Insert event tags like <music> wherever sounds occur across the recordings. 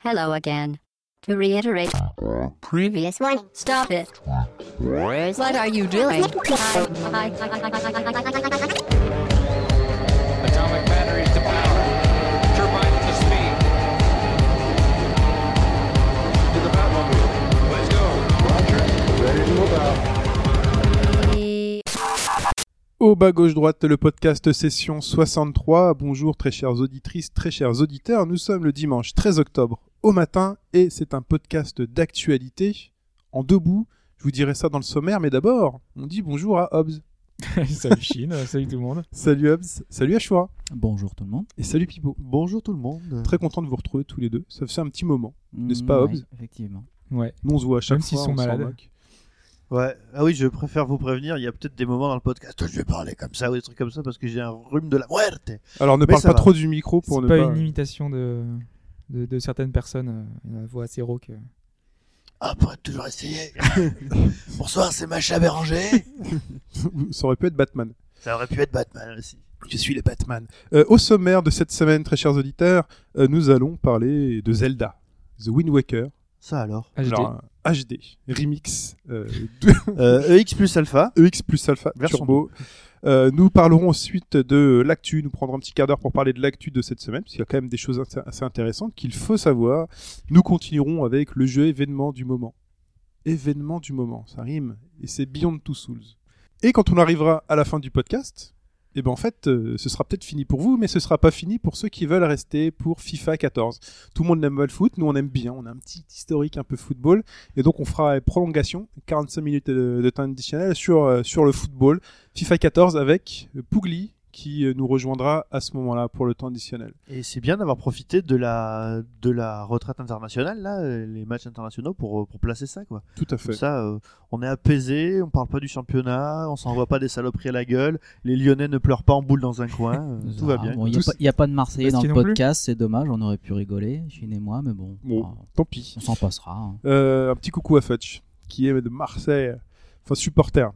Hello again. To reiterate, previous one, stop it. What are you doing? Atomic batteries to power. Turbines to speed. To the Batmobile. Let's go. Au bas gauche droite, le podcast session 63. Bonjour très chères auditrices, très chers auditeurs. Nous sommes le dimanche 13 octobre au matin et c'est un podcast d'actualité en deux bouts. Je vous dirai ça dans le sommaire, mais d'abord, on dit bonjour à Hobbs. <laughs> salut Chine, <laughs> salut tout le monde. Salut Hobbs, salut Ashura Bonjour tout le monde. et salut Pipo. Bonjour tout le monde. Très content de vous retrouver tous les deux. Ça fait un petit moment. N'est-ce Mm, pas, ouais, Hobbs Effectivement. Ouais. Nous, on se voit à chaque Même fois. s'ils sont malades. Ouais. Ah oui, je préfère vous prévenir, il y a peut-être des moments dans le podcast où je vais parler comme ça ou des trucs comme ça parce que j'ai un rhume de la muerte. Alors ne Mais parle pas va. trop du micro pour C'est ne pas, pas. une imitation de, de, de certaines personnes. euh, La voix assez rauque. Ah, pour être toujours essayer. <laughs> Bonsoir, c'est Macha Béranger. <laughs> Ça aurait pu être Batman. Ça aurait pu être Batman aussi. Je suis le Batman. Euh, au sommaire de cette semaine, très chers auditeurs, euh, nous allons parler de Zelda, The Wind Waker. Ça alors? HD. Alors, HD, remix euh, de <laughs> Euh, EX plus alpha. EX plus Alpha Version Turbo. Euh, nous parlerons ensuite de l'actu. Nous prendrons un petit quart d'heure pour parler de l'actu de cette semaine, parce qu'il y a quand même des choses assez- assez intéressantes qu'il faut savoir. Nous continuerons avec le jeu événement du moment. Événement du moment, ça rime. Et c'est Beyond Two Souls. Et quand on arrivera à la fin du podcast, eh ben en fait, euh, ce sera peut-être fini pour vous, mais ce sera pas fini pour ceux qui veulent rester pour FIFA 14. Tout le monde n'aime pas le foot, nous on aime bien, on a un petit historique un peu football, et donc on fera une prolongation, 45 minutes de, temps additionnel sur, euh, sur le football, FIFA 14 avec Pougli qui euh, nous rejoindra à ce moment-là pour le temps additionnel. Et c'est bien d'avoir profité de la de la retraite internationale là, euh, les matchs internationaux pour euh, pour placer ça quoi. Tout à Comme fait. ça, euh, on est apaisé, on parle pas du championnat, on s'envoie pas des saloperies à la gueule, les Lyonnais ne pleurent pas en boule dans un coin, euh, <laughs> tout va bien. Il n'y Tous- a, pas- y a pas de Marseillais dans le podcast, c'est dommage, on aurait pu rigoler, Chine et moi, mais bon, Bon, tant pis. on s'en passera. hein. Euh, un petit coucou à Fudge, qui est de Marseille, enfin supporter.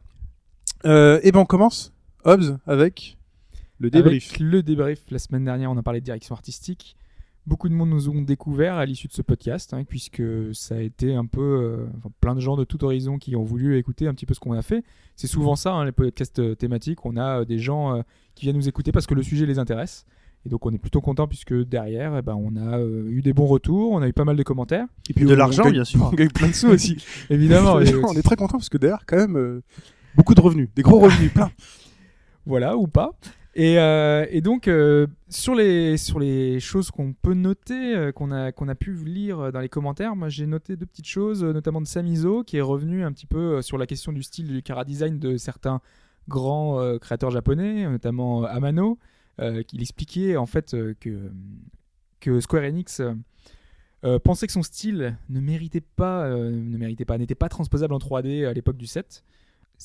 Euh, et ben on commence, Hobbs, avec le débrief. Avec le débrief, la semaine dernière, on a parlé de direction artistique. Beaucoup de monde nous ont découvert à l'issue de ce podcast, hein, puisque ça a été un peu euh, enfin, plein de gens de tout horizon qui ont voulu écouter un petit peu ce qu'on a fait. C'est souvent ça, hein, les podcasts euh, thématiques. On a euh, des gens euh, qui viennent nous écouter parce que le sujet les intéresse. Et donc on est plutôt content puisque derrière, eh ben, on a euh, eu des bons retours, on a eu pas mal de commentaires. Et puis de on- l'argent, bien sûr. <laughs> On gagne plein de sous aussi. Évidemment, et- on est très content parce que derrière, quand même, euh, beaucoup de revenus, des gros revenus, plein. <laughs> voilà ou pas. Et, euh, et donc euh, sur les sur les choses qu'on peut noter, euh, qu'on a qu'on a pu lire dans les commentaires, moi j'ai noté deux petites choses, notamment de Samizo qui est revenu un petit peu sur la question du style du chara design de certains grands créateurs japonais, notamment Amano, qu'il expliquait en fait que que Square Enix pensait que son style ne méritait pas, ne méritait pas, n'était pas transposable en 3D à l'époque du 7.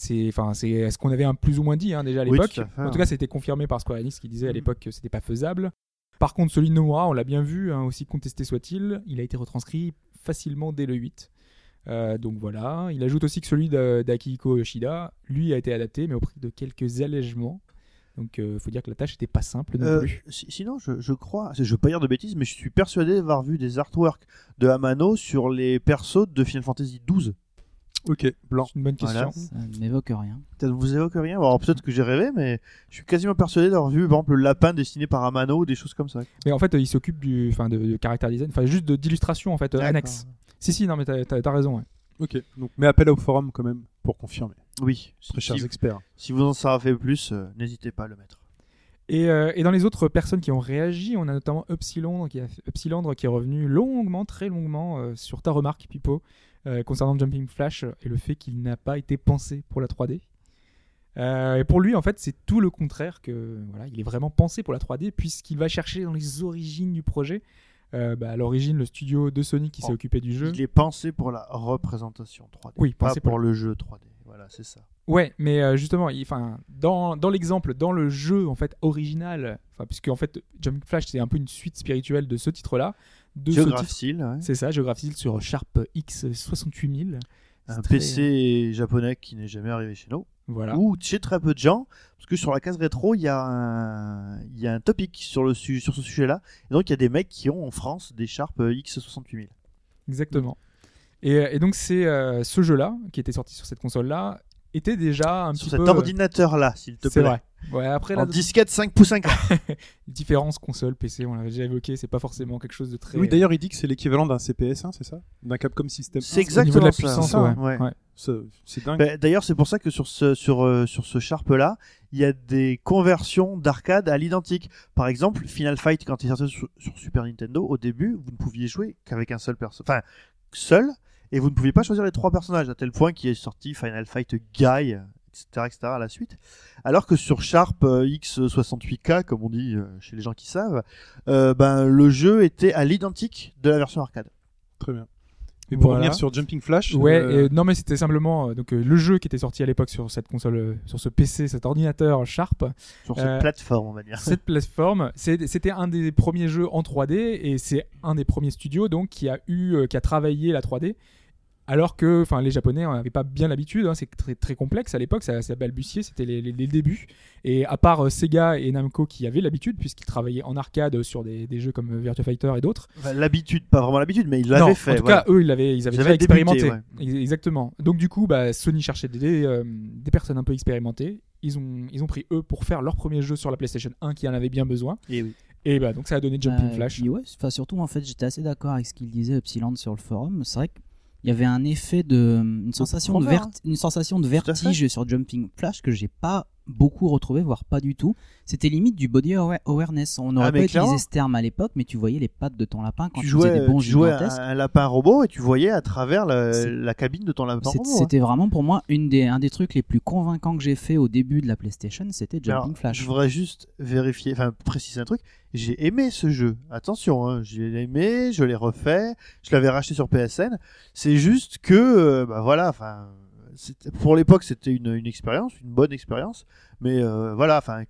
C'est, enfin, c'est ce qu'on avait un plus ou moins dit hein, déjà à l'époque. en tout cas, c'était confirmé par Square Enix qui disait à Mhm. l'époque que c'était pas faisable. Par contre, celui de Nomura, on l'a bien vu, hein, aussi contesté soit-il, il a été retranscrit facilement dès le 8. Euh, donc voilà. Il ajoute aussi que celui d'Akihiko Yoshida, lui, a été adapté, mais au prix de quelques allègements. Donc, il faut dire que la tâche n'était pas simple non Euh, plus. si- sinon, je, je crois, je veux pas dire de bêtises, mais je suis persuadé d'avoir vu des artworks de Amano sur les persos de Final Fantasy XII. Ok, blanc. C'est une bonne question. Voilà. Ça ne m'évoque rien. Ça ne vous évoque rien Alors peut-être que j'ai rêvé, mais je suis quasiment persuadé d'avoir vu, par exemple, le lapin dessiné par Amano ou des choses comme ça. Mais en fait, euh, il s'occupe du, enfin, de, de character design, enfin, juste de- d'illustration en fait euh, annexe. Si, si, non, mais t'as, t'as- t'as raison. ouais. Ok, donc, mais appel au forum quand même pour confirmer. Oui, Très chers experts. si vous en savez plus, euh, n'hésitez pas à le mettre. Et, euh, et dans les autres personnes qui ont réagi, on a notamment Upsilon qui, a Upsilandre qui est revenu longuement, très longuement euh, sur ta remarque, Pipo, euh, concernant Jumping Flash et le fait qu'il n'a pas été pensé pour la 3D. Euh, et pour lui, en fait, c'est tout le contraire que voilà, il est vraiment pensé pour la 3D puisqu'il va chercher dans les origines du projet. Bah, à l'origine, le studio de Sony qui s'est Oh, occupé du jeu. Il est pensé pour la représentation 3D. Oui, pas pour- le jeu 3D. Voilà, c'est ça. Ouais, mais euh, justement, il- dans, dans l'exemple, dans le jeu en fait original, puisque en fait, Jumping Flash c'est un peu une suite spirituelle de ce titre-là, Geograph. Seal, ouais. C'est ça, Geography sur Sharp X 68000. un C'est très- PC japonais qui n'est jamais arrivé chez nous. Voilà. ou chez très peu de gens, parce que sur la case rétro, il y a un, il y a un topic sur, le su- sur ce sujet-là. Et donc, il y a des mecs qui ont en France des Sharp euh, X68000. Exactement. Et, et donc c'est euh, ce jeu-là qui était sorti sur cette console-là était déjà un Sur petit cet peu. euh, ordinateur-là, s'il te C'est plaît. vrai. Ouais, après En la disquette 5 pouces 5 <laughs> différence console PC, on l'avait déjà évoqué, c'est pas forcément quelque chose de très. Oui, d'ailleurs, il dit que c'est l'équivalent d'un CPS, hein, c'est ça? D'un Capcom System. C'est 1. au niveau de la exactement ça. puissance, ça, ouais. ouais. Ouais. Ça, C'est dingue. Ben, D'ailleurs, c'est pour ça que sur ce, sur, euh, sur ce Sharp-là, il y a des conversions d'arcade à l'identique. Par exemple, Final Fight, quand il est sorti sur, sur Super Nintendo, au début, vous ne pouviez jouer qu'avec un seul personnage. Enfin, seul, et vous ne pouviez pas choisir les trois personnages, à tel point qu'il est sorti Final Fight Guy, etc., etc., à la suite. Alors que sur Sharp euh, X68K, comme on dit euh, chez les gens qui savent, euh, ben, le jeu était à l'identique de la version arcade. Très bien. Et pour Voilà. revenir sur Jumping Flash, Ouais, euh, et- non mais c'était simplement donc euh, le jeu qui était sorti à l'époque sur cette console, euh, sur ce PC, cet ordinateur Sharp, Sur cette Euh, plateforme, on va dire. cette plateforme, c'était un des premiers jeux en 3D et c'est un des premiers studios donc qui a eu, euh, qui a travaillé la 3D. Alors que, enfin, les Japonais n'avaient pas bien l'habitude. hein, c'est très très complexe à l'époque, ça, ça balbutiait, c'était les, les- les débuts. Et à part euh, Sega et Namco qui avaient l'habitude, puisqu'ils travaillaient en arcade sur des, des jeux comme Virtua Fighter et d'autres. Enfin, l'habitude, pas vraiment l'habitude, mais ils Non, l'avaient fait. En tout cas, eux, ils, l'avaient- ils avaient Ils déjà débuté, expérimenté. ouais. Exactement. Donc, du coup, bah, Sony cherchait des, euh, des personnes un peu expérimentées. Ils ont, ils ont pris eux pour faire leur premier jeu sur la PlayStation 1 qui en avait bien besoin. Et oui. Et bah, donc, ça a donné Jumping Euh, Flash. ouais, enfin, surtout, en fait, j'étais assez d'accord avec ce qu'il disait Upsiland sur le forum. C'est vrai qu'il y avait un effet de. Une sensation de, vert- une sensation de vertige sur Jumping Flash que j'ai pas beaucoup retrouvé, voire pas du tout. C'était limite du body awa- awareness. On n'aurait Ah, pas clairement. utilisé ce terme à l'époque, mais tu voyais les pattes de ton lapin quand tu tu, jouais, faisais des bons tu jouais un lapin robot et tu voyais à travers la, cabine de ton lapin hein. C'était vraiment pour moi une des, un des trucs les plus convaincants que j'ai fait au début de la PlayStation, c'était Alors, Jumping Flash. Je voudrais juste vérifier, enfin préciser un truc. J'ai aimé ce jeu. Attention, hein, j'ai aimé, je l'ai refait, je l'avais racheté sur PSN. C'est juste que, euh, bah voilà, enfin, pour l'époque c'était une, une expérience, une bonne expérience. Mais euh, voilà, enfin,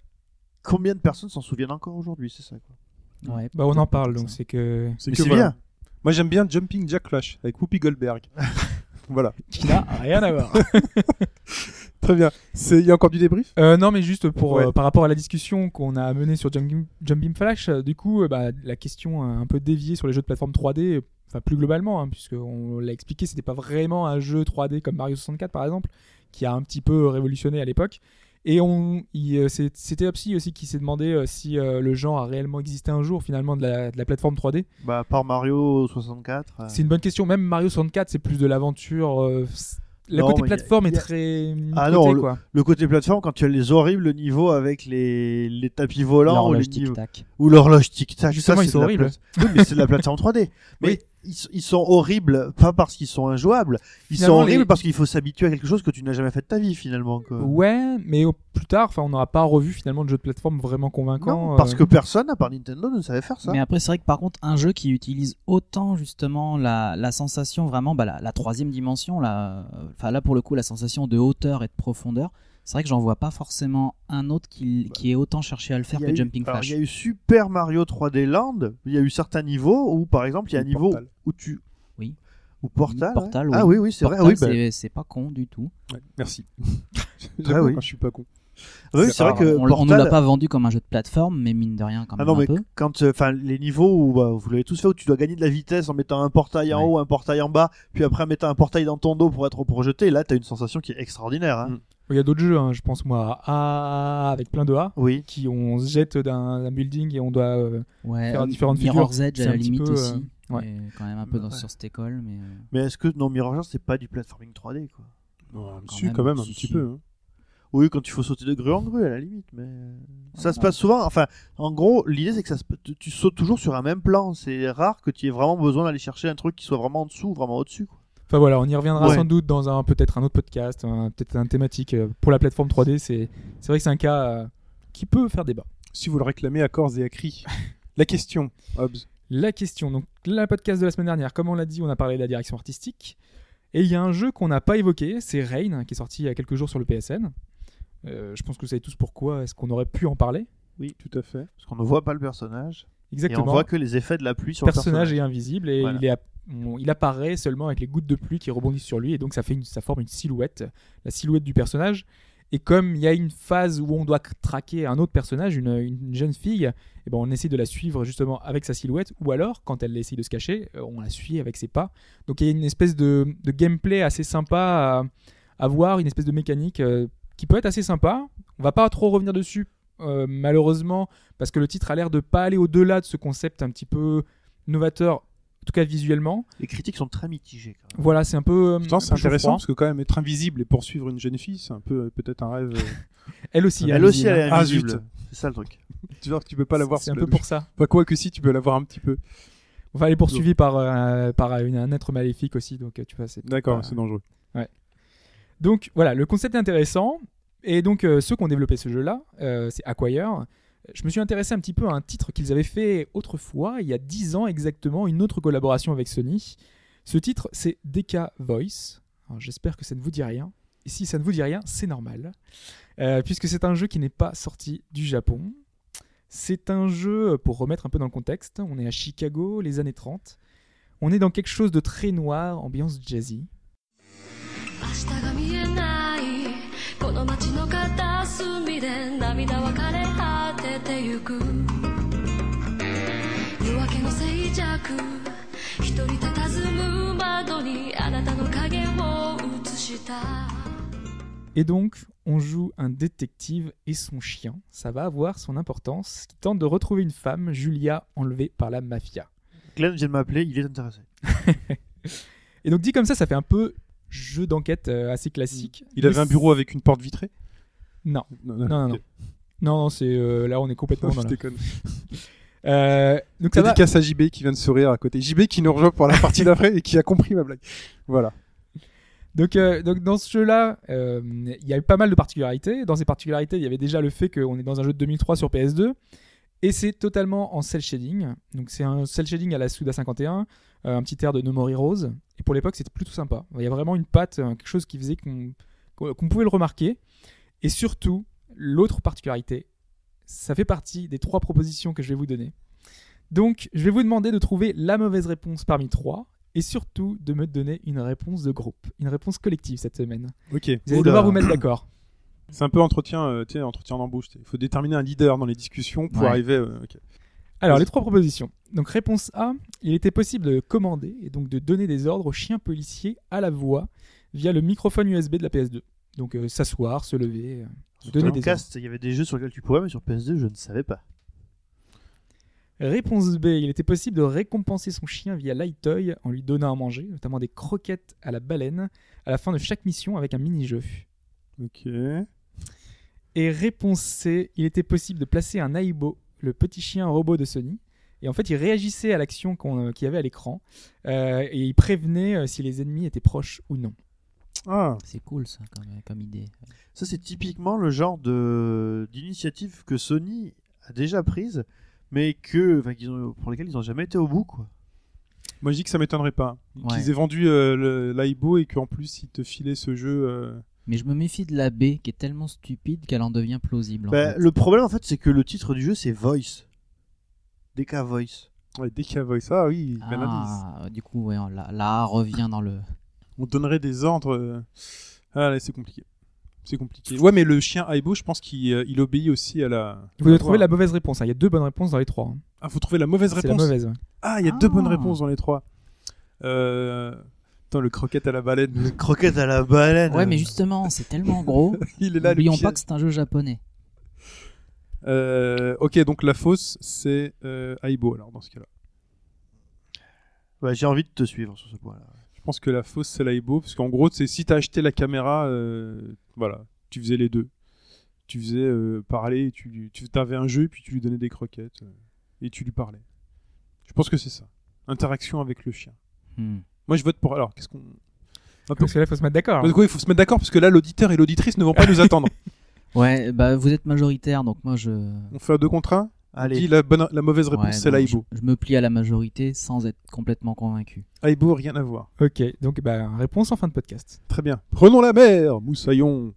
combien de personnes s'en souviennent encore aujourd'hui, c'est ça quoi. Ouais, Bah, on en parle, donc c'est que. c'est voilà. bien. Moi, j'aime bien Jumping Jack Flash avec Whoopi Goldberg. <laughs> voilà. Qui n'a rien à voir. <laughs> Très bien. Il y a encore du débrief? Euh, non, mais juste pour Ouais. euh, par rapport à la discussion qu'on a menée sur Jumping, Jumping Flash, euh, du coup, euh, bah, la question a un peu dévié sur les jeux de plateforme 3D, euh, enfin plus globalement, hein, puisque on l'a expliqué, c'était pas vraiment un jeu 3D comme Mario 64 par exemple, qui a un petit peu révolutionné à l'époque. Et on, il, euh, c'est- c'était Upsy aussi qui s'est demandé euh, si euh, le genre a réellement existé un jour finalement de la, de la plateforme 3D. Bah, par Mario 64. euh, C'est une bonne question. Même Mario 64, c'est plus de l'aventure. euh, le Non, côté a- plateforme est a- très Ah côté, non, le- quoi. Le côté plateforme, quand tu as les horribles niveaux avec les, les tapis volants ou, les L'horloge niveaux- tic-tac. ou l'horloge tic-tac. Justement, ça, ils c'est sont horribles. Oui, mais c'est de la plateforme 3D. <laughs> Mais Oui. Ils, sont horribles, pas parce qu'ils sont injouables. Ils Finalement, sont horribles les- parce qu'il faut s'habituer à quelque chose que tu n'as jamais fait de ta vie, finalement. quoi. Ouais, mais au plus tard, enfin, on n'aura pas revu finalement de jeu de plateforme vraiment convaincant. Non, parce euh, que personne, à part Nintendo, ne savait faire ça. Mais après, c'est vrai que par contre, un jeu qui utilise autant justement la, la sensation vraiment, bah, la, la troisième dimension, euh, enfin là pour le coup, la sensation de hauteur et de profondeur, c'est vrai que j'en vois pas forcément un autre qui, qui ait autant cherché à le faire que eu- Jumping alors, Flash. Il y a eu Super Mario 3D Land. Il y a eu certains niveaux où, par exemple, il y a un niveau Portal. où tu. Oui. Ou Portal. Portal, ouais. Ah oui, oui, c'est vrai. Oui, bah, c'est- pas con du tout. Ouais, Merci. <laughs> Ah oui. quand je suis pas con. oui, c'est vrai que on, on Portal. nous l'a pas vendu comme un jeu de plateforme, mais mine de rien quand Ah même non, un mais peu. quand, euh, enfin, les niveaux où bah, vous l'avez tous fait, où tu dois gagner de la vitesse en mettant un portail en Ouais. haut, un portail en bas, puis après en mettant un portail dans ton dos pour être projeté, là, t'as une sensation qui est extraordinaire. Hein. Mm. Il y a d'autres jeux, hein, je pense moi, à A avec plein de A, Oui. qui on se jette d'un building et on doit. euh, Ouais, faire euh, différentes Mirror's figures, Edge c'est à la limite peu, aussi. euh, ouais. quand même un peu dans, Ouais. sur cette école. Mais, euh, Mais est-ce que non, Mirror's Edge, c'est pas du platforming 3D quoi Non, Quand si, même, quand même, un si, petit si. peu. hein. Oui, quand il faut sauter de grue en grue, à la limite, mais ça se passe souvent. Enfin, en gros, l'idée c'est que ça se... tu- sautes toujours sur un même plan. C'est rare que tu aies vraiment besoin d'aller chercher un truc qui soit vraiment en dessous, ou vraiment au-dessus. quoi. Enfin voilà, on y reviendra Ouais. sans doute dans un peut-être un autre podcast, peut-être un thématique euh, pour la plateforme 3D. C'est c'est vrai que c'est un cas euh, qui peut faire débat. Si vous le réclamez à corps et à cri. <laughs> La question, Hobbs. La question, donc la podcast de la semaine dernière, comme on l'a dit, on a parlé de la direction artistique. Et il y a un jeu qu'on n'a pas évoqué, c'est Rain, qui est sorti il y a quelques jours sur le PSN. Euh, je pense que vous savez tous pourquoi est-ce qu'on aurait pu en parler. Oui, tout à fait. Parce qu'on ne voit pas le personnage et Exactement. on voit que les effets de la pluie sur le le personnage personnage. est invisible et Voilà. il, est app- on- il apparaît seulement avec les gouttes de pluie qui rebondissent sur lui et donc ça fait une, ça forme une silhouette, la silhouette du personnage. Et comme il y a une phase où on doit traquer un autre personnage, une, une jeune fille, et ben on essaie de la suivre justement avec sa silhouette, ou alors quand elle essaie de se cacher, euh, on la suit avec ses pas. Donc il y a une espèce de, de gameplay assez sympa à, à voir, une espèce de mécanique euh, qui peut être assez sympa. On va pas trop revenir dessus euh, malheureusement parce que le titre a l'air de pas aller au-delà de ce concept un petit peu novateur, en tout cas visuellement. Les critiques sont très mitigées. Quand même. Voilà, c'est un peu. euh, c'est intéressant parce que quand même être invisible et poursuivre une jeune fille, c'est un peu euh, peut-être un rêve. Elle aussi. Elle aussi, elle est Ah, invisible. zut. c'est ça le truc. <laughs> tu vois que tu peux pas la voir. C'est un peu pour ça. Enfin, quoi que si, tu peux la voir un petit peu. Enfin, elle est poursuivie par, euh, par une- un être maléfique aussi, donc tu vois, c'est D'accord, c'est dangereux. Donc voilà, le concept est intéressant. Et donc euh, ceux qui ont développé ce jeu-là, euh, c'est Acquire. Je me suis intéressé un petit peu à un titre qu'ils avaient fait autrefois, il y a 10 ans exactement, une autre collaboration avec Sony. Ce titre, c'est Deka Voice. J'espère que ça ne vous dit rien. Et si ça ne vous dit rien, c'est normal. Euh, puisque c'est un jeu qui n'est pas sorti du Japon. C'est un jeu, pour remettre un peu dans le contexte, on est à Chicago, les années 30. On est dans quelque chose de très noir, ambiance jazzy. 明日が見えないこの街の片隅で涙は枯れ果ててゆく夜明けの静寂一人佇む窓にあなたの影を映した Et donc, on joue un détective et son chien. Ça va avoir son importance. Qui tente de retrouver une femme, Julia, enlevée par la mafia. Glenn vient de m'appeler, il est intéressé. <laughs> Et donc, dit comme ça, ça fait un peu jeu d'enquête euh, assez classique. Il avait un bureau avec une porte vitrée? Non, Non, non, non. Non, non, c'est euh, là, on est complètement <laughs> dans Je déconne. <laughs> Euh, donc, ça va... Dédicace à JB qui vient de sourire à côté. JB qui nous rejoint pour la <laughs> partie d'après et qui a compris ma blague. Voilà. Donc, euh, donc dans ce jeu-là, euh, il y a eu pas mal de particularités. Dans ces particularités, il y avait déjà le fait qu'on est dans un jeu de 2003 sur PS2 et c'est totalement en cel shading. Donc c'est un cel shading à la Suda 51, euh, un petit air de No More Heroes. Et pour l'époque, c'était plutôt sympa. Il y a vraiment une patte, euh, quelque chose qui faisait qu'on pouvait le remarquer. Et surtout, l'autre particularité, ça fait partie des trois propositions que je vais vous donner. Donc, je vais vous demander de trouver la mauvaise réponse parmi trois et surtout de me donner une réponse de groupe, une réponse collective cette semaine. Ok. Vous allez Oula. devoir vous mettre d'accord. C'est un peu entretien, euh, tu sais, entretien d'embauche. Il faut déterminer un leader dans les discussions pour Ouais. arriver. euh, ok. Alors, les trois propositions. Donc, réponse A, il était possible de commander et donc de donner des ordres aux chiens policiers à la voix via le microphone USB de la PS2. Donc, euh, s'asseoir, se lever, euh, donner des ordres. Cast, il y avait des jeux sur lesquels tu pouvais, mais sur PS2, je ne savais pas. Réponse B, il était possible de récompenser son chien via l'Itoy en lui donnant à manger, notamment des croquettes à la baleine, à la fin de chaque mission avec un mini-jeu. Ok. Et réponse C, il était possible de placer un Aibo, le petit chien robot de Sony. Et en fait, il réagissait à l'action euh, qu'il y avait à l'écran. euh, et il prévenait euh, si les ennemis étaient proches ou non. Ah, C'est cool ça comme, comme idée. Ça, c'est typiquement le genre de d'initiative que Sony a déjà prise, mais que, enfin, qu'ils ont- pour lesquelles ils n'ont jamais été au bout, quoi. moi je dis que ça m'étonnerait pas. Ouais. Qu'ils aient vendu euh, le- l'Aibo et qu'en plus ils te filaient ce jeu. euh, Mais je me méfie de la B qui est tellement stupide qu'elle en devient plausible. en Bah, fait. le problème, en fait, c'est que le titre du jeu, c'est Voice. DK Voice. Ouais, a Voice, ah oui, indice. Ah, du coup, ouais, la, la A revient dans le. On donnerait des ordres. euh, Ah là, c'est compliqué. C'est compliqué. Ouais, mais le chien Aibo, je pense qu'il euh, il obéit aussi à la. Vous devez trouver la mauvaise réponse. hein. Il y a deux bonnes réponses dans les trois. hein. Ah, faut trouver la mauvaise la réponse. mauvaise. ouais. Ah, il y a Ah. deux bonnes réponses dans les trois. Euh... Attends, le croquette à la baleine. Le croquette à la baleine. Ouais, mais justement, c'est tellement gros. <laughs> il est là. le N'oublions pas que c'est un jeu japonais. Euh, ok, donc la fausse, c'est euh, Aibo, alors, dans ce cas-là. Ouais, j'ai envie de te suivre sur ce point-là. Je pense que la fausse, c'est l'Aibo, parce qu'en gros, c'est si t'as acheté la caméra, euh, voilà, tu faisais les deux. Tu faisais euh, parler, et tu, tu avais un jeu, puis tu lui donnais des croquettes, euh, et tu lui parlais. Je pense que c'est ça. Interaction avec le chien. Hmm. Moi, je vote pour. Alors, qu'est-ce qu'on. Parce que là, il faut se mettre d'accord. Parce que, il faut se mettre d'accord, parce que là, l'auditeur et l'auditrice ne vont pas nous attendre. <laughs> Ouais, bah vous êtes majoritaire, donc moi je. On fait un deux contre un Allez. dit la, bonne, la mauvaise réponse, Ouais, c'est non, l'Aibo. Je, je me plie à la majorité sans être complètement convaincu. Aibo, rien à voir. Ok, donc bah, réponse en fin de podcast. Très bien. Prenons la mer, moussaillon.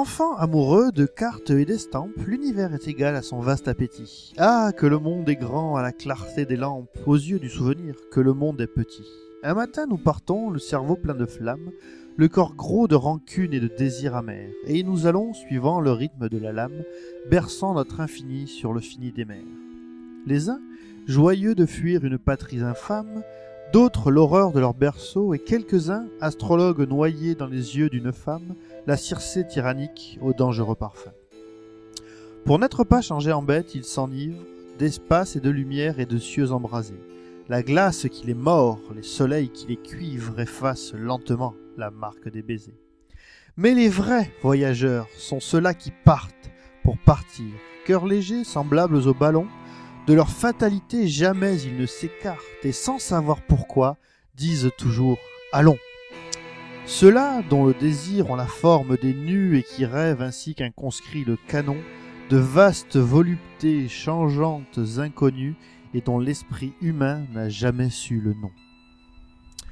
L'enfant amoureux de cartes et d'estampes, l'univers est égal à son vaste appétit. Ah, que le monde est grand à la clarté des lampes, aux yeux du souvenir, que le monde est petit. Un matin nous partons, le cerveau plein de flammes, le corps gros de rancune et de désirs amers, et nous allons, suivant le rythme de la lame, berçant notre infini sur le fini des mers. Les uns, joyeux de fuir une patrie infâme, d'autres l'horreur de leur berceau, et quelques-uns, astrologues noyés dans les yeux d'une femme, la circée tyrannique au dangereux parfum. Pour n'être pas changé en bête, ils s'enivrent d'espace et de lumière et de cieux embrasés. La glace qui les mord, les soleils qui les cuivrent effacent lentement la marque des baisers. Mais les vrais voyageurs sont ceux-là qui partent pour partir, cœurs légers semblables aux ballons, de leur fatalité jamais ils ne s'écartent et sans savoir pourquoi disent toujours allons. Ceux-là dont le désir ont la forme des nus et qui rêvent ainsi qu'un conscrit le canon, de vastes voluptés changeantes inconnues et dont l'esprit humain n'a jamais su le nom.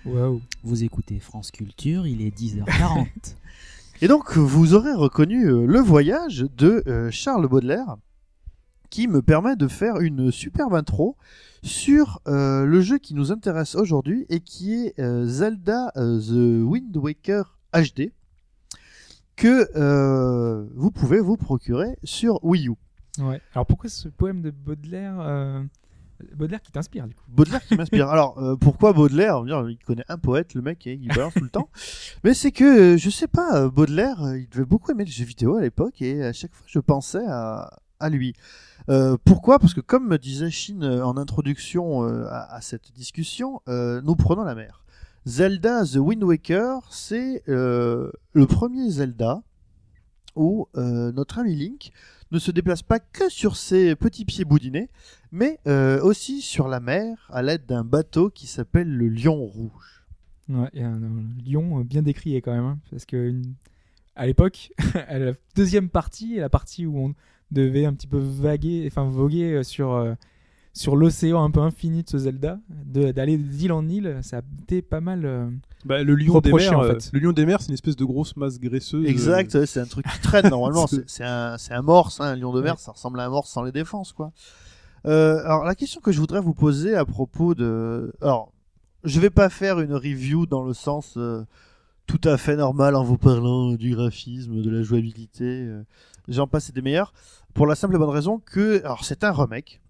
Waouh. Vous écoutez France Culture, il est 10h40. <laughs> <laughs> Et donc, vous aurez reconnu euh, le voyage de euh, Charles Baudelaire, qui me permet de faire une superbe intro sur euh, le jeu qui nous intéresse aujourd'hui et qui est euh, Zelda euh, The Wind Waker HD, que vous pouvez vous procurer sur Wii U. Ouais. Alors pourquoi ce poème de Baudelaire Baudelaire qui t'inspire du coup? Baudelaire qui m'inspire. Alors euh, pourquoi Baudelaire? Il connaît un poète, le mec, il balance tout le temps. <laughs> Mais c'est que, je sais pas, Baudelaire, il devait beaucoup aimer les jeux vidéo à l'époque, et à chaque fois je pensais à, à lui. Euh, pourquoi? Parce que comme me disait Shin euh, en introduction euh, à, cette discussion, nous prenons la mer. Zelda The Wind Waker, c'est le premier Zelda où notre ami Link ne se déplace pas que sur ses petits pieds boudinés, mais aussi sur la mer à l'aide d'un bateau qui s'appelle le Lion Rouge. Ouais, et un, un lion bien décrié quand même, hein, parce que une- à l'époque, <laughs> la deuxième partie, la partie où on devait un petit peu vaguer, enfin voguer euh, sur euh, sur l'océan un peu infini de ce Zelda, d'aller d'île en île, ça a été pas mal. euh, Bah, le lion des mers, en fait. le lion des mers, c'est une espèce de grosse masse graisseuse. Exact, c'est un truc qui traîne normalement. <laughs> C'est- un, c'est un morse, hein, un lion de mer, ça ressemble à un morse sans les défenses, quoi. Euh, alors la question que je voudrais vous poser à propos de, alors je vais pas faire une review dans le sens euh, tout à fait normal en vous parlant du graphisme, de la jouabilité, euh, j'en passe et des meilleurs, pour la simple et bonne raison que, alors c'est un remake.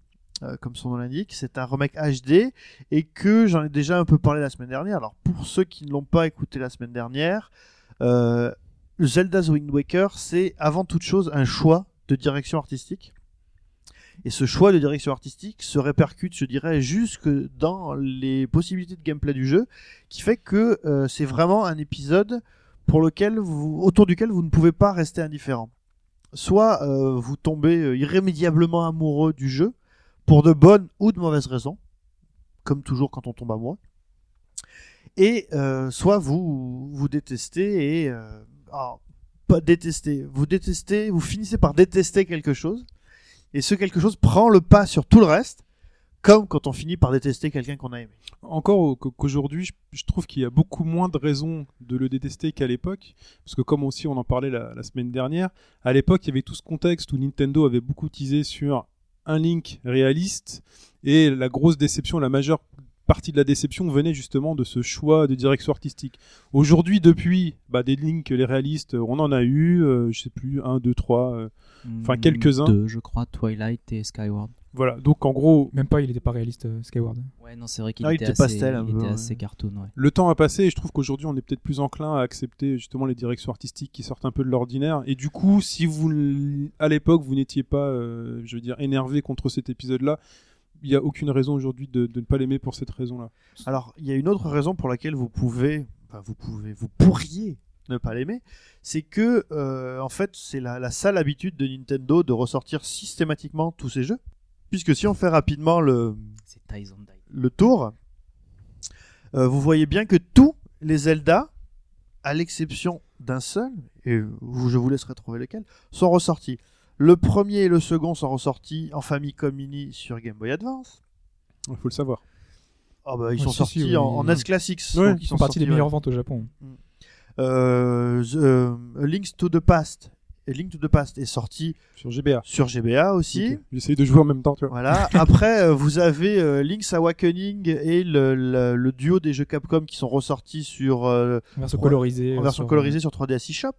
euh, comme son nom l'indique, c'est un remake HD et que j'en ai déjà un peu parlé la semaine dernière. Alors pour ceux qui ne l'ont pas écouté la semaine dernière, euh, Zelda's Wind Waker, c'est avant toute chose un choix de direction artistique. Et ce choix de direction artistique se répercute, je dirais, jusque dans les possibilités de gameplay du jeu, qui fait que euh, c'est vraiment un épisode pour lequel autour duquel vous ne pouvez pas rester indifférent. Soit euh, vous tombez euh, irrémédiablement amoureux du jeu, pour de bonnes ou de mauvaises raisons, comme toujours quand on tombe amoureux, et euh, soit vous vous détestez et euh, alors, pas détester, vous détestez, vous finissez par détester quelque chose, et ce quelque chose prend le pas sur tout le reste, comme quand on finit par détester quelqu'un qu'on a aimé. Encore au- qu'au- qu'aujourd'hui, je, trouve qu'il y a beaucoup moins de raisons de le détester qu'à l'époque. Parce que comme aussi on en parlait la, la semaine dernière, à l'époque, il y avait tout ce contexte où Nintendo avait beaucoup teasé sur un Link réaliste. Et la grosse déception, la majeure partie de la déception venait justement de ce choix de direction artistique. Aujourd'hui, depuis, bah, des Link, les réalistes, on en a eu, euh, je sais plus, un, deux, trois. euh, Enfin, Hmm, quelques-uns. Deux, je crois, Twilight et Skyward. Voilà. Donc en gros, Même pas, il était pas réaliste, euh, Skyward. Ouais, non, c'est vrai qu'il Ah, il était, était assez, pastel un il peu, était ouais. assez cartoon, ouais. le temps a passé et je trouve qu'aujourd'hui on est peut-être plus enclin à accepter justement les directions artistiques qui sortent un peu de l'ordinaire et du coup si vous l- à l'époque vous n'étiez pas euh, je veux dire énervé contre cet épisode là il n'y a aucune raison aujourd'hui de, de ne pas l'aimer pour cette raison là Alors, il y a une autre raison pour laquelle vous pouvez, enfin, vous pouvez, vous pourriez ne pas l'aimer, c'est que, euh, en fait, c'est la, la sale habitude de Nintendo de ressortir systématiquement tous ces jeux. Puisque si on fait rapidement le, tour, euh, vous voyez bien que tous les Zelda, à l'exception d'un seul, et je vous laisserai trouver lequel, sont ressortis. Le premier et le second sont ressortis en Famicom Mini sur Game Boy Advance. il faut le savoir Ah bah, ils Ouais, sont si, sortis si, oui, en, oui. NES Classics. Ouais, donc Ils sont partis des meilleures ouais. ventes au Japon. Euh, The- euh, A Links to the Past Link to the Past est sorti Sur GBA. sur GBA aussi. Ok. J'essaye de jouer en même temps, tu vois. Voilà. Après, euh, vous avez euh, Link's Awakening et le, le- le duo des jeux Capcom qui sont ressortis sur euh, En version colorisée. en version sur- colorisée sur 3DS eShop.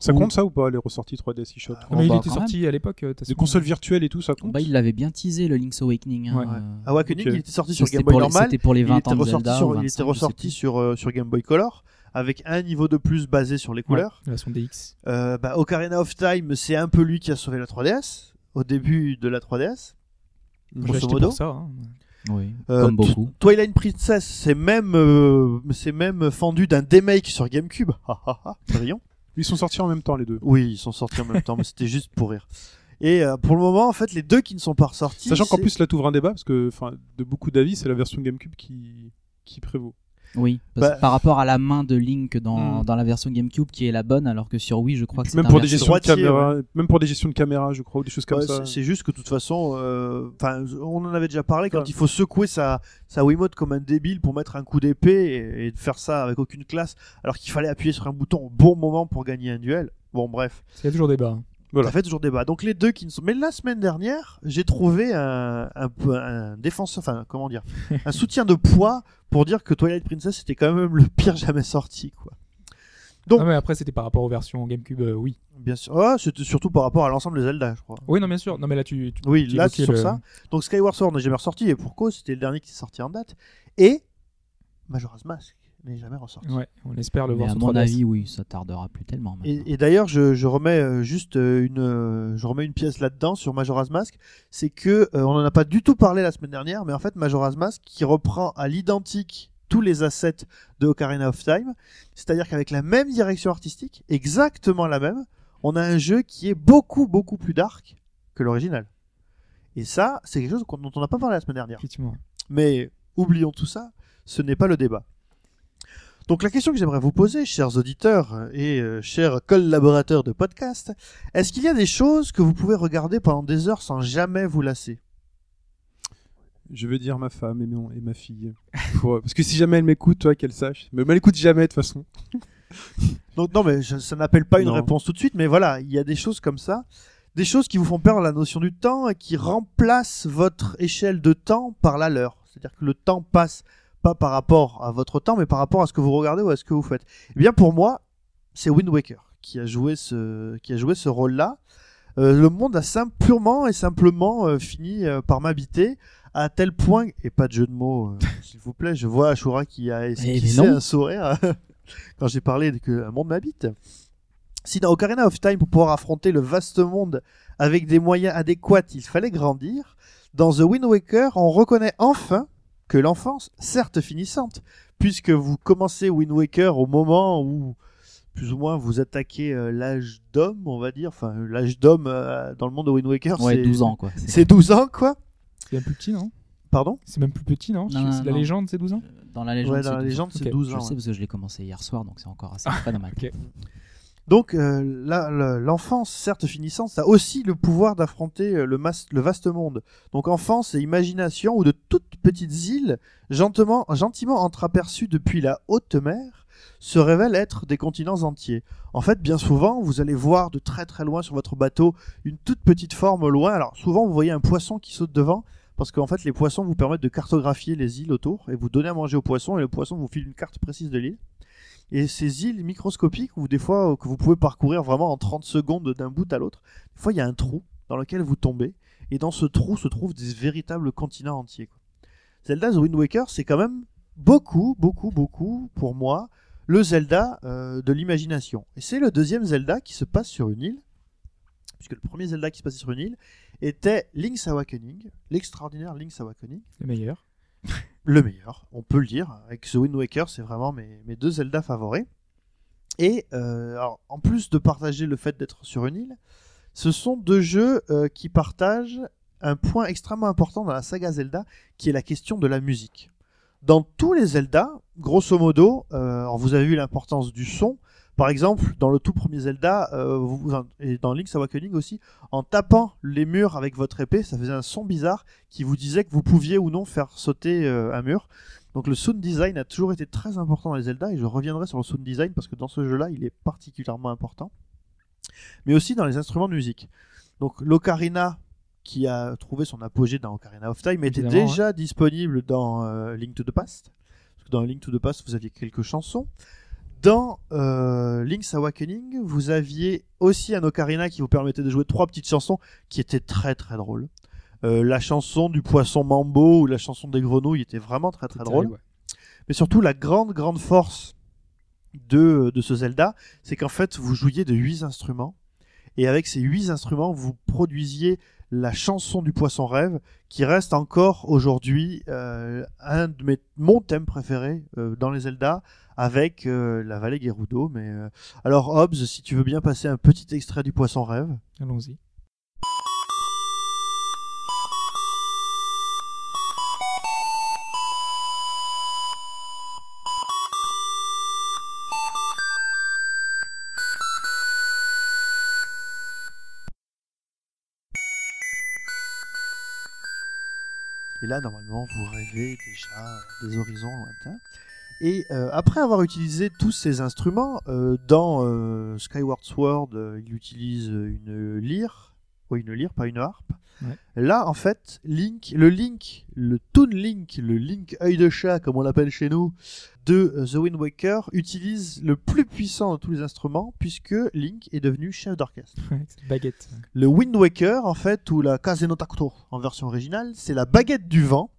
Ça compte ça ou pas, les ressorties 3DS eShop Non, mais il bah, était sorti à l'époque. de toute Les façon. consoles virtuelles et tout, ça compte? Bah, il l'avait bien teasé le Link's Awakening. hein, Ouais. euh, Awakening, il était sorti sur Game Boy normal. C'était pour les Il 20 était ans de ressorti, Zelda. sur, il 25, était ressorti sur, euh, sur Game Boy Color avec un niveau de plus basé sur les Ouais, couleurs. la version DX. Euh, bah, Ocarina of Time, c'est un peu lui qui a sauvé la 3DS au début de la 3DS. J'ai Grosso modo. pour ça. hein. Oui, Euh, comme beaucoup. Twilight Princess, c'est même, euh, c'est même fendu d'un remake sur GameCube. <laughs> Ha, ha, ha, brillant. Ils sont sortis en même temps, les deux. Oui, ils sont sortis en même temps, mais c'était juste pour rire. Et euh, pour le moment, en fait, les deux qui ne sont pas ressortis. Sachant qu'en plus, là, t'ouvres un débat, parce que, enfin, de beaucoup d'avis, c'est la version GameCube qui, qui prévaut. Oui, parce Bah- que par rapport à la main de Link dans, Hmm. dans la version GameCube qui est la bonne, alors que sur Wii, je crois que c'est Même pour des gestions de caméra, même pour des gestions de caméra, je crois, ou des choses comme Ouais, ça. c'est- juste que de toute façon, euh, enfin, on en avait déjà parlé quand Ouais. il faut secouer sa, sa Wiimote comme un débile pour mettre un coup d'épée et, faire ça avec aucune classe, alors qu'il fallait appuyer sur un bouton au bon moment pour gagner un duel. Bon, bref, Il y a toujours débat. Voilà. ça fait toujours débat. Donc les deux qui ne sont. Mais la semaine dernière, j'ai trouvé un, un, peu- un défenseur, enfin, comment dire, <laughs> un soutien de poids pour dire que Twilight Princess était quand même le pire jamais sorti, quoi. Donc- Non, mais après, c'était par rapport aux versions GameCube, euh, oui. Bien sûr. Ah, c'était surtout par rapport à l'ensemble des Zelda, je crois. Oui, non, bien sûr. Non, mais là, tu. tu- Oui, tu là, c'est sur le- ça. Donc Skyward Sword n'est jamais ressorti, et pour cause, c'était le dernier qui est sorti en date. Et Majora's Mask n'est jamais ressorti. Ouais, on espère le Mais voir à sur mon 3DS. avis, oui, ça tardera plus tellement. maintenant. Et, et d'ailleurs, je, je remets euh, juste euh, une, euh, je remets une pièce là-dedans sur Majora's Mask, c'est que euh, on en a pas du tout parlé la semaine dernière, mais en fait Majora's Mask qui reprend à l'identique tous les assets de Ocarina of Time, c'est-à-dire qu'avec la même direction artistique, exactement la même, on a un jeu qui est beaucoup beaucoup plus dark que l'original. Et ça, c'est quelque chose dont on n'a pas parlé la semaine dernière. Effectivement. Mais oublions tout ça, ce n'est pas le débat. Donc la question que j'aimerais vous poser, chers auditeurs et euh, chers collaborateurs de podcast, est-ce qu'il y a des choses que vous pouvez regarder pendant des heures sans jamais vous lasser? Je veux dire ma femme et, mon, et ma fille. Pour- parce que si jamais elle m'écoute, toi, qu'elle sache. Mais elle m'écoute jamais, de toute façon. <laughs> Donc non, mais je- ça n'appelle pas une Non. réponse tout de suite, mais voilà, il y a des choses comme ça, des choses qui vous font perdre la notion du temps et qui remplacent votre échelle de temps par la leur. C'est-à-dire que le temps passe pas par rapport à votre temps, mais par rapport à ce que vous regardez ou à ce que vous faites. Eh bien, pour moi, c'est Wind Waker qui a joué ce, qui a joué ce rôle-là. Euh, le monde a sim- purement et simplement euh, fini euh, par m'habiter à tel point, et pas de jeu de mots, <laughs> s'il vous plaît, je vois Ashura qui a esquissé non. un sourire <laughs> quand j'ai parlé que un monde m'habite. Si dans Ocarina of Time, pour pouvoir affronter le vaste monde avec des moyens adéquats, il fallait grandir, dans The Wind Waker, on reconnaît enfin que l'enfance, certes finissante, puisque vous commencez Wind Waker au moment où plus ou moins vous attaquez euh, l'âge d'homme, on va dire, enfin l'âge d'homme euh, dans le monde de Wind Waker, Ouais, c'est 12 ans, quoi. <laughs> C'est- C'est 12 ans, quoi. C'est même plus petit, non? Pardon? C'est même plus petit, non, Non, La non. légende, c'est 12 ans? Dans la légende, Ouais, dans c'est la 12 ans. légende, c'est Ok, 12 Je sais parce que je l'ai commencé hier soir, donc c'est encore assez pas mal. ok. Donc euh, l'enfance, certes finissante, ça a aussi le pouvoir d'affronter euh, le, le vaste monde. Donc enfance et imagination ou de toutes petites îles, gentiment, gentiment entreaperçues depuis la haute mer, se révèlent être des continents entiers. En fait, bien souvent, vous allez voir de très très loin sur votre bateau une toute petite forme au loin. Alors souvent, vous voyez un poisson qui saute devant. Parce qu'en fait, les poissons vous permettent de cartographier les îles autour et vous donnez à manger aux poissons et le poisson vous file une carte précise de l'île. Et ces îles microscopiques, ou des fois euh, que vous pouvez parcourir vraiment en 30 secondes d'un bout à l'autre, des fois il y a un trou dans lequel vous tombez, et dans ce trou se trouvent des véritables continents entiers. Zelda The Wind Waker, c'est quand même beaucoup, beaucoup, beaucoup, pour moi, le Zelda euh, de l'imagination. Et c'est le deuxième Zelda qui se passe sur une île, puisque le premier Zelda qui se passait sur une île était Link's Awakening, l'extraordinaire Link's Awakening Le meilleur. <laughs> le meilleur, on peut le dire. Avec The Wind Waker, c'est vraiment mes, deux Zelda favoris. Et euh, en plus de partager le fait d'être sur une île, ce sont deux jeux euh, qui partagent un point extrêmement important dans la saga Zelda, qui est la question de la musique. Dans tous les Zelda, grosso modo, euh, vous avez vu l'importance du son. Par exemple, dans le tout premier Zelda, euh, vous, et dans Link's Awakening aussi, en tapant les murs avec votre épée, ça faisait un son bizarre qui vous disait que vous pouviez ou non faire sauter euh, un mur. Donc le sound design a toujours été très important dans les Zelda et je reviendrai sur le sound design parce que dans ce jeu-là, il est particulièrement important. mais aussi dans les instruments de musique. Donc l'ocarina qui a trouvé son apogée dans Ocarina of Time était Évidemment, déjà disponible dans euh, Link to the Past. Parce que dans Link to the Past, vous aviez quelques chansons. Dans euh, Link's Awakening, vous aviez aussi un ocarina qui vous permettait de jouer trois petites chansons qui étaient très très drôles. Euh, la chanson du poisson mambo ou la chanson des grenouilles était vraiment très très drôle. Ouais. Mais surtout, la grande, grande force de, de ce Zelda, c'est qu'en fait, vous jouiez de huit instruments. Et avec ces huit instruments, vous produisiez la chanson du poisson rêve, qui reste encore aujourd'hui euh, un de mes, mon thème préféré euh, dans les Zelda, avec euh, la vallée Gerudo. Mais alors, Hobbs, si tu veux bien passer un petit extrait du poisson rêve. Allons-y. Et là, normalement, vous rêvez déjà des horizons lointains. Et euh, après avoir utilisé tous ces instruments, euh, dans euh, Skyward Sword, il utilise une lyre, oui, une lyre, pas une harpe. Ouais. Là, en fait, Link, le Link, le Toon Link, le Link œil de chat, comme on l'appelle chez nous, de euh, The Wind Waker, utilise le plus puissant de tous les instruments, puisque Link est devenu chef d'orchestre. Ouais, baguette. Le Wind Waker, en fait, ou la Kazeno Takuto en version originale, c'est la baguette du vent.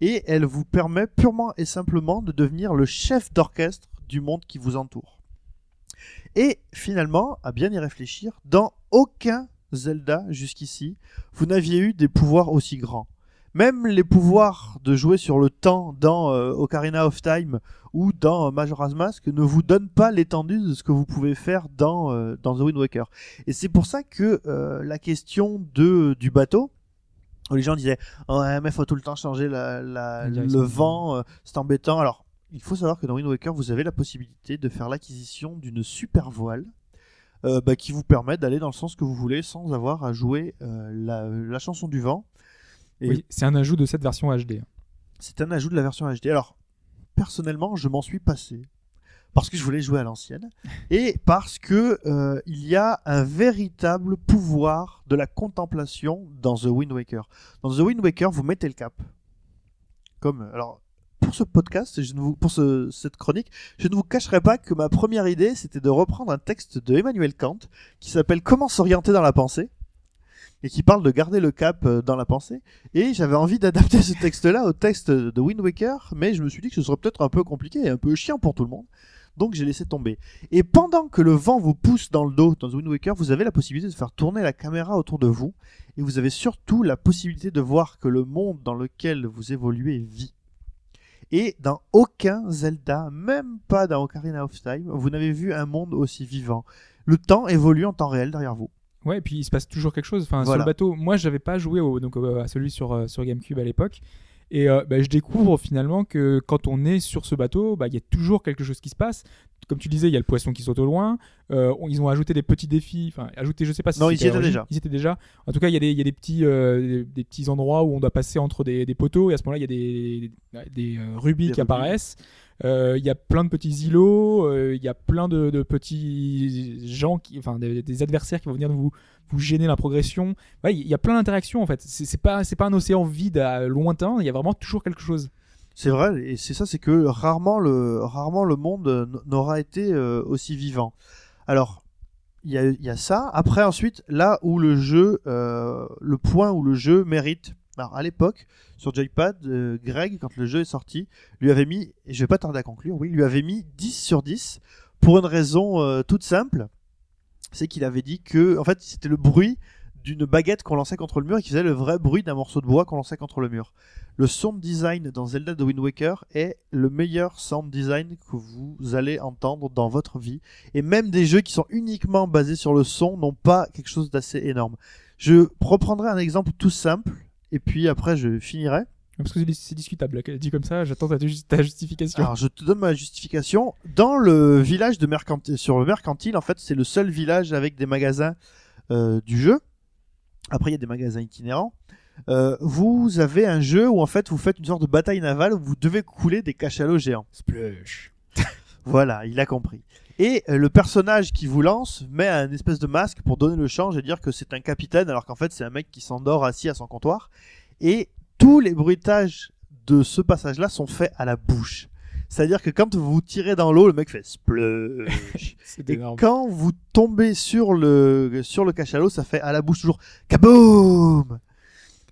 Et elle vous permet purement et simplement de devenir le chef d'orchestre du monde qui vous entoure. Et finalement, à bien y réfléchir, dans aucun Zelda jusqu'ici, vous n'aviez eu des pouvoirs aussi grands. Même les pouvoirs de jouer sur le temps dans euh, Ocarina of Time ou dans euh, Majora's Mask ne vous donnent pas l'étendue de ce que vous pouvez faire dans, euh, dans The Wind Waker. Et c'est pour ça que euh, la question de, du bateau, où les gens disaient ouais mais faut tout le temps changer la, la- La le vent, c'est embêtant. Alors il faut savoir que dans Wind Waker vous avez la possibilité de faire l'acquisition d'une super voile. Euh, bah, qui vous permet d'aller dans le sens que vous voulez sans avoir à jouer euh, la, la chanson du vent. Et Oui, c'est un ajout de cette version HD. c'est un ajout de la version HD. Alors, personnellement, je m'en suis passé parce que je voulais jouer à l'ancienne <laughs> et parce que euh, il y a un véritable pouvoir de la contemplation dans The Wind Waker. Dans The Wind Waker, vous mettez le cap. Comme alors pour ce podcast, pour ce- cette chronique, je ne vous cacherai pas que ma première idée, c'était de reprendre un texte de Emmanuel Kant qui s'appelle Comment s'orienter dans la pensée et qui parle de garder le cap euh, dans la pensée. Et j'avais envie d'adapter ce texte-là au texte de Wind Waker, mais je me suis dit que ce serait peut-être un peu compliqué et un peu chiant pour tout le monde. Donc j'ai laissé tomber. Et pendant que le vent vous pousse dans le dos dans Wind Waker, vous avez la possibilité de faire tourner la caméra autour de vous. Et vous avez surtout la possibilité de voir que le monde dans lequel vous évoluez vit. Et dans aucun Zelda, même pas dans Ocarina of Time, vous n'avez vu un monde aussi vivant. Le temps évolue en temps réel derrière vous. Ouais, et puis il se passe toujours quelque chose. Enfin, sur Voilà. le bateau, moi, j'avais pas joué au, donc, euh, à celui sur, euh, sur GameCube à l'époque. Et euh, bah, je découvre finalement que quand on est sur ce bateau, bah, il y a toujours quelque chose qui se passe. Comme tu disais, il y a le poisson qui saute au loin. Euh, on- ils ont ajouté des petits défis. Enfin, ajouté, je sais pas si Non, ils y étaient déjà. Ils étaient déjà. En tout cas, il y a des, y a des petits, euh, des, des petits endroits où on doit passer entre des, des poteaux. Et à ce moment-là, il y a des, rubis qui rubis. apparaissent. Euh, Il y a plein de petits îlots. euh, Il y a plein de, petits gens, qui, enfin, des, adversaires qui vont venir vous vous gêner la progression. Il y a plein d'interactions en fait. C'est pas pas un océan vide à lointain. Il y a vraiment toujours quelque chose. C'est vrai, et c'est ça, c'est que rarement le, rarement le monde n'aura été euh, aussi vivant. Alors, il y a, ça. Après, ensuite, là où le jeu, le point où le jeu mérite. Alors, à l'époque, sur Joypad, euh, Greg, quand le jeu est sorti, lui avait mis, et je vais pas tarder à conclure, oui, lui avait mis 10 sur 10 pour une raison euh, toute simple. C'est qu'il avait dit que, en fait, c'était le bruit d'une baguette qu'on lançait contre le mur et qui faisait le vrai bruit d'un morceau de bois qu'on lançait contre le mur. Le sound design dans Zelda The Wind Waker est le meilleur sound design que vous allez entendre dans votre vie. Et même des jeux qui sont uniquement basés sur le son n'ont pas quelque chose d'assez énorme. Je reprendrai un exemple tout simple, et puis après je finirai. Parce que c'est- discutable. Dit comme ça, j'attends ta, ta justification. Alors je te donne ma justification. Dans le village de mercantile, sur le mercantile, en fait, c'est le seul village avec des magasins euh, du jeu. Après, il y a des magasins itinérants. Euh, vous avez un jeu où en fait vous faites une sorte de bataille navale où vous devez couler des cachalots géants. Splush. <laughs> Voilà, il a compris. Et euh, le personnage qui vous lance met un espèce de masque pour donner le change et dire que c'est un capitaine alors qu'en fait c'est un mec qui s'endort assis à son comptoir. Et tous les bruitages de ce passage-là sont faits à la bouche. C'est-à-dire que quand vous tirez dans l'eau, le mec fait <laughs> Et énorme. quand vous tombez sur le sur le cachalot, ça fait à la bouche toujours kaboom.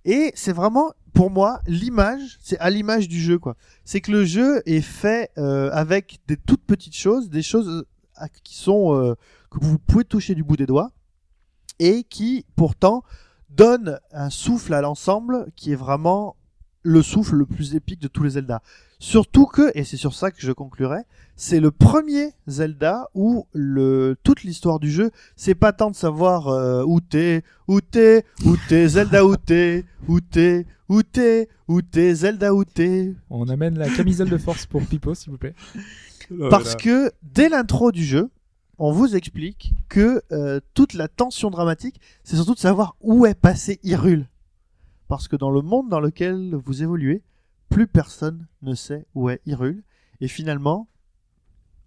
Et c'est vraiment pour moi l'image, c'est à l'image du jeu quoi. C'est que le jeu est fait euh, avec des toutes petites choses, des choses euh, qui sont euh, que vous pouvez toucher du bout des doigts et qui pourtant donnent un souffle à l'ensemble qui est vraiment le souffle le plus épique de tous les Zelda. Surtout que, et c'est sur ça que je conclurai, c'est le premier Zelda où le, toute l'histoire du jeu, c'est pas tant de savoir euh, où t'es, où t'es, où t'es, Zelda où t'es, où t'es, où t'es, où t'es, Zelda où t'es. On amène la camisole de force pour Pipo, s'il vous plaît. Parce que dès l'intro du jeu, on vous explique que euh, toute la tension dramatique, c'est surtout de savoir où est passé Hyrule. Parce que dans le monde dans lequel vous évoluez, plus personne ne sait où est Hyrule. Et finalement,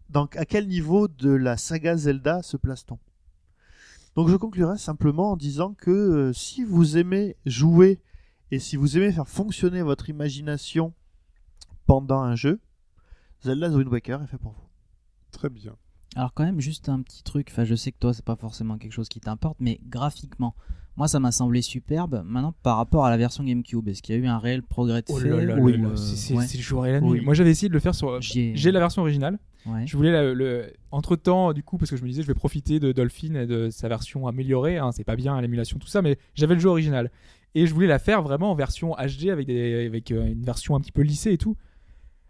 donc à quel niveau de la saga Zelda se place-t-on? Donc je conclurai simplement en disant que euh, si vous aimez jouer et si vous aimez faire fonctionner votre imagination pendant un jeu, Zelda The Wind Waker est fait pour vous. Très bien. Alors quand même juste un petit truc, enfin je sais que toi c'est pas forcément quelque chose qui t'importe, mais graphiquement, moi ça m'a semblé superbe. Maintenant par rapport à la version GameCube, est-ce qu'il y a eu un réel progrès de Oh fait là là ou, là là, euh, c'est ouais, le jour et la nuit. Oui. Moi j'avais essayé de le faire sur. J'ai la version originale. ouais. Je voulais la- le, entre temps, du coup, parce que je me disais, je vais profiter de Dolphin et de sa version améliorée. hein, c'est pas bien l'émulation, tout ça, mais j'avais le jeu original. Et je voulais la faire vraiment en version HD avec, des, avec euh, une version un petit peu lissée et tout.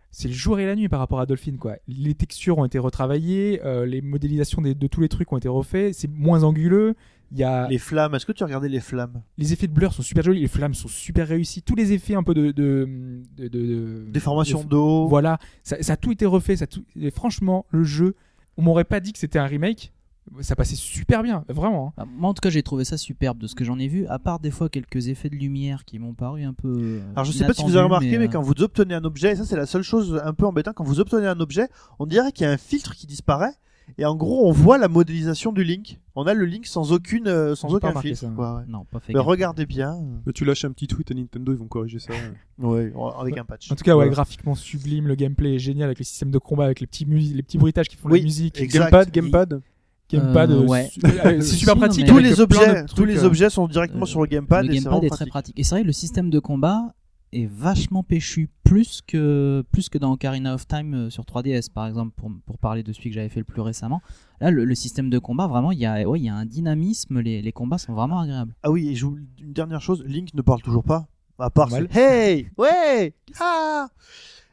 C'est le jour et la nuit par rapport à Dolphin, quoi. Les textures ont été retravaillées, euh, les modélisations des- de tous les trucs ont été refaits, c'est moins anguleux. Il y a Les flammes, est-ce que tu as regardé les flammes? Les effets de blur sont super jolis, les flammes sont super réussis, tous les effets un peu de de de, de- Déformation de- d'eau voilà, ça, ça a tout été refait. Ça a tout... et franchement, le jeu, on m'aurait pas dit que c'était un remake. Ça passait super bien, vraiment. hein. Bah, Moi en tout cas j'ai trouvé ça superbe de ce que j'en ai vu, à part des fois quelques effets de lumière qui m'ont paru un peu... euh, Alors je sais pas si vous avez remarqué, mais, euh, quand vous obtenez un objet, et ça c'est la seule chose un peu embêtante, quand vous obtenez un objet, on dirait qu'il y a un filtre qui disparaît, et en gros on voit la modélisation du Link. On a le Link sans aucune, euh, sans aucun filtre. ça. quoi, ouais. Non, pas fait Mais regardez bien, Mais tu lâches un petit tweet à Nintendo, ils vont corriger ça. ouais, avec un patch. En tout cas, ouais, Voilà. graphiquement sublime, le gameplay est génial avec les systèmes de combat, avec les petits, mus- les petits bruitages qui font Oui, la musique. exact. Gamepad, gamepad. Gamepad, Euh, euh, ouais. <laughs> c'est super pratique. tous les objets, trucs, tous les euh, objets sont directement euh, sur le gamepad, le et gamepad est très pratique. pratique. Et c'est vrai, le système de combat est vachement péchu, plus que, plus que dans Ocarina of Time euh, sur 3DS, par exemple, pour, pour parler de celui que j'avais fait le plus récemment. Là, le, le système de combat, vraiment, il y a, ouais, il y a un dynamisme, les, les combats sont vraiment agréables. Ah oui, et je vous- une dernière chose, Link ne parle toujours pas. À part ce Hey Ouais Ah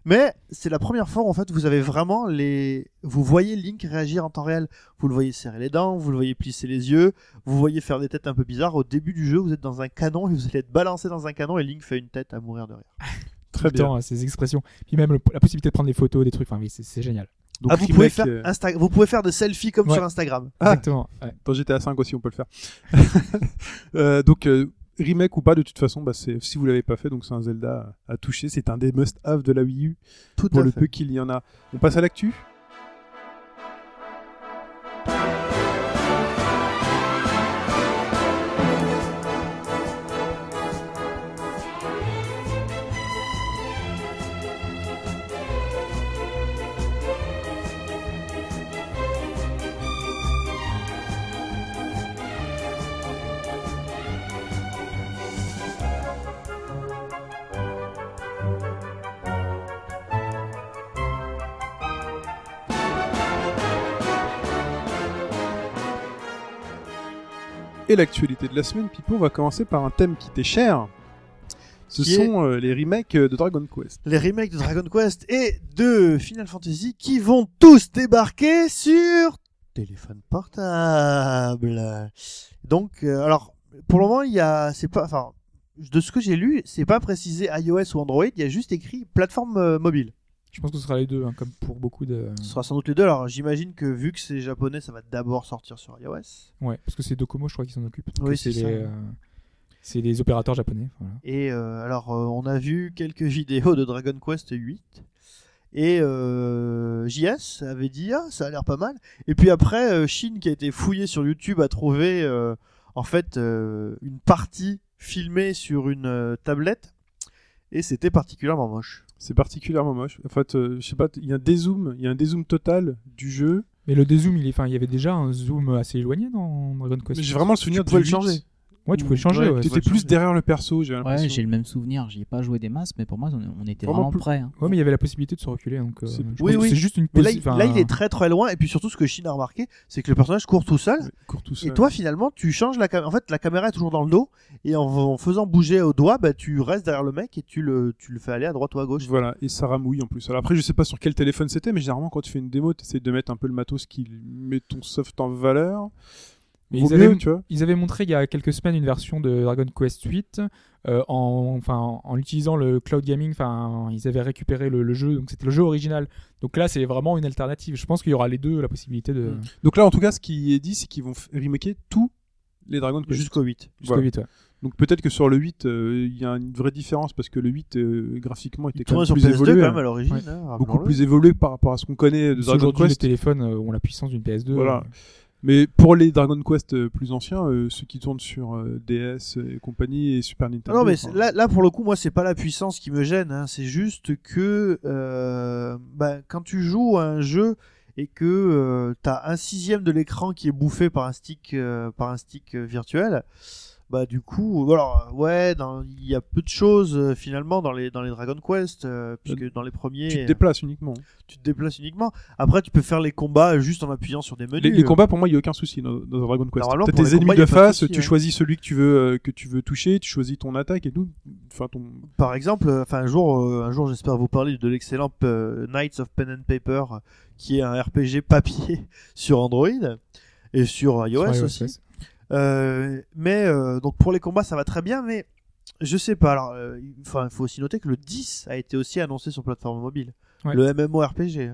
Mais c'est la première fois où, en fait vous avez vraiment les. Vous voyez Link réagir en temps réel. Vous le voyez serrer les dents, vous le voyez plisser les yeux, vous voyez faire des têtes un peu bizarres. Au début du jeu, vous êtes dans un canon et vous allez être balancé dans un canon et Link fait une tête à mourir de rire. <laughs> Très bien. hein, ces expressions. Puis même le- la possibilité de prendre des photos, des trucs. Enfin, oui, c'est c'est génial. Donc, ah, vous pouvez, faire euh, Insta- vous pouvez faire des selfies comme Ouais. sur Instagram. Ah. Exactement. ouais. Dans GTA 5 aussi, on peut le faire. <laughs> Euh, donc, euh, remake ou pas, de toute façon, bah, si vous l'avez pas fait, donc c'est un Zelda à, à toucher. C'est un des must-have de la Wii U, Tout pour le fait. peu qu'il y en a. On passe à l'actu? Et l'actualité de la semaine, Pipo, on va commencer par un thème qui t'est cher. Ce Qui est- sont euh, les remakes euh, de Dragon Quest. les remakes de Dragon Quest et de Final Fantasy qui vont tous débarquer sur téléphone portable. Donc, euh, alors, pour le moment, il y a, c'est pas, enfin, de ce que j'ai lu, c'est pas précisé iOS ou Android, il y a juste écrit plateforme mobile. Je pense que ce sera les deux, hein, comme pour beaucoup de. Ce sera sans doute les deux. Alors, j'imagine que vu que c'est japonais, ça va d'abord sortir sur iOS. Ouais, parce que c'est Docomo, je crois, qui s'en occupe. Oui, c'est les, euh, c'est les opérateurs japonais. Voilà. Et euh, alors, euh, on a vu quelques <laughs> vidéos de Dragon Quest 8. Et JS avait dit ah ça a l'air pas mal. Et puis après Shin qui a été fouillé sur YouTube a trouvé en fait une partie filmée sur une tablette et c'était particulièrement moche. C'est particulièrement moche. En fait, euh, je sais pas, il y a un dézoom, il y a un dézoom total du jeu. Mais le dézoom, il, est... enfin, il y avait déjà un zoom assez éloigné dans Dragon Quest. Mais j'ai vraiment le souvenir Tu du le changer. 8. Ouais, tu pouvais changer. Ouais, Ouais, T'étais plus derrière le perso, j'ai Ouais, l'impression. j'ai le même souvenir. J'y ai pas joué des masses, mais pour moi, on, on était Vraiment vraiment, plus- prêts. hein. Ouais, mais il y avait la possibilité de se reculer. Donc, euh, Oui, oui. C'est juste une Mais là, il, enfin, là, il est très très loin et puis surtout ce que Shin a remarqué, c'est que le personnage court tout seul Ouais, court tout et seul. toi finalement tu changes la caméra. En fait la caméra est toujours dans le dos et en, en faisant bouger au doigt, bah, tu restes derrière le mec et tu le, tu le fais aller à droite ou à gauche. Voilà, et ça ramouille en plus. Alors après, je sais pas sur quel téléphone c'était, mais généralement, quand tu fais une démo, tu essaies de mettre un peu le matos qui met ton soft en valeur. Mais ils avaient- mieux, tu vois. Ils avaient montré il y a quelques semaines une version de Dragon Quest 8 euh, en, enfin, en utilisant le cloud gaming. Enfin, ils avaient récupéré le, le jeu, donc c'était le jeu original. Donc là, c'est vraiment une alternative. Je pense qu'il y aura les deux, la possibilité de Mm. Donc là, en tout cas, ce qui est dit, c'est qu'ils vont remaker tous les Dragon Quest. Jusqu'au 8. jusqu'au Voilà. 8. ouais. Donc peut-être que sur le 8, euh, il y a une vraie différence parce que le 8, euh, graphiquement, était quand même sur plus PS2 évolué. quand même à l'origine. Ouais. hein, beaucoup plus évolué par rapport à ce qu'on connaît de Dragon Aujourd'hui, les Quest. téléphones ont la puissance d'une PS2. Voilà. Mais pour les Dragon Quest euh, plus anciens, euh, ceux qui tournent sur euh, DS et compagnie et Super Ah Nintendo. non, mais enfin, là, là, pour le coup, moi, c'est pas la puissance qui me gêne. hein. C'est juste que euh, bah, quand tu joues à un jeu et que euh, t'as un sixième de l'écran qui est bouffé par un stick, par un stick virtuel, bah du coup, alors ouais, dans- il y a peu de choses euh, finalement dans les dans les Dragon Quest, euh, puisque dans les premiers, tu te déplaces uniquement. tu te déplaces uniquement. Après, tu peux faire les combats juste en appuyant sur des menus. Les, les combats, pour moi, il n'y a aucun souci dans, dans Dragon Quest. T'as tes ennemis combats, y de face, souci, tu ouais. choisis celui que tu veux euh, que tu veux toucher, tu choisis ton attaque et tout. Enfin, ton... Par exemple, euh, enfin un jour, euh, un jour, j'espère vous parler de l'excellent euh, Knights of Pen and Paper, euh, qui est un RPG papier <laughs> sur Android et sur iOS, sur iOS, aussi. Euh, mais euh, donc pour les combats, ça va très bien, mais je sais pas. Alors, euh, il- enfin, il faut aussi noter que le 10 a été aussi annoncé sur plateforme mobile, Ouais. le MMORPG.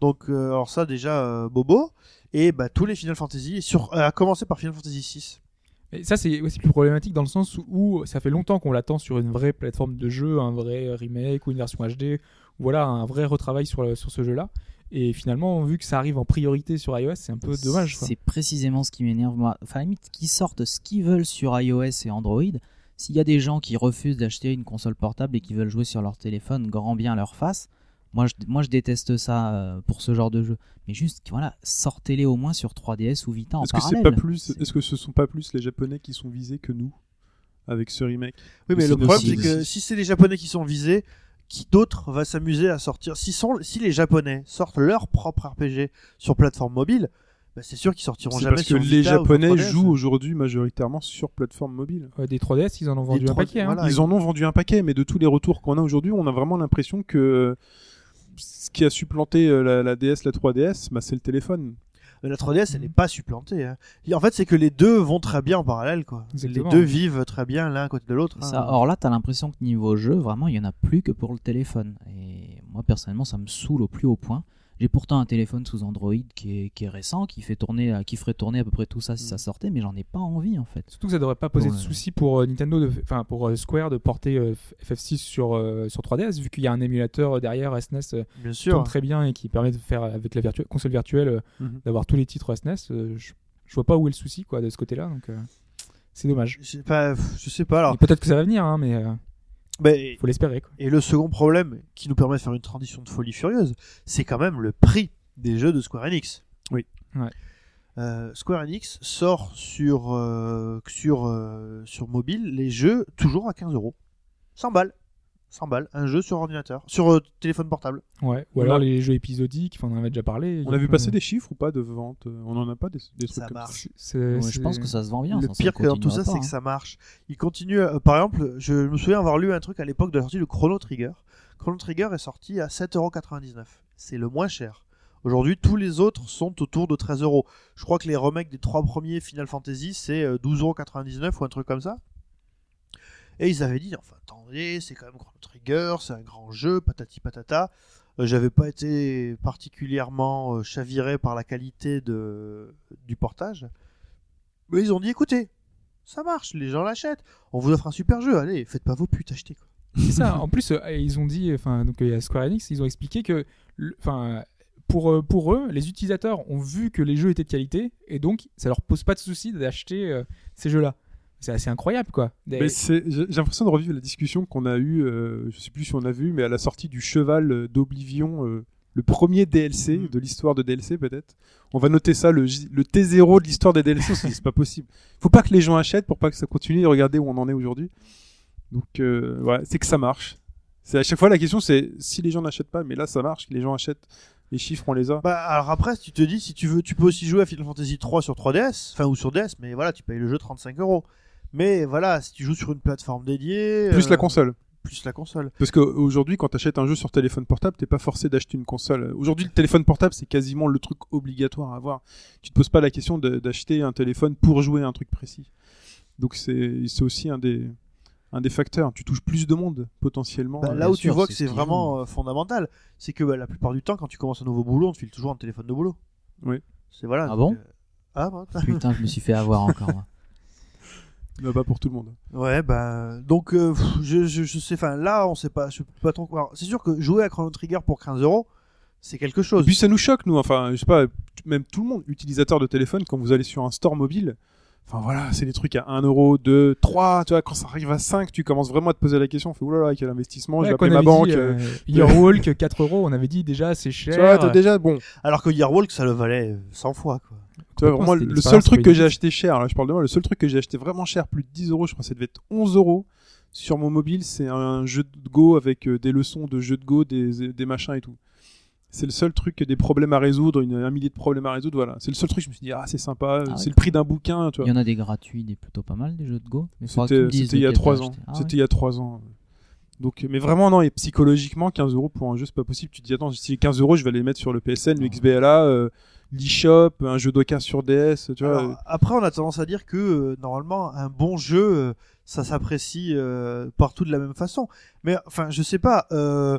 Donc, alors ça déjà, Bobo et bah tous les Final Fantasy, sur, à commencer par Final Fantasy 6. Et ça, c'est aussi plus problématique dans le sens où ça fait longtemps qu'on l'attend sur une vraie plateforme de jeu, un vrai remake ou une version HD, ou voilà, un vrai retravail sur, sur ce jeu-là. Et finalement, vu que ça arrive en priorité sur iOS, c'est un peu dommage. C'est précisément ce qui m'énerve, moi. Enfin, à la limite, qu'ils sortent ce qu'ils veulent sur iOS et Android. S'il y a des gens qui refusent d'acheter une console portable et qui veulent jouer sur leur téléphone, grand bien leur face. Moi, je, moi, je déteste ça euh, pour ce genre de jeu. Mais juste, voilà, sortez-les au moins sur 3DS ou Vita en Est-ce que parallèle. c'est pas plus Est-ce que ce sont pas plus les Japonais qui sont visés que nous avec ce remake? Oui, mais le problème, c'est que si c'est les Japonais qui sont visés, qui d'autre va s'amuser à sortir? Si, sont, si les Japonais sortent leur propre RPG sur plateforme mobile, bah, c'est sûr qu'ils sortiront jamais parce que les Vita ou sur Japonais 3DS. jouent aujourd'hui majoritairement sur plateforme mobile. Ouais, des 3DS, ils en ont vendu un 3 paquet. hein. voilà. Ils en ont vendu un paquet, mais de tous les retours qu'on a aujourd'hui, on a vraiment l'impression que ce qui a supplanté euh, la, la DS, la 3DS, bah, c'est le téléphone. Mais La 3DS, elle Mhm. n'est pas supplantée. hein. En fait, c'est que les deux vont très bien en parallèle. Quoi. Exactement. Les deux vivent très bien l'un à côté de l'autre. Ça, hein. or là, t'as l'impression que niveau jeu, vraiment, il y en a plus que pour le téléphone. Et moi, personnellement, ça me saoule au plus haut point. J'ai pourtant un téléphone sous Android qui est, qui est récent, qui fait tourner, euh, qui ferait tourner à peu près tout ça si ça sortait, mais j'en ai pas envie en fait. Surtout que ça devrait pas poser Ouais. de souci pour euh, Nintendo, de, enfin pour euh, Square de porter euh, FF6 sur, euh, sur 3DS, vu qu'il y a un émulateur derrière SNES euh, Bien qui sûr. tourne très bien et qui permet de faire avec la virtu- console virtuelle euh, Mhm. d'avoir tous les titres SNES. euh, je, je vois pas où est le souci quoi de ce côté-là, donc euh, c'est dommage. Je sais pas, je sais pas. Alors, Peut-être que ça va venir, hein, mais euh, mais- faut l'espérer. quoi. Et le second problème qui nous permet de faire une transition de folie furieuse, c'est quand même le prix des jeux de Square Enix. Oui. Ouais. Euh, Square Enix sort sur, euh, sur, euh, sur mobile les jeux toujours à 15 euros. 100 balles. 100 balles. Un jeu sur ordinateur. Sur euh, téléphone portable. Ouais. Ou alors les jeux épisodiques, enfin, on en avait déjà parlé. On a vu passer de- des chiffres ou pas de vente On en a pas des, des trucs Ça comme marche. C'est- Ouais, c'est- je pense que ça se vend bien. le ça, pire ça que dans tout ça, c'est que hein. ça marche. Il continue. euh, par exemple, je me souviens avoir lu un truc à l'époque de la sortie de Chrono Trigger. Chrono Trigger est sorti à 7,99€. C'est le moins cher. Aujourd'hui, tous les autres sont autour de 13 euros. Je crois que les remakes des trois premiers Final Fantasy, c'est euh, 12,99€ ou un truc comme ça. Et ils avaient dit, enfin attendez, c'est quand même Chrono Trigger, c'est un grand jeu, patati patata. Euh, J'avais pas été particulièrement euh, chaviré par la qualité de, du portage. Mais ils ont dit, écoutez, ça marche, les gens l'achètent. On vous offre un super jeu, allez, faites pas vos putes, achetez quoi. C'est ça. En plus, euh, ils ont dit, enfin, donc y a Square Enix, ils ont expliqué que, enfin, pour euh, pour eux, les utilisateurs ont vu que les jeux étaient de qualité et donc ça leur pose pas de souci d'acheter euh, ces jeux-là. C'est assez incroyable, quoi. Des- Mais c'est- j'ai l'impression de revivre la discussion qu'on a eue, euh, je sais plus si on a vu, mais à la sortie du Cheval euh, d'Oblivion, euh, le premier DLC Mhm. de l'histoire de DLC peut-être. On va noter ça, le, J- le T0 de l'histoire des DLC, c'est pas possible. Faut pas que les gens achètent pour pas que ça continue de regarder où on en est aujourd'hui. Donc euh, ouais, c'est que ça marche. C'est à chaque fois la question, c'est si les gens n'achètent pas, mais là ça marche, les gens achètent, les chiffres on les a. Bah alors après, si tu te dis, si tu veux, tu peux aussi jouer à Final Fantasy 3 sur 3DS, enfin ou sur DS, mais voilà, tu payes le jeu 35 euros. Mais voilà, si tu joues sur une plateforme dédiée, Plus euh, la console. plus la console. Parce qu'aujourd'hui, quand tu achètes un jeu sur téléphone portable, t'es pas forcé d'acheter une console. Aujourd'hui, le téléphone portable, c'est quasiment le truc obligatoire à avoir. Tu te poses pas la question d'acheter un téléphone pour jouer à un truc précis. Donc c'est c'est aussi un des, un des facteurs. Tu touches plus de monde, potentiellement. Bah, Euh, là où tu vois que ce c'est vraiment euh, fondamental, c'est que bah, la plupart du temps, quand tu commences un nouveau boulot, on te file toujours un téléphone de boulot. Oui. C'est voilà. Ah bon? euh, Ah bon. Putain, je me suis fait avoir encore. moi. Bah, pas pour tout le monde. Ouais, bah donc euh, pff, je, je, je sais, enfin là, on sait pas, je peux pas trop. alors, C'est sûr que jouer à Chrono Trigger pour 15 euros, c'est quelque Et chose. puis ça nous choque, nous. Enfin, je sais pas, même tout le monde, utilisateur de téléphone, quand vous allez sur un store mobile, enfin voilà, c'est des trucs à 1 euro, 2, 3, tu vois, quand ça arrive à 5, tu commences vraiment à te poser la question, on fait oulala, quel investissement, Ouais, j'ai appelé ma banque. euh, euh, Yearwalk <laughs> 4 euros, on avait dit déjà c'est cher. Tu vois, t'as déjà, bon, Alors que Yearwalk, ça le valait 100 fois quoi. Tu vois, une le seul truc que j'ai acheté cher, là, je parle de moi, le seul truc que j'ai acheté vraiment cher, plus de 10 euros, je crois que ça devait être 11 euros sur mon mobile, c'est un jeu de Go avec euh, des leçons de jeu de Go, des, des machins et tout. C'est le seul truc, des problèmes à résoudre, une, un millier de problèmes à résoudre, voilà. C'est le seul truc, je me suis dit, ah, c'est sympa, Ah c'est le prix d'un bouquin, tu Il y en a des gratuits, des plutôt pas mal, des jeux de Go. C'était il y a lequel 3 t'as ans. Ah C'était il y a 3 ans. Donc, mais vraiment, non, et psychologiquement, 15 euros pour un jeu, c'est pas possible. Tu te dis, attends, si j'ai 15 euros, je vais les mettre sur le PSN, le. XBLA, euh, l'eShop, un jeu d'occasion sur DS, tu vois. Alors, après, on a tendance à dire que euh, normalement, un bon jeu, euh, ça s'apprécie euh, partout de la même façon. Mais enfin, je sais pas. euh,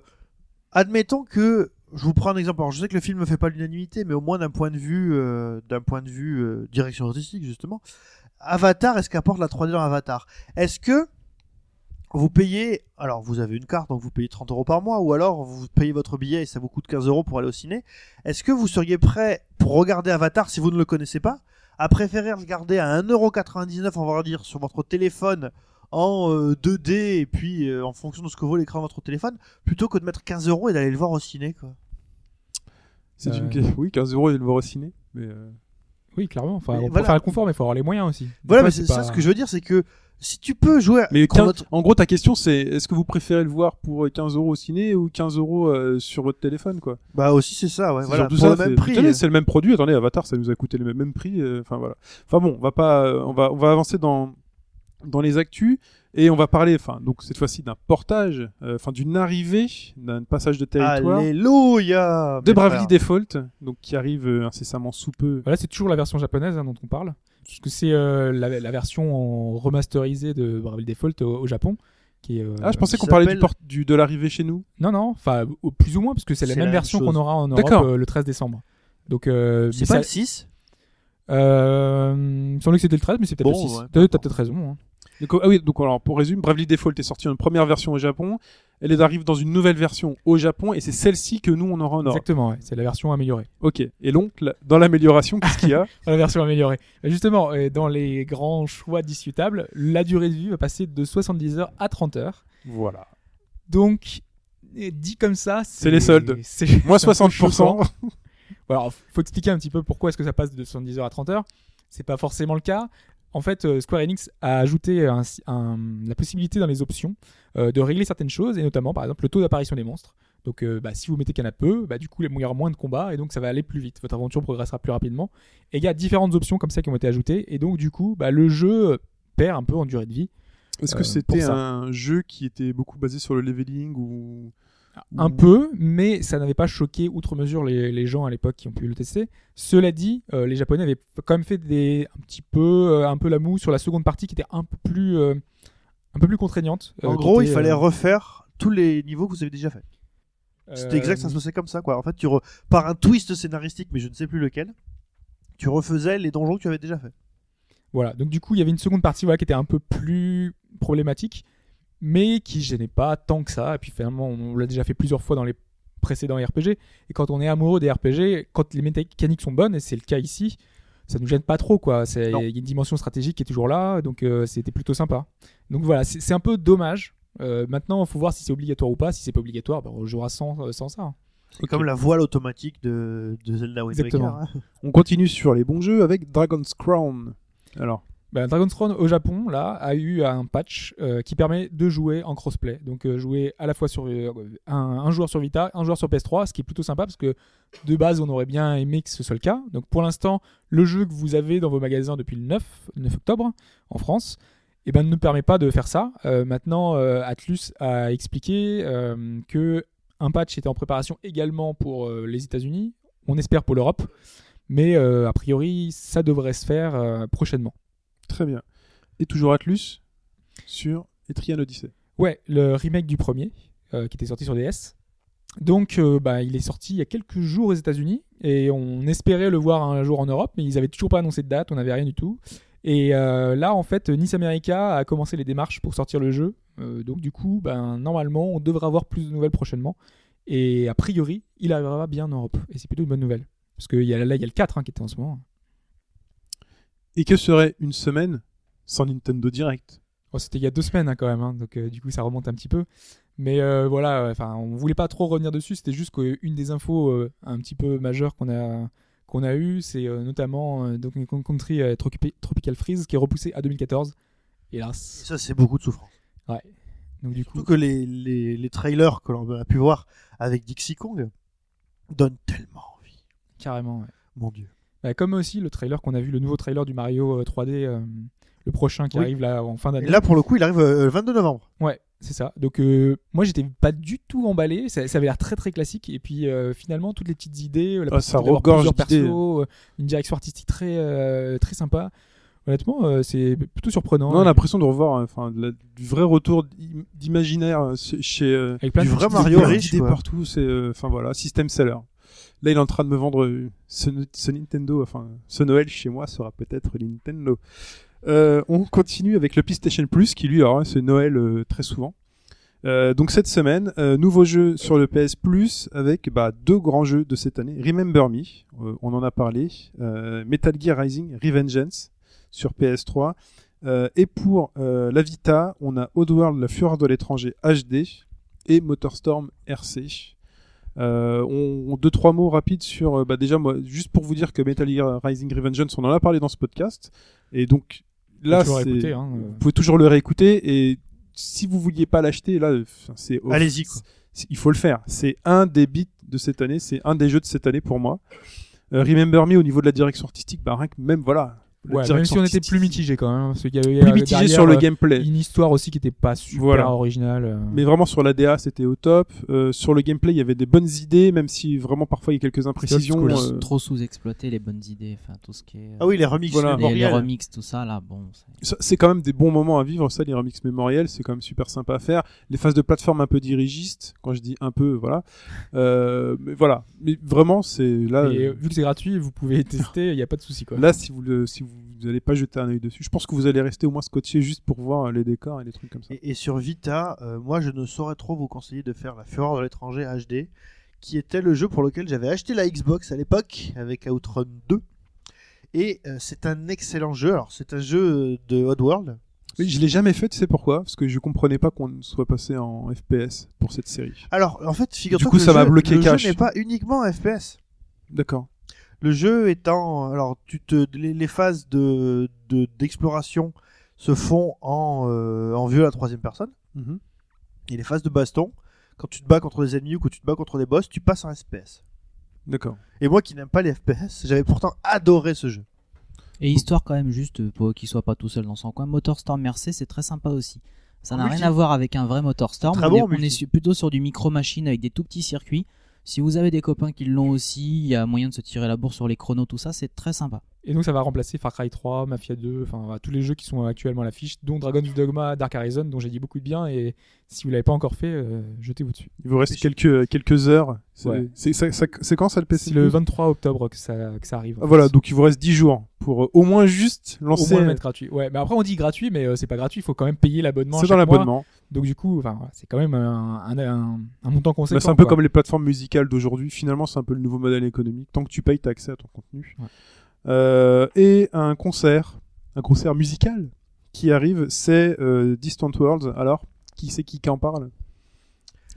admettons que je vous prends un exemple. Alors, je sais que le film ne fait pas l'unanimité, mais au moins d'un point de vue, euh, d'un point de vue euh, direction artistique justement. Avatar, est-ce qu'apporte la 3D dans Avatar? Est-ce que vous payez, alors vous avez une carte, donc vous payez 30 euros par mois, ou alors vous payez votre billet et ça vous coûte 15 euros pour aller au ciné. Est-ce que vous seriez prêt pour regarder Avatar si vous ne le connaissez pas, à préférer regarder à 1,99€, on va dire, sur votre téléphone en euh, 2D et puis euh, en fonction de ce que vaut l'écran de votre téléphone, plutôt que de mettre 15 euros et d'aller le voir au ciné, quoi. C'est Euh, une... Oui, 15 euros, il le voir au ciné. Mais euh, Oui, clairement. Enfin, Mais on peut voilà. faire le confort, mais il faut avoir les moyens aussi. Des Voilà, fois, mais c'est ça pas- ce que je veux dire, c'est que si tu peux jouer à Mais Chrono- 15 en gros, ta question, c'est est-ce que vous préférez le voir pour 15 euros au ciné ou 15 euros euh, sur votre téléphone, quoi? Bah aussi c'est ça, ouais, C'est voilà, pour ça, le même c'est- prix. Attendez, c'est le même produit. Attendez, Avatar, ça nous a coûté le même, même prix. euh, Enfin voilà. Enfin bon, on va pas, euh, on va, on va avancer dans dans les actus et on va parler, enfin donc cette fois-ci d'un portage, euh, enfin d'une arrivée, d'un passage de territoire Alléluia de Bravely. Default, donc qui arrive euh, incessamment sous peu. Voilà, c'est toujours la version japonaise hein, dont on parle. Parce que c'est euh, la, la version en remasterisée de Bravely Default au, au Japon. Qui est, euh, Ah, je pensais qu'on parlait du, port- du de l'arrivée chez nous. Non, non, enfin, plus ou moins, parce que c'est la même la version qu'on aura en Europe euh, le 13 décembre. Donc, euh, C'est pas ça- le 6 Euh, il me semblait que c'était le 13, mais c'est peut-être Bon, le 6. ouais, T'as peu t'as peut-être raison. hein. Donc, ah oui, donc alors pour résumer, Bravely Default est sorti en première version au Japon. Elle arrive dans une nouvelle version au Japon et c'est celle-ci que nous on aura en Europe. Exactement, ouais, c'est la version améliorée. Ok. Et donc là, dans l'amélioration, qu'est-ce qu'il y a <laughs> La version améliorée. Justement, euh, dans les grands choix discutables, la durée de vie va passer de 70 heures à 30 heures. Voilà. Donc, dit comme ça, C'est les soldes. c'est- Moins c'est un peu choquant. 60%. <laughs> Bon, alors, faut expliquer un petit peu pourquoi est-ce que ça passe de 70 heures à 30 heures. C'est pas forcément le cas. En fait, euh, Square Enix a ajouté un- un- la possibilité dans les options euh, de régler certaines choses, et notamment, par exemple, le taux d'apparition des monstres. Donc, euh, bah, si vous mettez a peu, bah, du coup, il y aura moins de combats, et donc ça va aller plus vite. Votre aventure progressera plus rapidement. Et il y a différentes options comme ça qui ont été ajoutées, et donc, du coup, bah, le jeu perd un peu en durée de vie. Est-ce Euh, que c'était un jeu qui était beaucoup basé sur le leveling ou Un ou- peu, mais ça n'avait pas choqué outre mesure les, les gens à l'époque qui ont pu le tester. Cela dit, euh, les Japonais avaient quand même fait des un petit peu euh, un peu la moue sur la seconde partie qui était un peu plus euh, un peu plus contraignante. euh, En gros, était, il fallait euh, refaire tous les niveaux que vous avez déjà fait. C'était exact, ça se passait comme ça, quoi. En fait, tu re- par un twist scénaristique, mais je ne sais plus lequel, tu refaisais les donjons que tu avais déjà fait. Voilà, donc du coup, il y avait une seconde partie voilà, qui était un peu plus problématique. Mais qui gênait pas tant que ça. Et puis finalement, on l'a déjà fait plusieurs fois dans les précédents RPG. Et quand on est amoureux des RPG, quand les mécaniques sont bonnes, et c'est le cas ici, ça nous gêne pas trop quoi. C'est- Non. Il y a une dimension stratégique qui est toujours là, donc euh, c'était plutôt sympa. Donc voilà, c'est un peu dommage. Euh, maintenant, il faut voir si c'est obligatoire ou pas. Si c'est pas obligatoire, ben, on jouera sans, euh, sans ça. C'est comme la voile automatique de, de Zelda Wind. Exactement. hein. <laughs> On continue sur les bons jeux avec Dragon's Crown. Alors, Ben, Dragon's Crown au Japon là a eu un patch euh, qui permet de jouer en crossplay, donc euh, jouer à la fois sur euh, un, joueur sur Vita, un joueur sur PS3, ce qui est plutôt sympa parce que de base on aurait bien aimé que ce soit le cas. Donc pour l'instant, le jeu que vous avez dans vos magasins depuis le 9, 9 octobre en France, eh ben, ne permet pas de faire ça. Maintenant, Atlus a expliqué que un patch était en préparation également pour les États-Unis. On espère pour l'Europe, mais a priori ça devrait se faire prochainement. Très bien. Et toujours Atlus sur Etrian Odyssey. Ouais, le remake du premier, euh, qui était sorti sur DS. Donc, euh, bah, il est sorti il y a quelques jours aux États-Unis et on espérait le voir un jour en Europe, mais ils avaient toujours pas annoncé de date, on n'avait rien du tout. Et euh, là, en fait, Nice America a commencé les démarches pour sortir le jeu. Donc, du coup, ben, normalement, on devrait avoir plus de nouvelles prochainement. Et a priori, il arrivera bien en Europe. Et c'est plutôt une bonne nouvelle. Parce que y a, là, il y a le 4 hein, qui était en ce moment. Et que serait une semaine sans Nintendo Direct? Oh, C'était il y a deux semaines hein, quand même, hein, donc euh, du coup ça remonte un petit peu. Mais euh, voilà, euh, enfin, on voulait pas trop revenir dessus. C'était juste qu'une des infos euh, un petit peu majeures qu'on a qu'on a eu, c'est euh, notamment euh, Donkey Kong Country euh, Tropi- Tropical Freeze qui est repoussé à 2014. Et Hélas. ça, c'est beaucoup de souffrance. Donc du coup, Surtout que les, les, les trailers que l'on a pu voir avec Dixie Kong donnent tellement envie. carrément. ouais. Mon dieu. Bah, comme aussi le trailer qu'on a vu, le nouveau trailer du Mario euh, 3D, euh, le prochain qui Oui. arrive là en fin Et d'année. là, pour le coup, il arrive euh, le 22 novembre. Ouais, c'est ça. Donc euh, moi j'étais pas du tout emballé, ça, ça avait l'air très très classique et puis euh, finalement toutes les petites idées, euh, la Ah, ça regorge euh, une direction artistique très euh, très sympa. Honnêtement, euh, c'est plutôt surprenant. Non, on a l'impression de revoir euh, enfin, du vrai retour d'im- d'imaginaire euh, chez- euh, Avec plein du vrai Mario riche, partout. C'est euh, enfin voilà, system seller. Là, il est en train de me vendre euh, ce, Nintendo. Enfin, ce Noël chez moi sera peut-être Nintendo. Euh, on continue avec le PlayStation Plus qui lui, alors hein, c'est Noël euh, très souvent. Donc cette semaine, nouveau jeu sur le PS Plus avec bah, deux grands jeux de cette année. Remember Me, on en a parlé. Metal Gear Rising Revengeance sur PS3. Euh, et pour la Vita, on a Oddworld, la fureur de l'étranger HD et Motorstorm RC. Euh, on, on- deux trois mots rapides sur euh, bah déjà moi juste pour vous dire que Metal Gear Rising Revengeance on en a parlé dans ce podcast. Et donc là écouter, hein, euh. vous pouvez toujours le réécouter. Et si vous vouliez pas l'acheter là euh, c'est Allez-y, il faut le faire. C'est un des bits de cette année. C'est un des jeux de cette année pour moi. Euh, Remember Me au niveau de la direction artistique bah rien que même voilà Ouais, même si on était plus mitigé quand même, parce qu'il y avait plus mitigé derrière, sur le euh, gameplay une histoire aussi qui était pas super Voilà. originale. euh. mais vraiment sur la DA c'était au top Euh, sur le gameplay il y avait des bonnes idées même si vraiment parfois il y a quelques imprécisions euh, Trop sous-exploité les bonnes idées, enfin tout ce qui est. Ah oui, les remix Voilà. les, les mémoriels. remix, tout ça là, bon. c'est- quand même des bons moments à vivre ça les remix mémoriels c'est quand même super sympa à faire les phases de plateforme un peu dirigistes quand je dis un peu voilà euh, mais voilà mais vraiment c'est là Et vu que c'est gratuit, vous pouvez <laughs> tester, il n'y a pas de souci quoi. là si vous le, si vous n'allez pas jeter un œil dessus je pense que vous allez rester au moins scotché juste pour voir euh, les décors et les trucs comme ça Et, et sur Vita, euh, moi je ne saurais trop vous conseiller de faire La Fureur de l'étranger HD, qui était le jeu pour lequel j'avais acheté la Xbox à l'époque avec Outrun 2. Et euh, c'est un excellent jeu. Alors c'est un jeu de Oddworld. Mais je l'ai jamais fait tu sais pourquoi? Parce que je comprenais pas qu'on soit passé en FPS pour cette série Alors en fait, figure-toi que ça le jeu- bloqué le jeu cash. n'est pas uniquement un FPS. d'accord Le jeu étant, alors tu te, les, les phases de de- d'exploration se font en euh, en vue à la troisième personne. Mhm. Et les phases de baston, quand tu te bats contre des ennemis ou que tu te bats contre des boss, tu passes en FPS. d'accord Et moi qui n'aime pas les FPS, j'avais pourtant adoré ce jeu. Et histoire quand même juste pour qu'il soit pas tout seul dans son coin. Motorstorm Mercé, c'est très sympa aussi. Ça n'a rien à voir avec un vrai Motorstorm. Très on bon est, en on est plutôt sur du micro machine avec des tout petits circuits. Si vous avez des copains qui l'ont aussi, il y a moyen de se tirer la bourre sur les chronos, tout ça, c'est très sympa. Et donc ça va remplacer Far Cry 3, Mafia 2, enfin tous les jeux qui sont actuellement à l'affiche, dont Dragon's Dogma, Dark Horizon, dont j'ai dit beaucoup de bien. Et si vous l'avez pas encore fait, euh, jetez-vous dessus. Il vous reste quelques, quelques heures. C'est Ouais. quand ça le PC C'est le 23 octobre que ça, que ça arrive. Ah, Voilà, donc il vous reste 10 jours pour euh, au moins juste au lancer. moins le mettre gratuit. Ouais, mais après on dit gratuit, mais euh, c'est pas gratuit. Il faut quand même payer l'abonnement. C'est dans l'abonnement. Donc du coup, voilà, c'est quand même un, un, un- un montant conséquent. Bah, c'est un peu quoi. comme les plateformes musicales d'aujourd'hui. Finalement, c'est un peu le nouveau modèle économique. Tant que tu payes, t'as accès à ton contenu. Ouais. Euh, et un concert, un concert musical qui arrive, c'est euh, Distant Worlds. Alors, qui c'est qui, qui en parle?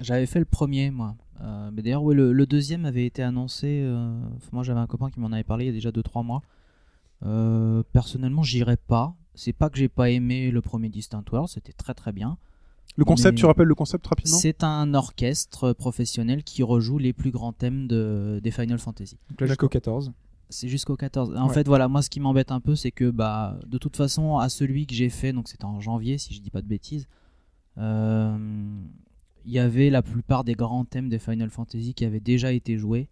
J'avais fait le premier, moi. Euh, mais d'ailleurs, ouais, le, le deuxième avait été annoncé. euh, moi, j'avais un copain qui m'en avait parlé il y a déjà 2-3 mois. Euh, personnellement, j'irai pas. C'est pas que j'ai pas aimé le premier Distant World, c'était très très bien. Le concept, Mais- tu rappelles le concept rapidement? C'est un orchestre professionnel qui rejoue les plus grands thèmes de, des Final Fantasy. Donc là, jusqu'au 14. C'est jusqu'au 14. En Ouais. fait, voilà, moi, ce qui m'embête un peu, c'est que, bah, de toute façon, à celui que j'ai fait, donc c'était en janvier, si je dis pas de bêtises, euh, il y avait la plupart des grands thèmes des Final Fantasy qui avaient déjà été joués.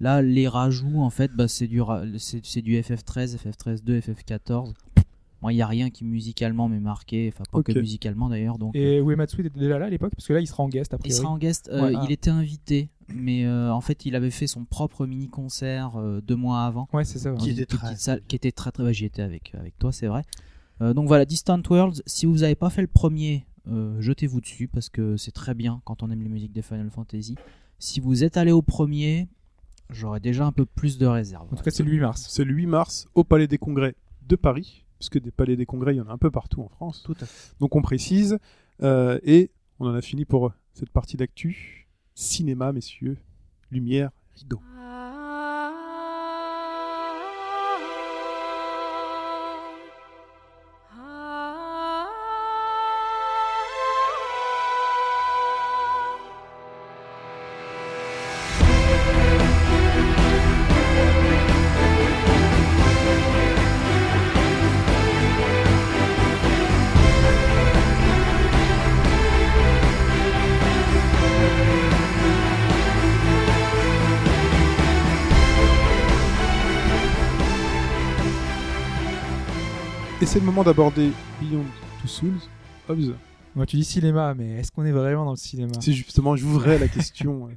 Là, les rajouts, en fait, bah, c'est du, ra- c'est, c'est du FF13, FF13-2, FF14. Moi, il n'y a rien qui musicalement m'est marqué, enfin, pas que musicalement d'ailleurs. Donc, Et Uematsu était déjà là à l'époque, parce que là, il sera en guest a il sera en guest. euh, Ouais, ah. il était invité, mais euh, en fait, il avait fait son propre mini-concert euh, deux mois avant Ouais, c'est ça. Qui était très- salle qui était très très ouais, j'y étais avec avec toi c'est vrai Euh, donc voilà Distant Worlds si vous n'avez pas fait le premier euh, jetez-vous dessus parce que c'est très bien quand on aime les musiques des Final Fantasy si vous êtes allé au premier j'aurais déjà un peu plus de réserve En tout cas, c'est le 8 mars. C'est le 8 mars au Palais des Congrès de Paris, puisque des palais des congrès, il y en a un peu partout en France. Tout à fait. Donc on précise. Euh, et on en a fini pour cette partie d'actu. Cinéma, messieurs. Lumière, rideau. Et c'est le moment d'aborder Beyond Two Souls. Hobbs. Moi, tu dis cinéma, mais est-ce qu'on est vraiment dans le cinéma? C'est justement, j'ouvrais la question.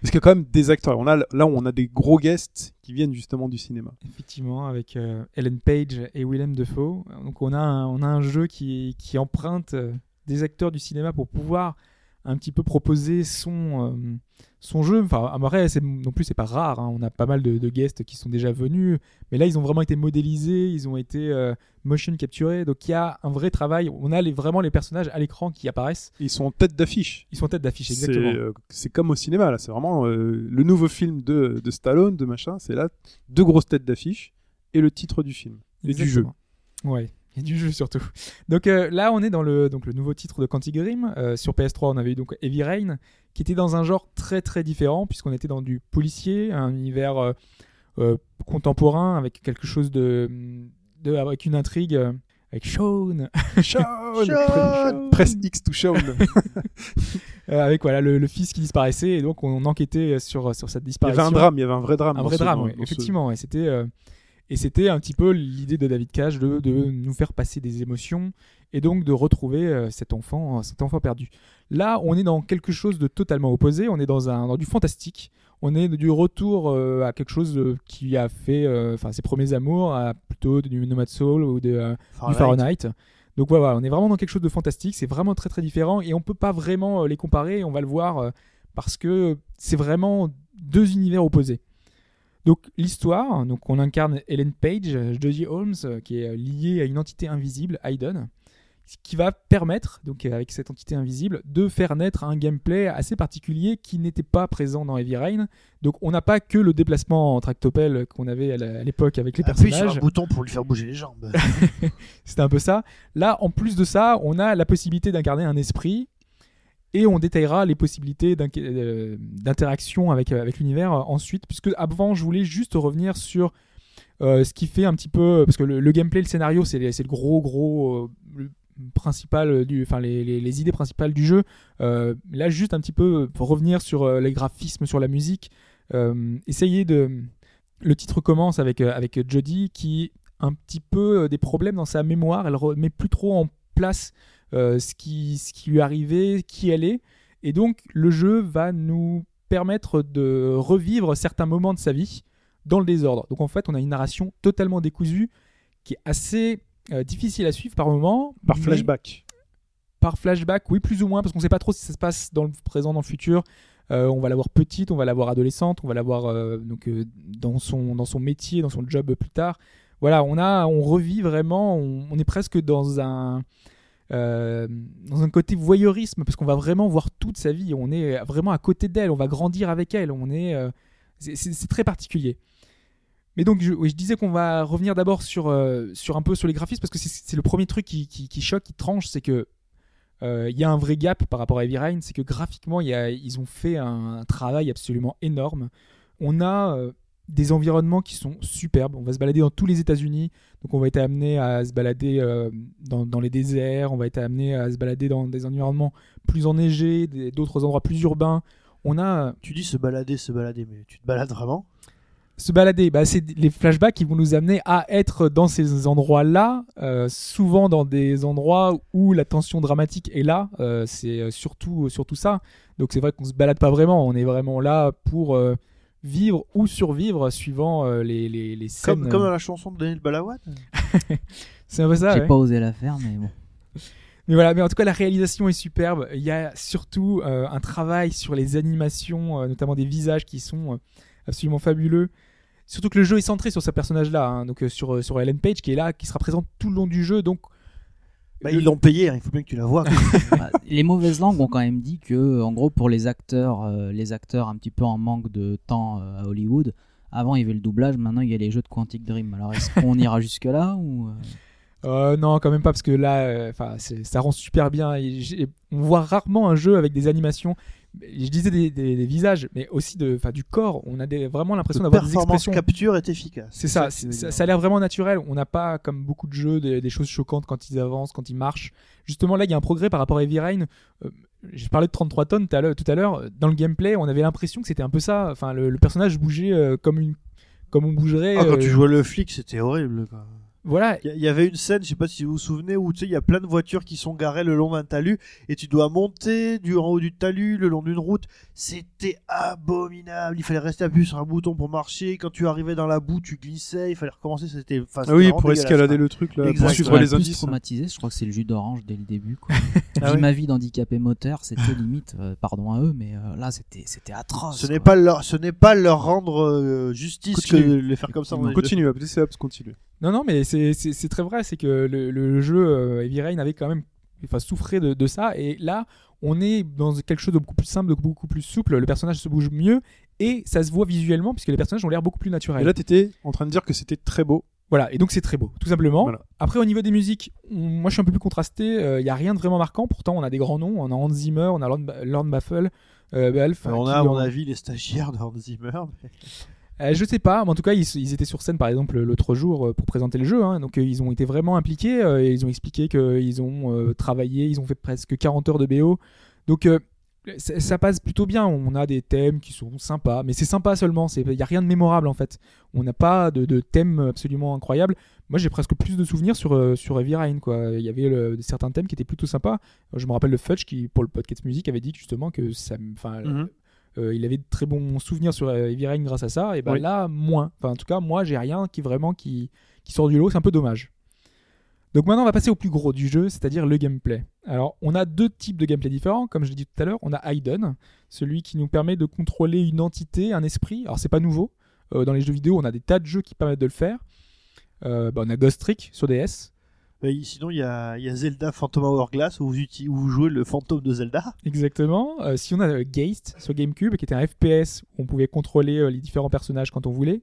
Parce qu'il y a quand même des acteurs. On a, là, on a des gros guests qui viennent justement du cinéma. Effectivement, avec euh, Ellen Page et Willem Dafoe. Donc on a un, on a un jeu qui, qui emprunte euh, des acteurs du cinéma pour pouvoir un petit peu proposer son, euh, son jeu. Enfin, à c'est non plus c'est pas rare. hein. On a pas mal de, de guests qui sont déjà venus, mais là ils ont vraiment été modélisés, ils ont été euh, motion capturés. Donc il y a un vrai travail. On a les, vraiment les personnages à l'écran qui apparaissent. Ils sont en tête d'affiche. Ils sont en tête d'affiche, C'est exactement. euh, c'est comme au cinéma, là. C'est vraiment le nouveau film de, de Stallone, de machin. C'est là deux grosses têtes d'affiche et le titre du film. Et du jeu. Ouais, et du jeu surtout. Donc euh, là, on est dans le, donc, le nouveau titre de Quantic Dream. Euh, sur PS3, on avait eu donc Heavy Rain, qui était dans un genre très très différent, puisqu'on était dans du policier, un univers euh, contemporain, avec quelque chose de, de avec une intrigue, avec Sean, Sean Sean Press X to Sean <laughs> avec voilà le, le fils qui disparaissait, et donc on enquêtait sur sur cette Il y disparition. avait un drame, il y avait un vrai drame. un vrai drame, ouais, ce- effectivement. Et c'était et c'était un petit peu l'idée de David Cage de, de nous faire passer des émotions et donc de retrouver euh, cet enfant, cet enfant perdu. Là, on est dans quelque chose de totalement opposé. On est dans un dans du fantastique. On est du retour euh, à quelque chose euh, qui a fait, enfin, ses premiers amours, à plutôt du Nomad Soul ou de, du Fahrenheit. Donc voilà, on est vraiment dans quelque chose de fantastique, c'est vraiment très très différent et on peut pas vraiment les comparer, on va le voir parce que c'est vraiment deux univers opposés. Donc l'histoire, donc on incarne Ellen Page, euh, Jodie Holmes, euh, qui est euh, liée à une entité invisible, Hayden, qui va permettre, donc avec cette entité invisible, de faire naître un gameplay assez particulier qui n'était pas présent dans Heavy Rain. Donc on n'a pas que le déplacement en tractopelle qu'on avait à l'époque avec les Appuie sur personnages. un bouton pour lui faire bouger les jambes. <laughs> C'était un peu ça. Là, en plus de ça, on a la possibilité d'incarner un esprit et on détaillera les possibilités euh, d'interaction avec, euh, l'univers euh, ensuite. Puisque avant, je voulais juste revenir sur ce qui fait un petit peu. Parce que le, gameplay, le scénario, c'est le gros, gros. principal enfin les, idées principales du jeu là juste un petit peu pour revenir sur les graphismes sur la musique euh, essayer de le titre commence avec, avec Jodie qui a un petit peu des problèmes dans sa mémoire. Elle remet plus trop en place euh, ce, qui, ce qui lui arrivé, qui elle est. Et donc, le jeu va nous permettre de revivre certains moments de sa vie dans le désordre. Donc, en fait, on a une narration totalement décousue qui est assez euh, difficile à suivre par moment. Par flashback. par flashback, oui, plus ou moins, parce qu'on sait pas trop si ça se passe dans le présent, dans le futur. Euh, on va la voir petite, on va la voir adolescente, on va la voir euh, donc dans son dans son métier, dans son job plus tard. Voilà, on a, on revit vraiment, on, est presque dans un euh, dans un côté voyeurisme parce qu'on va vraiment voir toute sa vie. On est vraiment à côté d'elle, on va grandir avec elle. On est, euh, c'est- très particulier. Mais donc, je, je disais qu'on va revenir d'abord sur, euh, sur un peu sur les graphismes parce que c'est- le premier truc qui, choque, qui tranche, c'est que il y a un vrai gap par rapport à Heavy Rain, c'est que graphiquement, ils ont fait un, travail absolument énorme. On a des environnements qui sont superbes. On va se balader dans tous les États-Unis, donc on va être amené à se balader euh, dans, dans les déserts, on va être amené à se balader dans des environnements plus enneigés, d'autres endroits plus urbains. On a Tu dis se balader, se balader, mais tu te balades vraiment? se balader, bah, c'est les flashbacks qui vont nous amener à être dans ces endroits-là, euh, souvent dans des endroits où la tension dramatique est là. euh, c'est surtout surtout ça. Donc c'est vrai qu'on se balade pas vraiment. On est vraiment là pour vivre ou survivre suivant euh, les, les, les scènes. comme, comme dans la chanson de Daniel Balavoine <laughs> C'est un peu ça. J'ai ouais. pas osé la faire, mais bon. <laughs> Mais voilà, mais en tout cas, la réalisation est superbe. Il y a surtout euh, un travail sur les animations, euh, notamment des visages qui sont euh, absolument fabuleux. Surtout que le jeu est centré sur ce personnage-là, hein, donc euh, sur, euh, sur Ellen Page qui est là, qui sera présente tout le long du jeu. Donc, bah, Le- Ils l'ont payé, hein, il faut bien que tu la vois. <laughs> Bah, les mauvaises langues ont quand même dit que, en gros, pour les acteurs, euh, les acteurs un petit peu en manque de temps euh, à Hollywood, avant il y avait le doublage, maintenant il y a les jeux de Quantic Dream. Alors est-ce <laughs> qu'on ira jusque là ou euh, non, quand même pas, parce que là, euh, enfin, ça rend super bien. Et j'ai- on voit rarement un jeu avec des animations. Je disais des, des- des visages, mais aussi de, du corps. On a des- vraiment l'impression d'avoir des expressions capture est efficace. C'est ça, ça, a l'air vraiment naturel. On n'a pas, comme beaucoup de jeux, des, des choses choquantes quand ils avancent, quand ils marchent. Justement, là, il y a un progrès par rapport à Heavy Rain. Euh, J'ai parlé de 33 tonnes tout à l'heure- tout à l'heure. Dans le gameplay, on avait l'impression que c'était un peu ça. Enfin, le, le personnage bougeait euh, comme, une, comme on bougerait. Ah, quand euh, tu jouais le flic, c'était horrible. quoi. Voilà. Il y, avait une scène, je sais pas si vous vous souvenez, où tu sais, il y a plein de voitures qui sont garées le long d'un talus et tu dois monter du en haut du talus le long d'une route. C'était abominable. Il fallait rester appuyé sur un bouton pour marcher. Quand tu arrivais dans la boue, tu glissais. Il fallait recommencer. C'était. enfin, Ah oui, pour escalader le truc là, Exact. pour suivre les indices. traumatisé, je crois que c'est le jus d'orange dès le début. Quoi. <laughs> Ah ma vie d'handicapé moteur, c'était <laughs> limite, euh, pardon à eux, mais euh, là c'était c'était atroce. Ce n'est pas leur, ce n'est pas leur rendre euh, justice Continue. que de les faire comme ça. Continue, continuer. Non, non, mais c'est- très vrai. C'est que le, le jeu euh, Heavy Rain avait quand même enfin, souffrait de, de ça. Et là, on est dans quelque chose de beaucoup plus simple, de beaucoup plus souple. Le personnage se bouge mieux et ça se voit visuellement puisque les personnages ont l'air beaucoup plus naturels. Et là, t'étais en train de dire que c'était très beau. Voilà, et donc c'est très beau, tout simplement. Voilà. Après, au niveau des musiques, moi je suis un peu plus contrasté. Il n'y a rien de vraiment marquant. Pourtant, on a des grands noms. On a Hans Zimmer, on a Lord Baffle, euh, Belf. On qui a, à mon avis, les stagiaires de Hans Zimmer. mais- <laughs> Euh, je sais pas, mais en tout cas, ils, étaient sur scène par exemple l'autre jour euh, pour présenter le jeu. hein. donc, euh, ils ont été vraiment impliqués. et ils ont expliqué qu'ils ont travaillé, ils ont fait presque 40 heures de BO. Donc, ça, passe plutôt bien. On a des thèmes qui sont sympas, mais c'est sympa seulement. Il n'y a rien de mémorable en fait. On n'a pas de, de thème absolument incroyable. Moi, j'ai presque plus de souvenirs sur, sur Heavy Rain. Il y avait certains thèmes qui étaient plutôt sympas. Je me rappelle le Fudge qui, pour le podcast musique, avait dit justement que ça, Mhm. Euh, il avait de très bons souvenirs sur euh, Heavy Rain grâce à ça. Et ben Oui. là, moins. Enfin, en tout cas, moi, j'ai rien qui vraiment qui, qui sort du lot. C'est un peu dommage. Donc maintenant, on va passer au plus gros du jeu, c'est-à-dire le gameplay. Alors, on a deux types de gameplay différents. Comme je l'ai dit tout à l'heure, on a Hayden, celui qui nous permet de contrôler une entité, un esprit. Alors, c'est pas nouveau. Euh, dans les jeux vidéo, on a des tas de jeux qui permettent de le faire. Euh, bah, on a Ghost Trick sur DS. Mais sinon, il y a, il y a Zelda Phantom Hourglass où vous, uti- où vous jouez le fantôme de Zelda. Exactement. Euh, si on a euh, Geist sur GameCube, qui était un FPS où on pouvait contrôler euh, les différents personnages quand on voulait.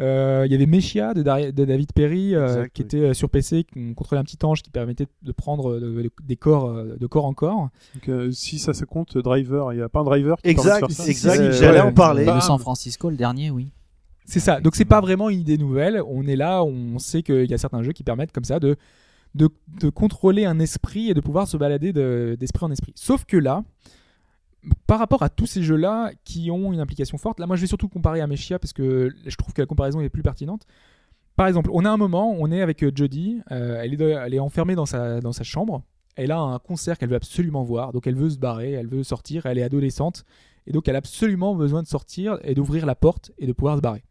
Euh, Il y avait Meshia de, de David Perry euh, Exact, qui oui. était euh, sur PC, qui contrôlait un petit ange qui permettait de prendre de- de- des corps de corps en corps. Donc, euh, si ça se compte, Driver, il n'y a pas un driver qui permet de Exact, exact. J'allais ouais. en parler. Bah, Le San Francisco, le dernier, oui. C'est ça. Donc c'est pas vraiment une idée nouvelle. On est là, on sait qu'il y a certains jeux qui permettent comme ça de, de, contrôler un esprit et de pouvoir se balader de- d'esprit en esprit. Sauf que là, par rapport à tous ces jeux-là qui ont une implication forte, là moi je vais surtout comparer à Meshia parce que je trouve que la comparaison est plus pertinente. Par exemple, on a un moment, on est avec euh, Jodie, euh, elle, est enfermée dans sa, dans sa chambre, elle a un concert qu'elle veut absolument voir, donc elle veut se barrer, elle veut sortir, elle est adolescente, et donc elle a absolument besoin de sortir et d'ouvrir la porte et de pouvoir se barrer.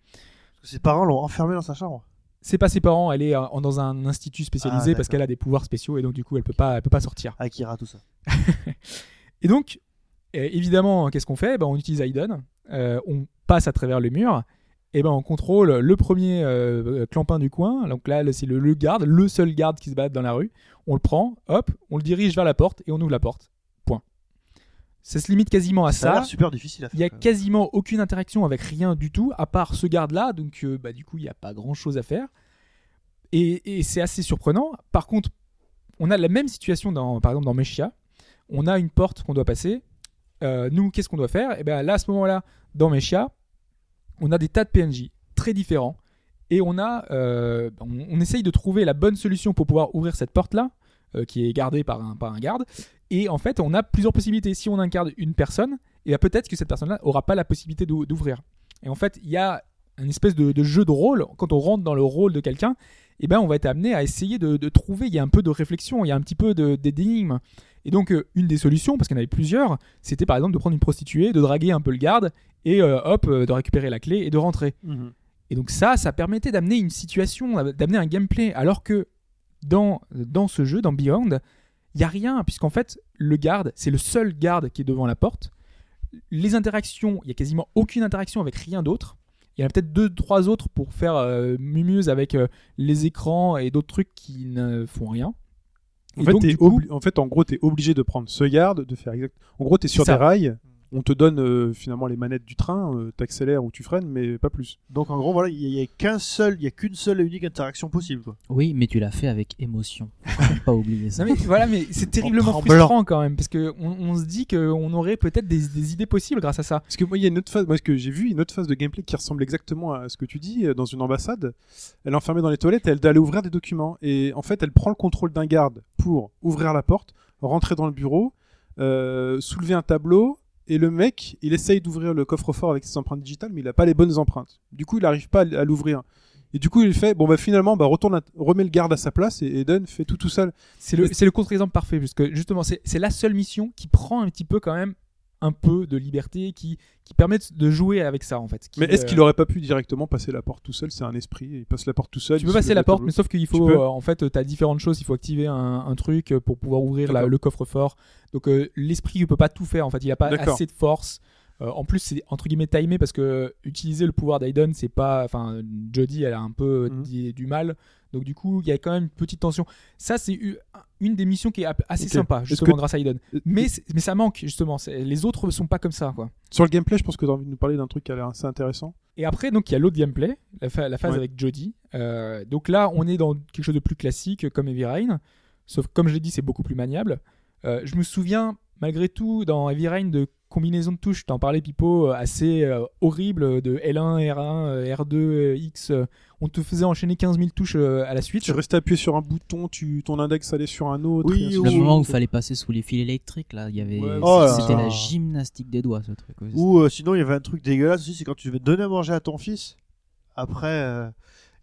Ses parents l'ont enfermé dans sa chambre. C'est pas ses parents, elle est euh, dans un institut spécialisé Ah, parce qu'elle a des pouvoirs spéciaux et donc du coup elle peut pas, elle peut pas sortir. Akira, tout ça. <laughs> Et donc, euh, évidemment, qu'est-ce qu'on fait? Ben, On utilise Aiden, euh, on passe à travers le mur, et ben on contrôle le premier euh, clampin du coin. Donc là, c'est le, le garde, le seul garde qui se balade dans la rue. On le prend, hop, on le dirige vers la porte et on ouvre la porte. Ça se limite quasiment à Ça ça. super difficile à Il y a quasiment aucune interaction avec rien du tout, à part ce garde-là. Donc, euh, bah, du coup, il n'y a pas grand-chose à faire. Et, et c'est assez surprenant. Par contre, on a la même situation, dans, par exemple, dans Meshia. On a une porte qu'on doit passer. Euh, nous, qu'est-ce qu'on doit faire? Et bien là, à ce moment-là, dans Meshia, on a des tas de PNJ très différents. Et on, a, euh, on, on essaye de trouver la bonne solution pour pouvoir ouvrir cette porte-là, euh, qui est gardée par un, par un garde. Et en fait, on a plusieurs possibilités. Si on incarne une personne, et bien peut-être que cette personne-là aura pas la possibilité d'ou- d'ouvrir. Et en fait, il y a une espèce de, de jeu de rôle. Quand on rentre dans le rôle de quelqu'un, et ben on va être amené à essayer de, de trouver. Il y a un peu de réflexion, il y a un petit peu de- d'énigme. Et donc, euh, une des solutions, parce qu'il y en avait plusieurs, c'était par exemple de prendre une prostituée, de draguer un peu le garde, et euh, hop, euh, de récupérer la clé et de rentrer. Mhm. Et donc ça, ça permettait d'amener une situation, d'amener un gameplay, alors que dans, dans ce jeu, dans Beyond, il n'y a rien, puisqu'en fait, le garde, c'est le seul garde qui est devant la porte. Les interactions, il y a quasiment aucune interaction avec rien d'autre. Il y en a peut-être deux, trois autres pour faire euh, mumuse avec euh, les écrans et d'autres trucs qui ne font rien. En Et fait, donc, coup- en fait, en gros, tu es obligé de prendre ce garde, de faire exact. En gros, tu es sur des rails, on te donne euh, finalement les manettes du train, euh, t'accélères ou tu freines, mais pas plus. Donc en gros, voilà, il y a qu'un seul, il y a qu'une seule et unique interaction possible. Quoi. Oui, mais tu l'as fait avec émotion. Faut <laughs> pas oublier ça. Non mais voilà, mais c'est terriblement frustrant quand même, parce que on, on se dit qu'on aurait peut-être des, des idées possibles grâce à ça. Parce que moi, il y a une autre phase, moi, ce que j'ai vu, une autre phase de gameplay qui ressemble exactement à ce que tu dis, euh, dans une ambassade. Elle est enfermée dans les toilettes, et elle doit aller ouvrir des documents. Et en fait, elle prend le contrôle d'un garde pour ouvrir la porte, rentrer dans le bureau, euh, soulever un tableau, et le mec, il essaye d'ouvrir le coffre-fort avec ses empreintes digitales, mais il a pas les bonnes empreintes. Du coup, il n'arrive pas à, l'ouvrir. Et du coup, il fait, bon bah finalement, bah retourne, à- remet le garde à sa place, et Eden fait tout tout seul. C'est le, le contre-exemple parfait, parce que justement, c'est la seule mission qui prend un petit peu quand même un peu de liberté, qui, qui permet de- jouer avec ça en fait. Qui, Mais est-ce euh, qu'il aurait pas pu directement passer la porte tout seul? C'est un esprit, il passe la porte tout seul. Tu il peux passer la porte, tableau. mais sauf qu'il faut, euh, en fait, tu as différentes choses. Il faut activer un, un truc pour pouvoir ouvrir la- le coffre-fort. Donc euh, l'esprit ne peut pas tout faire. En fait, il a pas assez de force. Euh, en plus, c'est entre guillemets timé parce que utiliser le pouvoir d'Aiden, c'est pas. Enfin, Jodie, elle a un peu dit- du mal. Donc du coup, il y a quand même une petite tension. Ça, c'est une des missions qui est assez sympa, justement, que- grâce à Aiden. Euh, Mais, mais ça manque, justement. Les autres sont pas comme ça, quoi. Sur le gameplay, je pense que tu as envie de nous parler d'un truc qui a l'air assez intéressant. Et après, donc, il y a l'autre gameplay, la, fa- la phase Ouais. avec Jodie. Euh, donc là, on est dans quelque chose de plus classique, comme Heavy Rain. Sauf que, comme je l'ai dit, c'est beaucoup plus maniable. Euh, je me souviens, malgré tout, dans Heavy Rain, de combinaisons de touches, t'en parlais, Pipo, euh, assez euh, horrible, de L1, R1, euh, R2, euh, X. euh, on te faisait enchaîner 15 000 touches euh, à la suite. Tu restais appuyé sur un bouton, tu, ton index allait sur un autre. Oui, ou- Le moment où il fallait passer sous les fils électriques, là, il y avait. Ouais, Oh C'était la gymnastique des doigts, ce truc. Ou euh, sinon, il y avait un truc dégueulasse aussi, c'est quand tu devais donner à manger à ton fils, après, euh,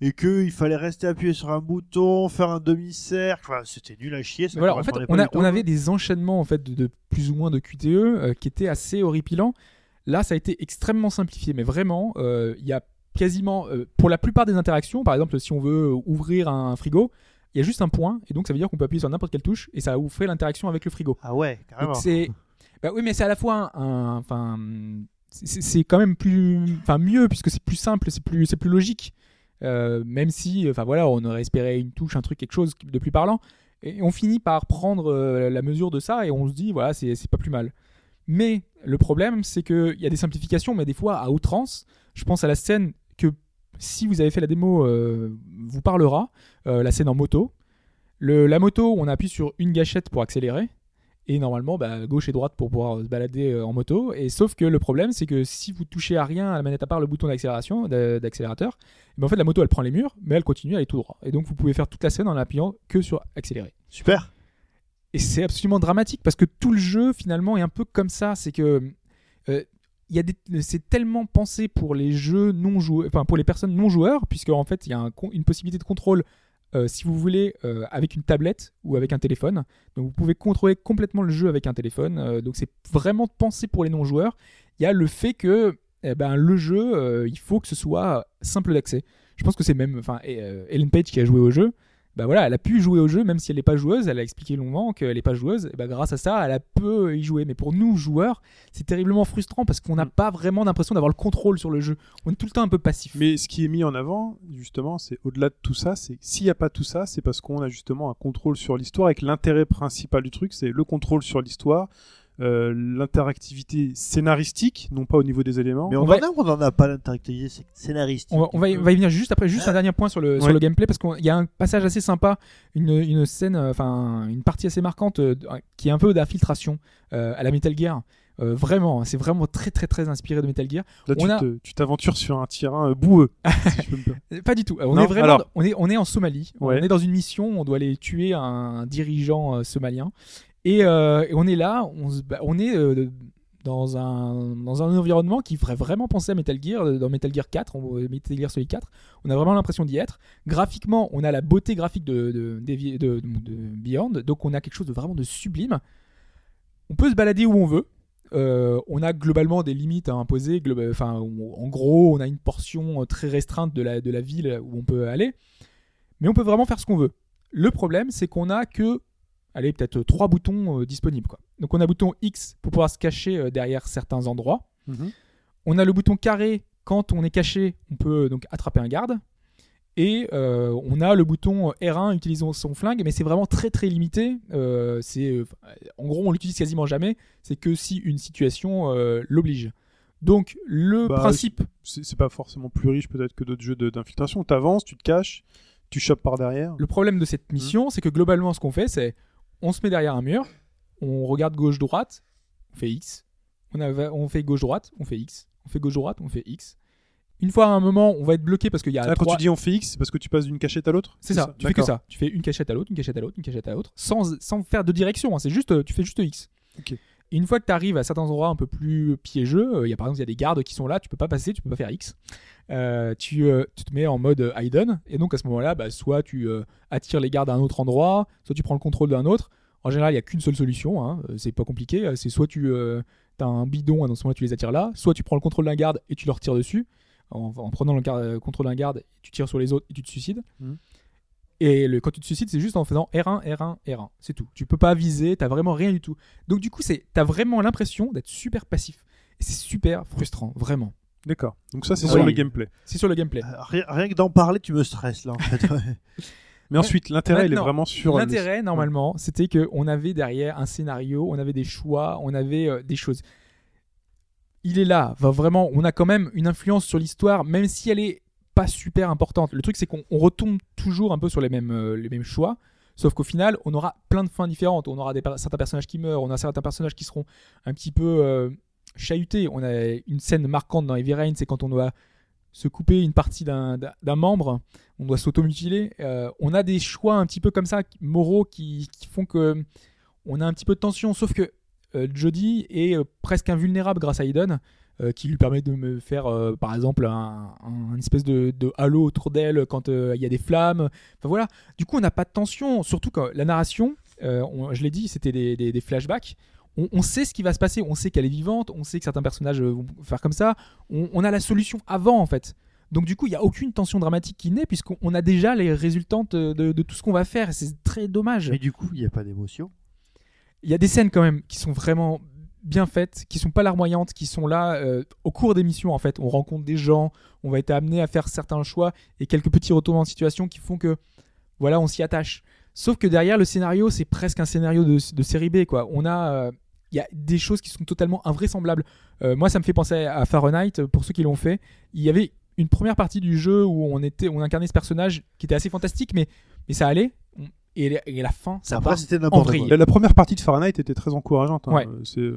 et que il fallait rester appuyé sur un bouton, faire un demi-cercle. Enfin, c'était nul à chier. Ça Voilà, en fait, on, a- avait des enchaînements en fait de, de plus ou moins de QTE euh, qui étaient assez horripilants. Là, ça a été extrêmement simplifié, mais vraiment, euh, il y a quasiment, euh, pour la plupart des interactions, par exemple, si on veut ouvrir un frigo, il y a juste un point, et donc ça veut dire qu'on peut appuyer sur n'importe quelle touche, et ça va ouvrir l'interaction avec le frigo. Ah ouais, carrément. C'est, bah oui, mais c'est à la fois un, enfin, c'est quand même plus, enfin mieux puisque c'est plus simple, c'est plus, c'est plus logique. Euh, même si, enfin voilà, on aurait espéré une touche, un truc, quelque chose de plus parlant. Et on finit par prendre euh, la mesure de ça et on se dit, voilà, c'est pas plus mal. Mais le problème, c'est qu'il y a des simplifications, mais des fois à outrance. Je pense à la scène que, si vous avez fait la démo, euh, vous parlera, la scène en moto. La moto, on appuie sur une gâchette pour accélérer. Et normalement, bah, gauche et droite pour pouvoir se balader euh, en moto. Et sauf que le problème, c'est que si vous touchez à rien à la manette à part le bouton d'accélération, d'a- d'accélérateur, eh ben, en fait la moto elle prend les murs, mais elle continue à aller tout droit. Et donc vous pouvez faire toute la scène en appuyant que sur accélérer. Super. et c'est absolument dramatique parce que tout le jeu finalement est un peu comme ça. C'est que euh, c'est tellement pensé pour les jeux non joueurs, enfin pour les personnes non joueurs, puisque en fait il y a un une possibilité de contrôle. Euh, si vous voulez, euh, avec une tablette ou avec un téléphone. Vous pouvez contrôler complètement le jeu avec un téléphone. euh, donc c'est vraiment pensé pour les non-joueurs. Il y a le fait que eh ben, le jeu, il faut que ce soit simple d'accès. Je pense que c'est même, enfin, Ellen Page qui a joué au jeu, bah voilà, elle a pu jouer au jeu même si elle n'est pas joueuse. Elle a expliqué longuement qu'elle n'est pas joueuse. Et bah grâce à ça, elle a pu y jouer. Mais pour nous joueurs, c'est terriblement frustrant parce qu'on n'a Mm. pas vraiment l'impression d'avoir le contrôle sur le jeu. On est tout le temps un peu passif. Mais ce qui est mis en avant, justement, c'est au-delà de tout ça, c'est s'il n'y a pas tout ça, c'est parce qu'on a justement un contrôle sur l'histoire avec l'intérêt principal du truc, c'est le contrôle sur l'histoire, euh, l'interactivité scénaristique, non pas au niveau des éléments. Mais on, On en va- a ou on en a pas l'interactivité scénaristique On va, on va y, on va y venir juste après, juste un dernier point sur le, sur le gameplay, parce qu'il y a un passage assez sympa, une, une scène, euh, enfin une partie assez marquante euh, qui est un peu d'infiltration euh, à la Metal Gear. Euh, vraiment, c'est vraiment très très très inspiré de Metal Gear. Là, tu on a- te- tu t'aventures sur un terrain euh, boueux. <laughs> si je peux me permettre. Pas du tout. On Non, est vraiment, alors- on est on est en Somalie. Ouais. On est dans une mission. On doit aller tuer un dirigeant euh, somalien. Et, euh, et on est là. On, est euh, dans un dans un environnement qui ferait vraiment penser à Metal Gear. euh, Dans Metal Gear 4, on, Metal Gear Solid 4, on a vraiment l'impression d'y être. Graphiquement, on a la beauté graphique de de, Beyond. Donc on a quelque chose de vraiment de sublime. On peut se balader où on veut. On a globalement des limites à imposer. En gros, on a une portion très restreinte de la, de la ville où on peut aller. Mais on peut vraiment faire ce qu'on veut. Le problème, c'est qu'on a que, allez, peut-être trois boutons euh, disponibles. Quoi. Donc on a le bouton X pour pouvoir se cacher euh, derrière certains endroits. Mhm. On a le bouton carré. Quand on est caché, on peut euh, donc attraper un garde. Et euh, on a le bouton R1 utilisant son flingue, mais c'est vraiment très très limité. Euh, c'est, euh, en gros, on l'utilise quasiment jamais. C'est que si une situation euh, l'oblige. Donc le Bah, principe, C'est pas forcément plus riche peut-être que d'autres jeux d'infiltration. T'avances, tu te caches, tu chopes par derrière. le problème de cette mission, c'est que globalement, ce qu'on fait, c'est on se met derrière un mur, on regarde gauche-droite, on fait X. On, a- on fait gauche-droite, on fait X. On fait gauche-droite, on fait X. Une fois à un moment, on va être bloqué parce qu'il y a Ah, quand trois- tu dis on fait X, c'est parce que tu passes d'une cachette à l'autre C'est ça, tu fais que ça. Tu fais une cachette à l'autre, une cachette à l'autre, une cachette à l'autre, sans, sans faire de direction. hein. C'est juste, euh, tu fais juste X. Et une fois que tu arrives à certains endroits un peu plus piégeux, euh, il y a par exemple il y a des gardes qui sont là, tu peux pas passer, tu peux pas faire X. Euh, tu, euh, tu te mets en mode euh, hidden et donc à ce moment-là, bah, soit tu euh, attires les gardes à un autre endroit, soit tu prends le contrôle d'un autre. En général, il y a qu'une seule solution, hein, euh, c'est pas compliqué. euh, C'est soit tu as un bidon, à ce moment-là tu les attires là, soit tu prends le contrôle d'un garde et tu leur tires dessus. En, en prenant le euh, contrôle d'un garde, tu tires sur les autres et tu te suicides. Mhm. Et le, quand tu te suicides, c'est juste en faisant R1, R1, R1. C'est tout. Tu peux pas viser, t'as vraiment rien du tout. Donc du coup, c'est t'as vraiment l'impression d'être super passif. Et c'est super frustrant, vraiment. D'accord. Donc ça, c'est Oui. sur le gameplay. C'est sur le gameplay. Euh, rien, rien que d'en parler, tu me stresses là en fait. <laughs> Mais ensuite, l'intérêt, il est vraiment sur. le- L'intérêt, normalement, c'était que on avait derrière un scénario, on avait des choix, on avait euh, des choses. Il est là, va vraiment, on a quand même une influence sur l'histoire, même si elle est pas super importante. Le truc, c'est qu'on on retombe toujours un peu sur les mêmes, euh, les mêmes choix, sauf qu'au final, on aura plein de fins différentes. On aura des, certains personnages qui meurent, on a certains personnages qui seront un petit peu euh, chahutés. On a une scène marquante dans Heavy c'est quand on doit se couper une partie d'un d'un membre, on doit s'automutiler. Euh, on a des choix un petit peu comme ça, moraux, qui, qui font que on a un petit peu de tension. Sauf que euh, Jodie est presque invulnérable grâce à Aiden, euh, qui lui permet de me faire, euh, par exemple, un, espèce de, de halo autour d'elle quand euh, il y a des flammes. Enfin voilà. Du coup, on n'a pas de tension. Surtout quand la narration, on- je l'ai dit, c'était des, des- des flashbacks. On, sait ce qui va se passer, on sait qu'elle est vivante, on sait que certains personnages vont faire comme ça. On, on a la solution avant en fait. Donc du coup, il n'y a aucune tension dramatique qui naît puisqu'on on a déjà les résultantes de, de tout ce qu'on va faire. et C'est très dommage. Mais du coup, il n'y a pas d'émotion. Il y a des scènes quand même qui sont vraiment bien faites, qui sont pas larmoyantes, qui sont là euh, au cours des missions en fait. On rencontre des gens, on va être amené à faire certains choix et quelques petits retournements de situation qui font que voilà, on s'y attache. Sauf que derrière le scénario, c'est presque un scénario de, série B quoi. On a euh, il y a des choses qui sont totalement invraisemblables. Euh, moi, ça me fait penser à Fahrenheit pour ceux qui l'ont fait. Il y avait une première partie du jeu où on était, on incarnait ce personnage qui était assez fantastique, mais mais ça allait. Et, et la fin, ça Après, part c'était en n'importe vrille. quoi. La, la première partie de Fahrenheit était très encourageante. hein. Ouais. Euh, c'est,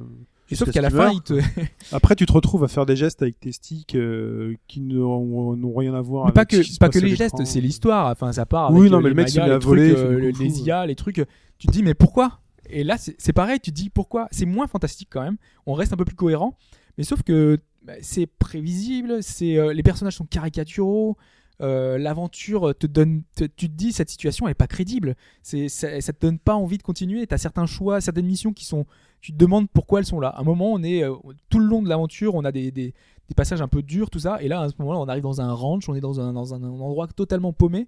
Et sauf qu'à la fin, qu'il il te... <laughs> Après, tu te retrouves à faire des gestes avec tes sticks euh, qui n'ont rien à voir Mais pas avec que, ce qui se pas passe que les gestes, c'est l'histoire. Enfin, ça part Oui, avec non, euh, mais le mec magas, les trucs, il euh, beaucoup les. IA, les trucs. Tu te dis, mais pourquoi? Et là, c'est c'est pareil, tu te dis pourquoi? C'est moins fantastique quand même, on reste un peu plus cohérent, mais sauf que bah, c'est prévisible, c'est euh, les personnages sont caricaturaux, euh, l'aventure te donne, tu te dis cette situation elle est pas crédible, c'est ça, ça te donne pas envie de continuer. T'as certains choix, certaines missions qui sont, tu te demandes pourquoi elles sont là. À un moment, on est euh, tout le long de l'aventure, on a des, passages un peu durs, tout ça, et là à ce moment-là, on arrive dans un ranch, on est dans un endroit totalement paumé.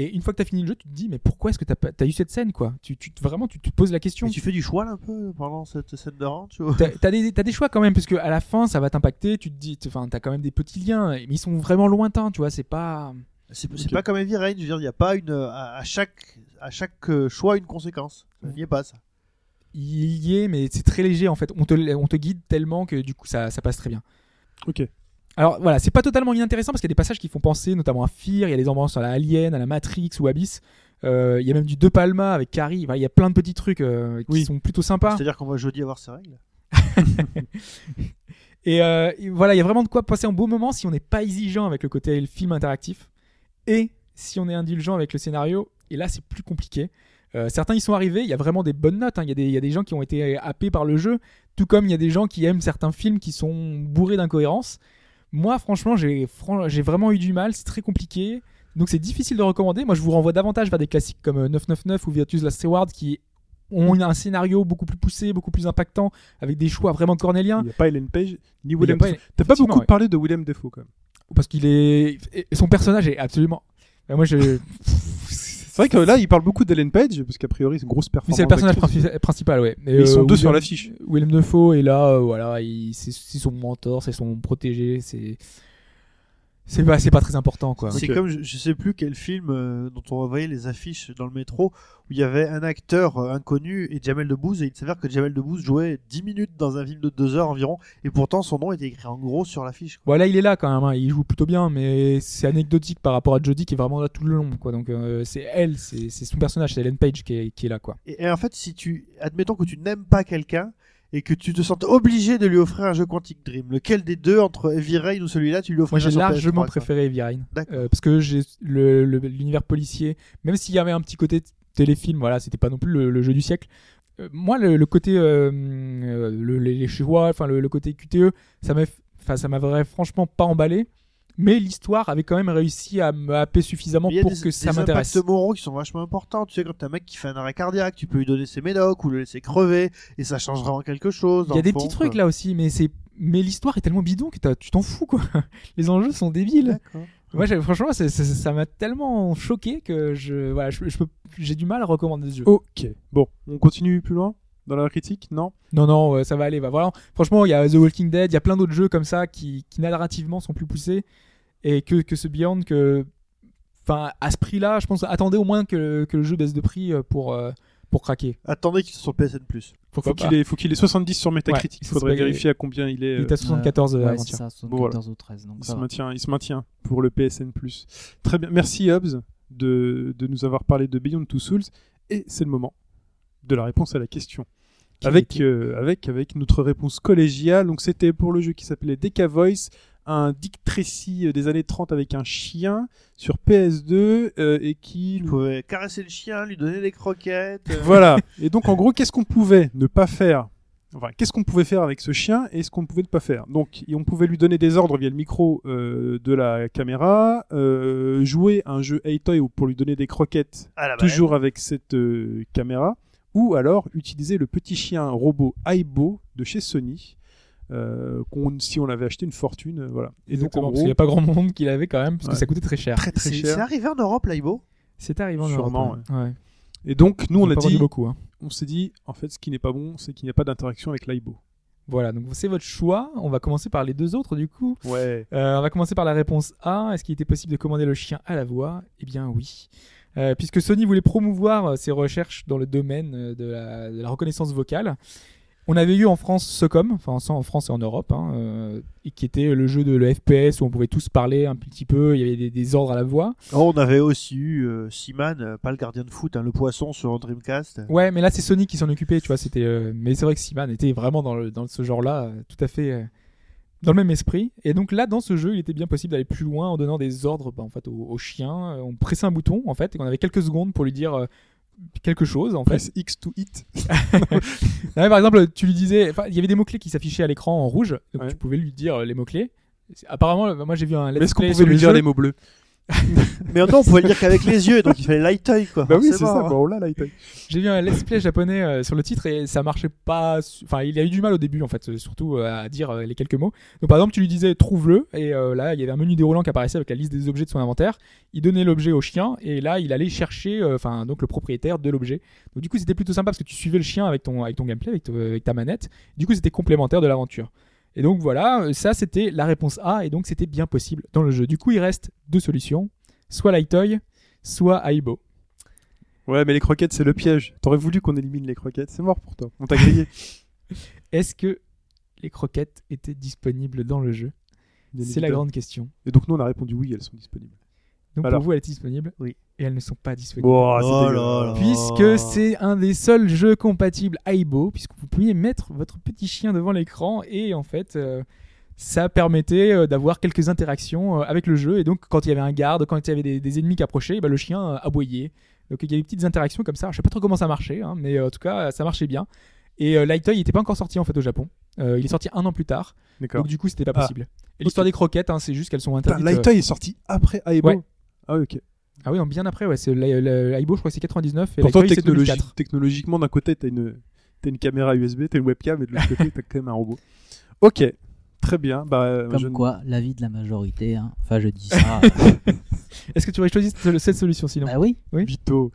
Et une fois que tu as fini le jeu, tu te dis mais pourquoi est-ce que tu as, eu cette scène quoi? Tu, tu, Vraiment, tu te poses la question. Et tu fais du choix là un peu pendant cette scène de rang, tu vois? T'as des, t'as des choix quand même, parce que à la fin, ça va t'impacter. Tu te dis, enfin, t'as quand même des petits liens, mais ils sont vraiment lointains, tu vois. C'est pas. C'est pas comme Heavy Rain, je veux dire, il n'y a pas une à, à chaque à chaque euh, choix une conséquence. Il n'y a pas ça. Il y est, mais c'est très léger en fait. On te, on te guide tellement que du coup, ça, ça passe très bien. Ok. Alors voilà, c'est pas totalement inintéressant parce qu'il y a des passages qui font penser notamment à Fear, il y a des ambiances à la Alien, à la Matrix ou Abyss. Euh, il y a même du De Palma avec Carrie. Enfin, il y a plein de petits trucs euh, qui Oui. sont plutôt sympas. C'est-à-dire qu'on va jeudi avoir ses règles. <laughs> Et, euh, et voilà, il y a vraiment de quoi passer un beau moment si on n'est pas exigeant avec le côté le film interactif et si on est indulgent avec le scénario. Et là, c'est plus compliqué. Euh, certains y sont arrivés, il y a vraiment des bonnes notes. hein. Il y, a des- il y a des gens qui ont été happés par le jeu, tout comme il y a des gens qui aiment certains films qui sont bourrés d'incohérences. Moi, franchement, j'ai fran- vraiment eu du mal, c'est très compliqué. Donc c'est difficile de recommander. Moi, je vous renvoie davantage vers des classiques comme euh, 999 ou Virtuous Last Reward qui ont un scénario beaucoup plus poussé, beaucoup plus impactant, avec des choix vraiment cornéliens. Il n'y a pas Ellen Page ni William Dafoe. T'as pas beaucoup ouais. parlé de William Defoe quand même. parce qu'il est son personnage est absolument moi je <laughs> C'est vrai que là, il parle beaucoup d'Ellen Page parce qu'a priori, c'est une grosse performance. c'est le personnage princi- principal ouais Mais ils sont euh, deux sur William- l'affiche. Willem Dafoe est là euh, voilà il- c'est c'est son mentor c'est son protégé c'est c'est pas c'est pas très important quoi. C'est comme je, je sais plus quel film euh, dont on voyait les affiches dans le métro où il y avait un acteur euh, inconnu et Jamel Debbouze et il s'avère que Jamel Debbouze jouait 10 minutes dans un film de 2 heures environ et pourtant son nom était écrit en gros sur l'affiche. voilà il est là quand même hein, il joue plutôt bien mais c'est anecdotique par rapport à Jodie qui est vraiment là tout le long quoi. Donc euh, c'est elle c'est c'est son personnage c'est Ellen Page qui est, qui est là quoi. Et, et en fait, si tu admettons que tu n'aimes pas quelqu'un et que tu te sentes obligé de lui offrir un jeu Quantic Dream, lequel des deux entre Heavy Rain ou celui-là tu lui offres Moi, j'ai largement préféré Heavy Rain. Euh, parce que j'ai le- le- l'univers policier, même s'il y avait un petit côté téléfilm, voilà, c'était pas non plus le, le jeu du siècle. Euh, moi, le, le côté euh, euh, le- les, les choix, enfin le, le côté QTE, ça m'a, enfin ça m'avait franchement pas emballé. Mais l'histoire avait quand même réussi à me happer suffisamment Il y a pour des, que ça des m'intéresse. impacts moraux qui sont vachement importants. Tu sais, quand t'as un mec qui fait un arrêt cardiaque, tu peux lui donner ses médocs ou le laisser crever et ça change vraiment quelque chose. Il y a des petits trucs là aussi, mais c'est, mais l'histoire est tellement bidon que t'as- tu t'en fous quoi. <laughs> Les enjeux sont débiles. Moi, j'ai- franchement, ça m'a tellement choqué que je, voilà, je, je j'ai du mal à recommander ce jeu. Ok. Bon, on continue plus loin dans la critique Non? Non, non, ça va aller. Bah, voilà. Franchement, il y a The Walking Dead, il y a plein d'autres jeux comme ça qui, qui narrativement sont plus poussés et que, que ce Beyond que, enfin, à ce prix-là, je pense, attendez au moins que, que le jeu baisse de prix euh, pour, euh, pour craquer. Attendez qu'il soit sur PSN+. Faut Pourquoi qu'il ait, faut qu'il ait 70 sur Metacritic. Ouais, Il faudrait vérifier à combien il est. Il euh, est à 74 Ouais, avant c'est ça, 74 voilà. ou 13. Donc il, se va. maintient, il se maintient pour le PSN+. Très bien. Merci Hobbs de, de nous avoir parlé de Beyond Two Souls. Et c'est le moment de la réponse à la question. Avec, euh, avec, avec notre réponse collégiale. Donc c'était pour le jeu qui s'appelait Deca Voice, un Dick Tracy euh, des années 30 avec un chien sur PS2 euh, et qui Il pouvait caresser le chien, lui donner des croquettes. euh, voilà. <laughs> Et donc, en gros, qu'est-ce qu'on pouvait ne pas faire? Enfin, qu'est-ce qu'on pouvait faire avec ce chien et ce qu'on ne pouvait ne pas faire? Donc, on pouvait lui donner des ordres via le micro euh, de la caméra, jouer un jeu Hey-Toy pour lui donner des croquettes, toujours avec cette caméra, ou alors utiliser le petit chien robot Aibo de chez Sony. Euh, qu'on- si on avait acheté une fortune, euh, voilà. Et donc Exactement, parce gros, n'y a pas grand monde qui l'avait quand même, parce Ouais. que ça coûtait très cher. très très C'est cher. c'est arrivé en Europe, Laibo C'est arrivé en Sûrement, Europe. ouais. Ouais. Et donc nous on a dit, beaucoup. hein. on s'est dit, en fait, ce qui n'est pas bon, c'est qu'il n'y a pas d'interaction avec l'Aibo. Voilà, donc c'est votre choix. On va commencer par les deux autres du coup. Ouais. Euh, on va commencer par la réponse A. Est-ce qu'il était possible de commander le chien à la voix? Eh bien oui. Euh, puisque Sony voulait promouvoir euh, ses recherches dans le domaine euh, de la, de la reconnaissance vocale. On avait eu en France Socom, enfin en France et en Europe, hein, euh, et qui était le jeu de le FPS où on pouvait tous parler un petit peu, il y avait des, des ordres à la voix. Oh, on avait aussi eu euh, Seaman, euh, pas le gardien de foot, hein, le poisson sur Dreamcast. Ouais, mais là c'est Sony qui s'en occupait, tu vois. C'était, euh, mais c'est vrai que Seaman était vraiment dans, le, dans ce genre-là, tout à fait dans le même esprit. Et donc là, dans ce jeu, il était bien possible d'aller plus loin en donnant des ordres, bah, en fait, au, au chien. On pressait un bouton, en fait, et on avait quelques secondes pour lui dire quelque chose en fait. X to hit. <laughs> Non, par exemple, tu lui disais, il y avait des mots clés qui s'affichaient à l'écran en rouge, donc Ouais. tu pouvais lui dire euh, les mots clés. Apparemment, moi j'ai vu un Mais est-ce qu'on pouvait lui dire jeu. les mots bleus? <laughs> Mais non, on pouvait le dire qu'avec les yeux, donc il fallait light eye quoi. Bah oui, c'est ça. hein. Bon, là, là, il taille. J'ai vu un let's play japonais euh, sur le titre et ça marchait pas. su- Enfin, il a eu du mal au début en fait, euh, surtout euh, à dire euh, les quelques mots. Donc par exemple, tu lui disais trouve-le et euh, là il y avait un menu déroulant qui apparaissait avec la liste des objets de son inventaire. Il donnait l'objet au chien et là il allait chercher, euh, enfin donc le propriétaire de l'objet. Donc du coup c'était plutôt sympa parce que tu suivais le chien avec ton avec ton gameplay, avec, ton- avec ta manette. Du coup c'était complémentaire de l'aventure. Et donc voilà, euh, ça c'était la réponse A et donc c'était bien possible dans le jeu. Du coup il reste deux solutions, soit Lightoy, soit Aibo. Ouais, mais les croquettes, c'est le piège. T'aurais voulu qu'on élimine les croquettes. C'est mort pour toi. On t'a grillé. <laughs> Est-ce que les croquettes étaient disponibles dans le jeu? C'est la grande question. Et donc, nous, on a répondu oui, elles sont disponibles. Donc Alors. pour vous, elles étaient disponibles Oui. Et elles ne sont pas disponibles. Oh, c'est Oh là là. Puisque c'est un des seuls jeux compatibles Aibo, puisque vous pouviez mettre votre petit chien devant l'écran et en fait, euh, ça permettait euh, d'avoir quelques interactions euh, avec le jeu. Et donc, quand il y avait un garde, quand il y avait des, des ennemis qui approchaient, bah, le chien aboyait. Donc, il y a des petites interactions comme ça. Je sais pas trop comment ça marchait, hein, mais en tout cas, ça marchait bien. Et euh, Light Toy n'était pas encore sorti en fait au Japon. Euh, il est sorti un an plus tard. Donc, du coup, c'était pas Ah. possible. Et l'histoire des croquettes, hein, c'est juste qu'elles sont interdites. euh, Lightoy est sorti après Aibo. Ouais. Ah, oui, ok. Ah oui, non, bien après, ouais. C'est Aibo, je crois que c'est 99 et Pourtant, technologi- 2004. technologiquement, d'un côté, t'as une, t'as une caméra USB, t'as une webcam, et de l'autre côté, t'as quand même un robot. <laughs> Ok. Très bien. Bah, euh, Comme je- quoi, l'avis de la majorité. Hein. Enfin, je dis ça. <laughs> Est-ce que tu aurais choisi cette, solution sinon? Bah oui. Vito.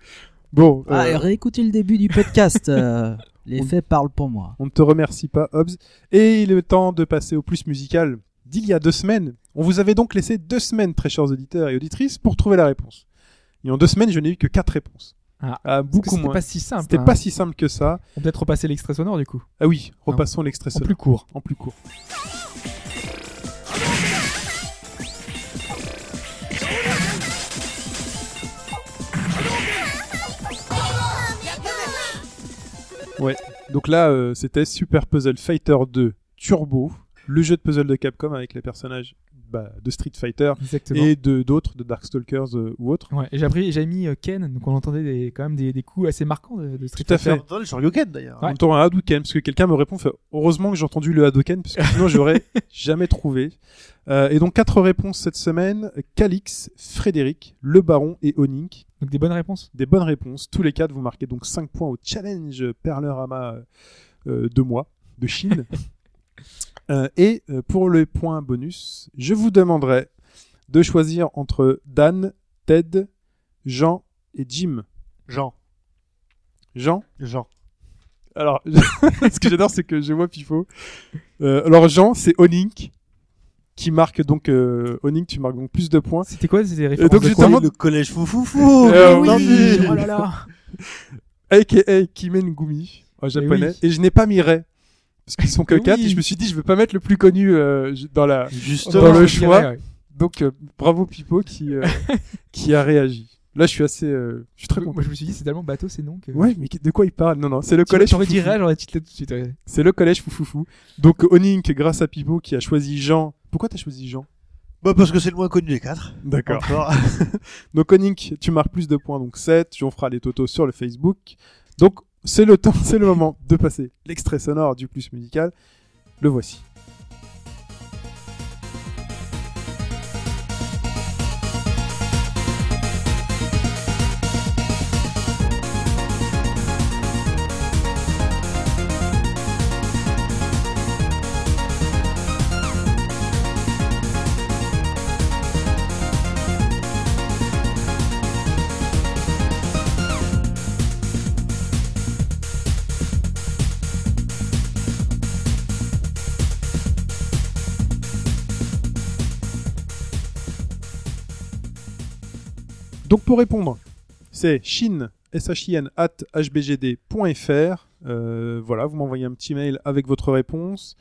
Bon, euh, Ah, et réécoutez le début du podcast. euh, les <laughs> On- faits parlent pour moi. on ne te remercie pas, Hobbs. Et il est temps de passer au plus musical d'il y a deux semaines. On vous avait donc laissé deux semaines, très chers auditeurs et auditrices, pour trouver la réponse. Et en deux semaines, je n'ai eu que quatre réponses. Ah. Ah, beaucoup c'était moins. pas si simple. C'était hein. pas si simple que ça. On peut peut-être repasser l'extrait sonore du coup. Ah oui, repassons l'extrait En sonore. plus court. En plus court. Ouais, donc là euh, c'était Super Puzzle Fighter 2 Turbo, le jeu de puzzle de Capcom avec les personnages bah, de Street Fighter Exactement. et de d'autres, de Darkstalkers euh, ou autres. Ouais, et j'ai appris, j'ai mis euh, Ken, donc on entendait des, quand même des, des coups assez marquants de, de Street Tout à Fighter. fait. Attendez, le Shoryuken d'ailleurs. En même temps, un Hadouken, parce que quelqu'un me répond, fait, heureusement que j'ai entendu le Hadouken, parce que <laughs> sinon j'aurais jamais trouvé. Euh, et donc quatre réponses cette semaine Calix, Frédéric, Le Baron et Onink. Donc des bonnes réponses. Des bonnes réponses. Tous les quatre, vous marquez donc 5 points au challenge Perlerama euh, de moi, de Chine. <laughs> Euh, et euh, pour le point bonus, je vous demanderai de choisir entre Dan, Ted, Jean et Jim. Jean. Jean? Jean. Alors, <laughs> ce que j'adore, c'est que je vois Pifo. Euh, alors, Jean, c'est Onink qui marque donc euh, Onink, tu marques donc plus de points. C'était quoi C'était références donc, de je quoi demande- le collège foufoufou. Euh, oui. Oh là là AKA Kimen Gumi en japonais. oui. Et je n'ai pas mis Ray. Parce qu'ils sont que 4 oui. et je me suis dit, je veux pas mettre le plus connu euh, dans la. Justement. Dans le choix. dirais, ouais. Donc, euh, bravo Pipo qui, euh, <laughs> qui a réagi. Là, je suis assez. euh, je suis très content. Moi je me suis dit c'est tellement bateau ces noms que. Ouais, mais de quoi il parle? Non, non, c'est le collège. J'aurais dit j'aurais titré tout de suite. ouais. C'est le collège Foufoufou. Donc, Onink, grâce à Pipo qui a choisi Jean. Pourquoi t'as choisi Jean? Bah parce que c'est le moins connu des quatre. D'accord. <laughs> Donc Onink, tu marques plus de points, donc 7. On fera les totaux sur le Facebook. Donc c'est le temps, c'est le moment de passer l'extrait sonore du plus musical. Le voici. Donc pour répondre, c'est shin, S-H-I-N, at hbgd.fr. Euh, voilà, vous m'envoyez un petit mail avec votre réponse.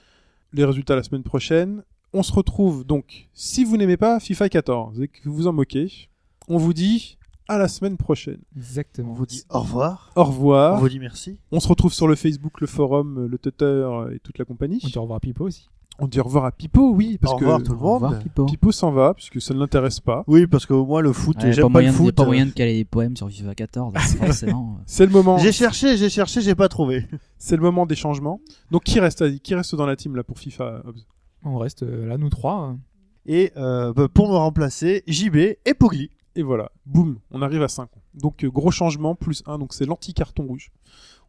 Les résultats la semaine prochaine. On se retrouve donc, si vous n'aimez pas FIFA 14 et que vous en moquez, on vous dit à la semaine prochaine. Exactement. On vous dit au revoir. Au revoir. On vous dit merci. On se retrouve sur le Facebook, le forum, le Twitter et toute la compagnie. On te revoit Pipo aussi. On dit au revoir à Pipo, oui, parce Au que revoir tout le Au revoir, monde. Pipo. Pipo s'en va, puisque ça ne l'intéresse pas. Oui, parce que moi le foot, Ouais, j'aime pas pas le moyen, foot. pas moyen de caler des poèmes sur FIFA 14, <laughs> forcément. C'est le moment. J'ai cherché, j'ai cherché, j'ai pas trouvé. C'est le moment des changements. Donc qui reste, Qui reste dans la team là pour FIFA Hobbs? On reste euh, là, nous trois. Et euh, bah, pour me remplacer, JB et Pogli. Et voilà, boum, on arrive à 5. Donc euh, gros changement, plus 1, donc c'est l'anti-carton rouge.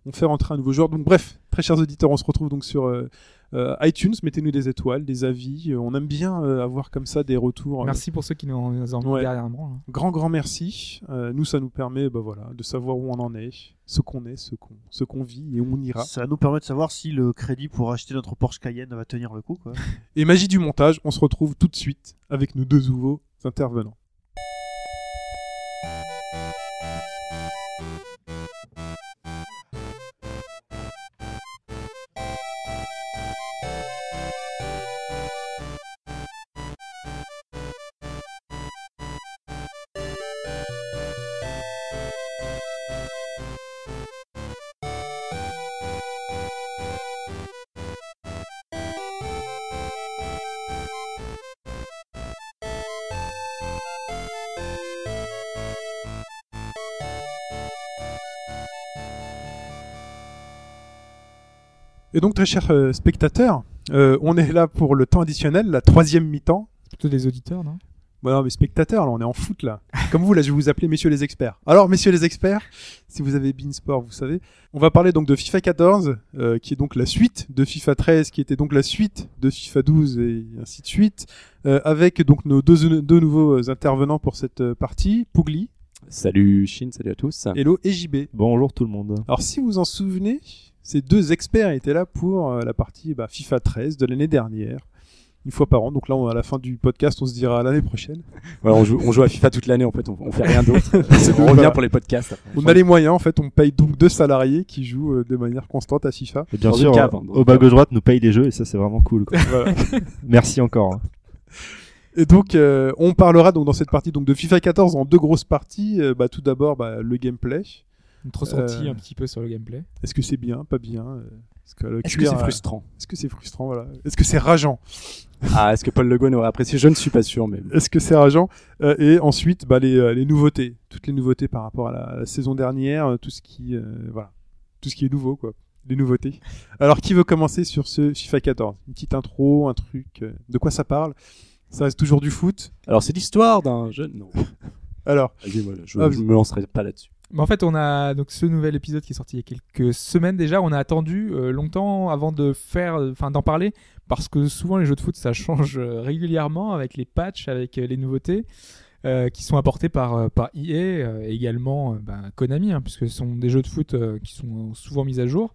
On fait rentrer un nouveau joueur. Donc bref, très chers auditeurs, on se retrouve donc sur euh, euh, iTunes, mettez-nous des étoiles, des avis. Euh, on aime bien euh, avoir comme ça des retours. Euh, Merci pour ceux qui nous en, mis Ouais. dernièrement. là. grand, grand merci. Euh, nous, ça nous permet bah, voilà, de savoir où on en est, ce qu'on est, ce qu'on ce qu'on vit et où on ira. Ça nous permet de savoir si le crédit pour acheter notre Porsche Cayenne va tenir le coup. Quoi. <laughs> Et magie du montage, on se retrouve tout de suite avec nos deux nouveaux intervenants. Et donc, très chers euh, spectateurs, euh, on est là pour le temps additionnel, la troisième mi-temps. C'est plutôt des auditeurs, non? Bon, non, mais spectateurs, là, on est en foot, là. Comme vous, là, je vais vous appeler messieurs les experts. Alors, messieurs les experts, si vous avez Beansport, vous savez, on va parler donc de FIFA 14, euh, qui est donc la suite de FIFA 13, qui était donc la suite de FIFA 12 et ainsi de suite, euh, avec donc nos deux, deux nouveaux intervenants pour cette euh, partie, Pougli, Salut Chine, salut à tous. Hello et JB. Bonjour tout le monde. Alors, si vous en souvenez, ces deux experts étaient là pour euh, la partie bah, FIFA 13 de l'année dernière. Une fois par an. Donc là, on, à la fin du podcast, on se dira à l'année prochaine. <laughs> Ouais, on, joue, on joue à FIFA toute l'année en fait, on, on fait rien d'autre. <laughs> C'est on revient pour les podcasts. après. On a les moyens, en fait, on paye donc deux salariés qui jouent euh, de manière constante à FIFA. Et bien Dans sûr, cave, hein, au bas gauche droite nous paye les jeux et ça c'est vraiment cool. quoi. Voilà. <laughs> Merci encore. hein. Et donc, euh, on parlera donc dans cette partie donc de FIFA 14 en deux grosses parties. Euh, bah, tout d'abord, bah, le gameplay. Notre ressenti Euh, un petit peu sur le gameplay. Est-ce que c'est bien, pas bien euh, Est-ce que, c'est euh, frustrant Est-ce que c'est frustrant voilà. Est-ce que c'est rageant <laughs> Ah, est-ce que Paul Le Guen aurait apprécié? Je ne suis pas sûr, mais Est-ce que c'est rageant? Euh, Et ensuite, bah, les, les nouveautés, toutes les nouveautés par rapport à la, à la saison dernière, tout ce qui, euh, voilà, tout ce qui est nouveau, quoi. Les nouveautés. Alors, qui veut commencer sur ce FIFA 14 Une petite intro, un truc. euh, de quoi ça parle? Ça reste toujours du foot? alors c'est l'histoire d'un jeune. Non, <laughs> Alors, moi, je, Ah, je me lancerai pas là-dessus. Mais en fait, on a donc ce nouvel épisode qui est sorti il y a quelques semaines déjà. On a attendu euh, longtemps avant de faire, euh, enfin d'en parler, parce que souvent les jeux de foot ça <laughs> change euh, régulièrement avec les patchs, avec les nouveautés qui sont apportées par par EA, également ben, Konami, hein, puisque ce sont des jeux de foot qui sont souvent mis à jour.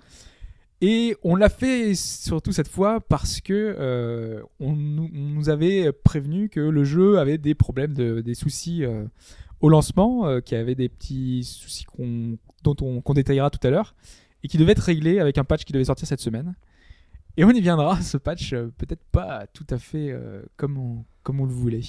Et on l'a fait surtout cette fois parce que on, nous, avait prévenu que le jeu avait des problèmes, de, des soucis au lancement, euh, qui avait des petits soucis qu'on, dont on, qu'on détaillera tout à l'heure, et qui devaient être réglés avec un patch qui devait sortir cette semaine. Et on y viendra, ce patch, euh, peut-être pas tout à fait euh, comme, on, comme on le voulait.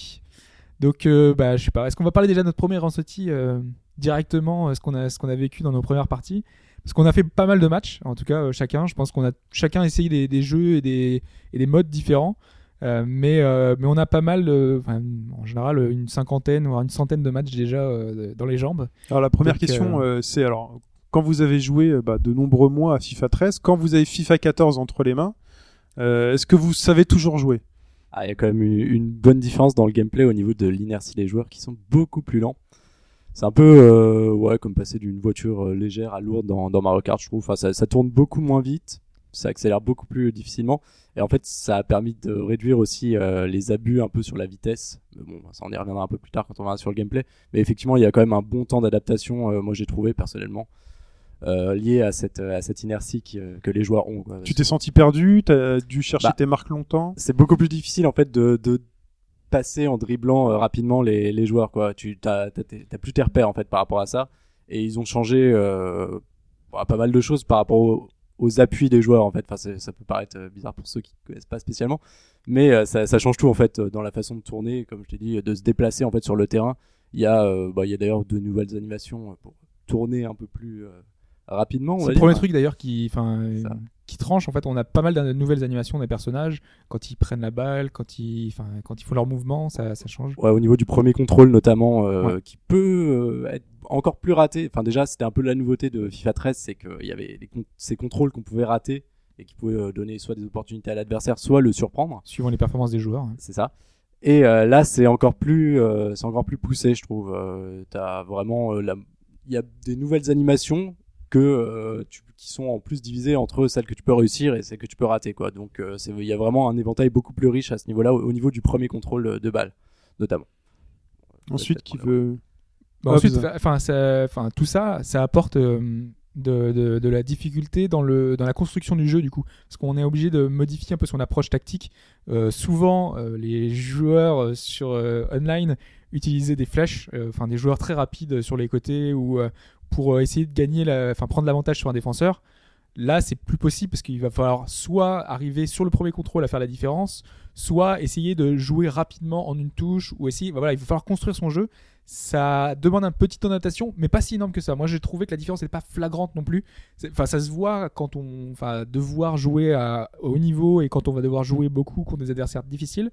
Donc, bah, je sais pas, est-ce qu'on va parler déjà de notre premier euh, directement, ce qu'on a, ce qu'on a vécu dans nos premières parties? Parce qu'on a fait pas mal de matchs, en tout cas, chacun. Je pense qu'on a chacun essayé des, des jeux et des, et des modes différents. Euh, mais, euh, mais on a pas mal, enfin, en général, une cinquantaine ou une centaine de matchs déjà euh, dans les jambes. alors la première Donc, question, euh, c'est alors quand vous avez joué bah, de nombreux mois à FIFA 13, quand vous avez FIFA 14 entre les mains, euh, est-ce que vous savez toujours jouer? Ah, il y a quand même une, bonne différence dans le gameplay au niveau de l'inertie des joueurs qui sont beaucoup plus lents. C'est un peu euh, ouais, comme passer d'une voiture légère à lourde dans, dans Mario Kart, je trouve. Enfin, ça, ça tourne beaucoup moins vite, ça accélère beaucoup plus difficilement. Et en fait, ça a permis de réduire aussi euh, les abus un peu sur la vitesse. Mais bon, ça on y reviendra un peu plus tard quand on verra sur le gameplay. Mais effectivement, il y a quand même un bon temps d'adaptation, euh, moi j'ai trouvé personnellement, euh, lié à cette, à cette inertie qui, que les joueurs ont. quoi. Tu t'es senti perdu? T'as dû chercher Bah, tes marques longtemps? c'est beaucoup plus difficile en fait de, de passer en dribblant rapidement les, les joueurs quoi. Tu t'as, t'as, tes- t'as plus tes repères en fait par rapport à ça et ils ont changé bah, pas mal de choses par rapport au- aux appuis des joueurs en fait. Ça peut paraître euh, bizarre pour ceux qui connaissent pas spécialement, mais euh, ça, change tout en fait euh, dans la façon de tourner, comme je t'ai dit, de se déplacer en fait sur le terrain. Il y a, bah, il y a d'ailleurs de nouvelles animations pour tourner un peu plus, rapidement. C'est le premier truc d'ailleurs qui, enfin, qui tranche. En fait, on a pas mal de nouvelles animations des personnages quand ils prennent la balle, quand ils, enfin, quand ils font leur mouvement, ça, ça change. Ouais, au niveau du premier contrôle notamment, euh, Ouais. qui peut euh, être encore plus raté. Enfin déjà, c'était un peu la nouveauté de FIFA 13, c'est qu'il y avait con- ces contrôles qu'on pouvait rater et qui pouvaient euh, donner soit des opportunités à l'adversaire, soit le surprendre. Suivant les performances des joueurs. hein. C'est ça. Et euh, là, c'est encore plus, euh, c'est encore plus poussé, je trouve. Euh, T'as vraiment, euh, la... il y a des nouvelles animations que euh, tu... qui sont en plus divisées entre celles que tu peux réussir et celles que tu peux rater, quoi. Donc, euh, c'est- il y a vraiment un éventail beaucoup plus riche à ce niveau-là, au au niveau du premier contrôle de balle, notamment. Ensuite, qui veut. Bah, Hobbs. ensuite, enfin, ça- enfin, tout ça, ça apporte euh, de, de, la difficulté dans, le, dans la construction du jeu, du coup. Parce qu'on est obligé de modifier un peu son approche tactique. Euh, souvent, euh, les joueurs euh, sur online utilisaient des euh, enfin des joueurs très rapides sur les côtés ou pour essayer de gagner, enfin prendre l'avantage sur un défenseur. Là, c'est plus possible parce qu'il va falloir soit arriver sur le premier contrôle à faire la différence, soit essayer de jouer rapidement en une touche, ou essayer, bah voilà, il va falloir construire son jeu ça demande un petit temps d'adaptation, mais pas si énorme que ça. Moi, j'ai trouvé que la différence n'est pas flagrante non plus. Enfin, ça se voit quand on, enfin, devoir jouer à haut niveau et quand on va devoir jouer beaucoup contre des adversaires difficiles.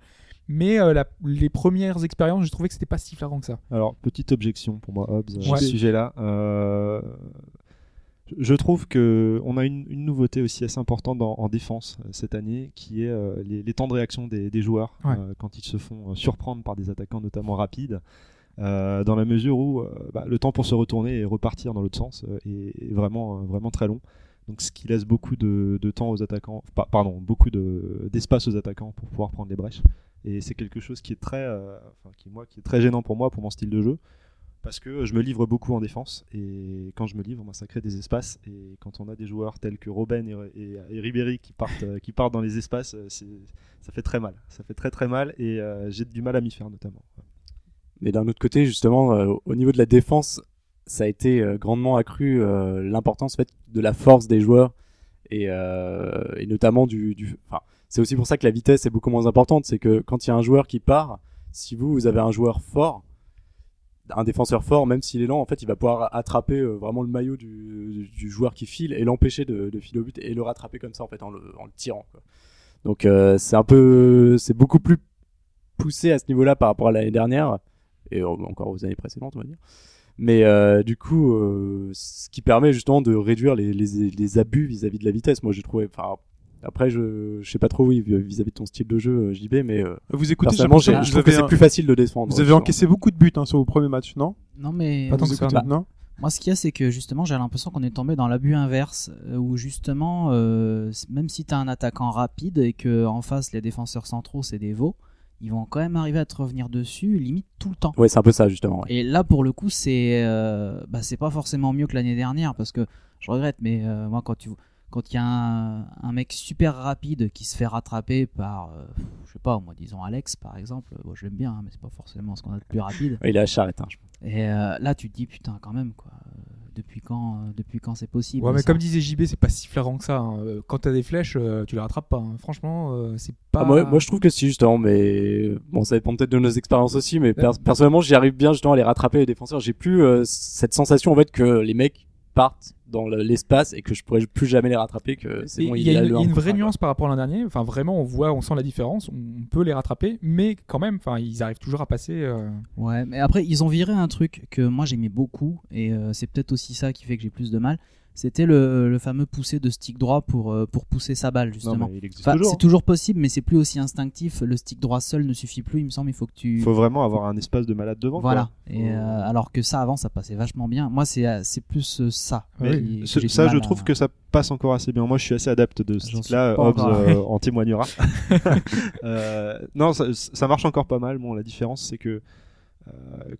Mais euh, la- les premières expériences, j'ai trouvé que c'était pas si flagrant que ça. Alors, petite objection pour moi, Hobbs, à ce sujet-là. Euh, je trouve que on a une, une nouveauté aussi assez importante en, en défense euh, cette année, qui est euh, les, les temps de réaction des, des joueurs Ouais. euh, quand ils se font surprendre par des attaquants, notamment rapides. Euh, dans la mesure où euh, bah, le temps pour se retourner et repartir dans l'autre sens euh, est, vraiment, vraiment très long. Donc, ce qui laisse beaucoup de, temps aux attaquants, pa- pardon, beaucoup de- d'espace aux attaquants pour pouvoir prendre les brèches. Et c'est quelque chose qui est très, qui, moi, qui est très gênant pour moi, pour mon style de jeu, parce que je me livre beaucoup en défense. Et quand je me livre, moi, ça crée des espaces. Et quand on a des joueurs tels que Robben et, et, Ribéry qui partent, qui partent dans les espaces, ça fait très mal. Ça fait très très mal. Et j'ai du mal à m'y faire, notamment. Mais d'un autre côté, justement, euh, au niveau de la défense, ça a été euh, grandement accru euh, l'importance en fait, de la force des joueurs et, euh, et notamment du. du enfin, c'est aussi pour ça que la vitesse est beaucoup moins importante. C'est que quand il y a un joueur qui part, si vous, vous avez un joueur fort, un défenseur fort, même s'il est lent, en fait, il va pouvoir attraper euh, vraiment le maillot du, du joueur qui file et l'empêcher de, de filer au but et le rattraper comme ça, en fait, en le, en le tirant. Quoi. Donc, euh, c'est un peu, c'est beaucoup plus poussé à ce niveau-là par rapport à l'année dernière et euh, encore aux années précédentes, on va dire. Mais euh, du coup, euh, ce qui permet justement de réduire les, les, les abus vis-à-vis de la vitesse. Moi, j'ai trouvé. Enfin, après, je, je sais pas trop, oui, vis-à-vis de ton style de jeu, JB, mais euh, Vous écoutez, personnellement, je vous trouve que c'est un- plus facile de défendre. Vous avez encaissé beaucoup de buts hein, sur vos premiers matchs, non? Non, mais Pas tant que ça. écoutez- Bah, non? Moi, ce qu'il y a, c'est que justement, j'ai l'impression qu'on est tombé dans l'abus inverse, où justement, euh, même si tu as un attaquant rapide et que en face, les défenseurs centraux, c'est des veaux, ils vont quand même arriver à te revenir dessus, limite tout le temps. Ouais, c'est un peu ça, justement. ouais. Et là, pour le coup, c'est euh, bah, c'est pas forcément mieux que l'année dernière, parce que je regrette, mais euh, moi, quand tu quand il y a un, un mec super rapide qui se fait rattraper par, euh, je sais pas, moi, disons Alex par exemple, bon, je l'aime bien, hein, mais c'est pas forcément ce qu'on a de plus rapide. <laughs> Il est à charrette. Hein, je pense. Et là, tu te dis, putain, quand même, quoi. Depuis quand, euh, depuis quand c'est possible Ouais, mais ça comme disait JB, c'est pas si flagrant que ça. hein. Euh, Quand t'as des flèches, euh, tu les rattrapes pas. hein. Franchement, euh, c'est pas. Ah, moi, moi, je trouve que si, justement, mais bon, ça dépend peut-être de nos expériences aussi, mais per- personnellement, j'y arrive bien justement à les rattraper les défenseurs. J'ai plus euh, cette sensation en fait que les mecs partent dans le- l'espace et que je pourrais plus jamais les rattraper. Que c'est bon, il y a, une, vraie nuance par rapport à l'an dernier. Enfin, vraiment, on voit, on sent la différence. On peut les rattraper, mais quand même, enfin, ils arrivent toujours à passer. euh, Ouais, mais après, ils ont viré un truc que moi j'aimais beaucoup, et euh, c'est peut-être aussi ça qui fait que j'ai plus de mal. C'était le, le fameux pousser de stick droit pour, euh, pour pousser sa balle, justement. Enfin, toujours. c'est toujours possible, mais c'est plus aussi instinctif. Le stick droit seul ne suffit plus, il me semble. Il faut que tu. Il faut vraiment avoir un espace de malade devant. Voilà. quoi. Et, euh, alors que ça, avant, ça passait vachement bien. Moi, c'est euh, c'est plus euh, ça. Mais qui- que ce- ça, je à- trouve que ça passe encore assez bien. Moi, je suis assez adepte de ce Hobbs encore. euh, <laughs> en témoignera. <laughs> Euh, non, ça, ça marche encore pas mal. Bon, la différence, c'est que, euh,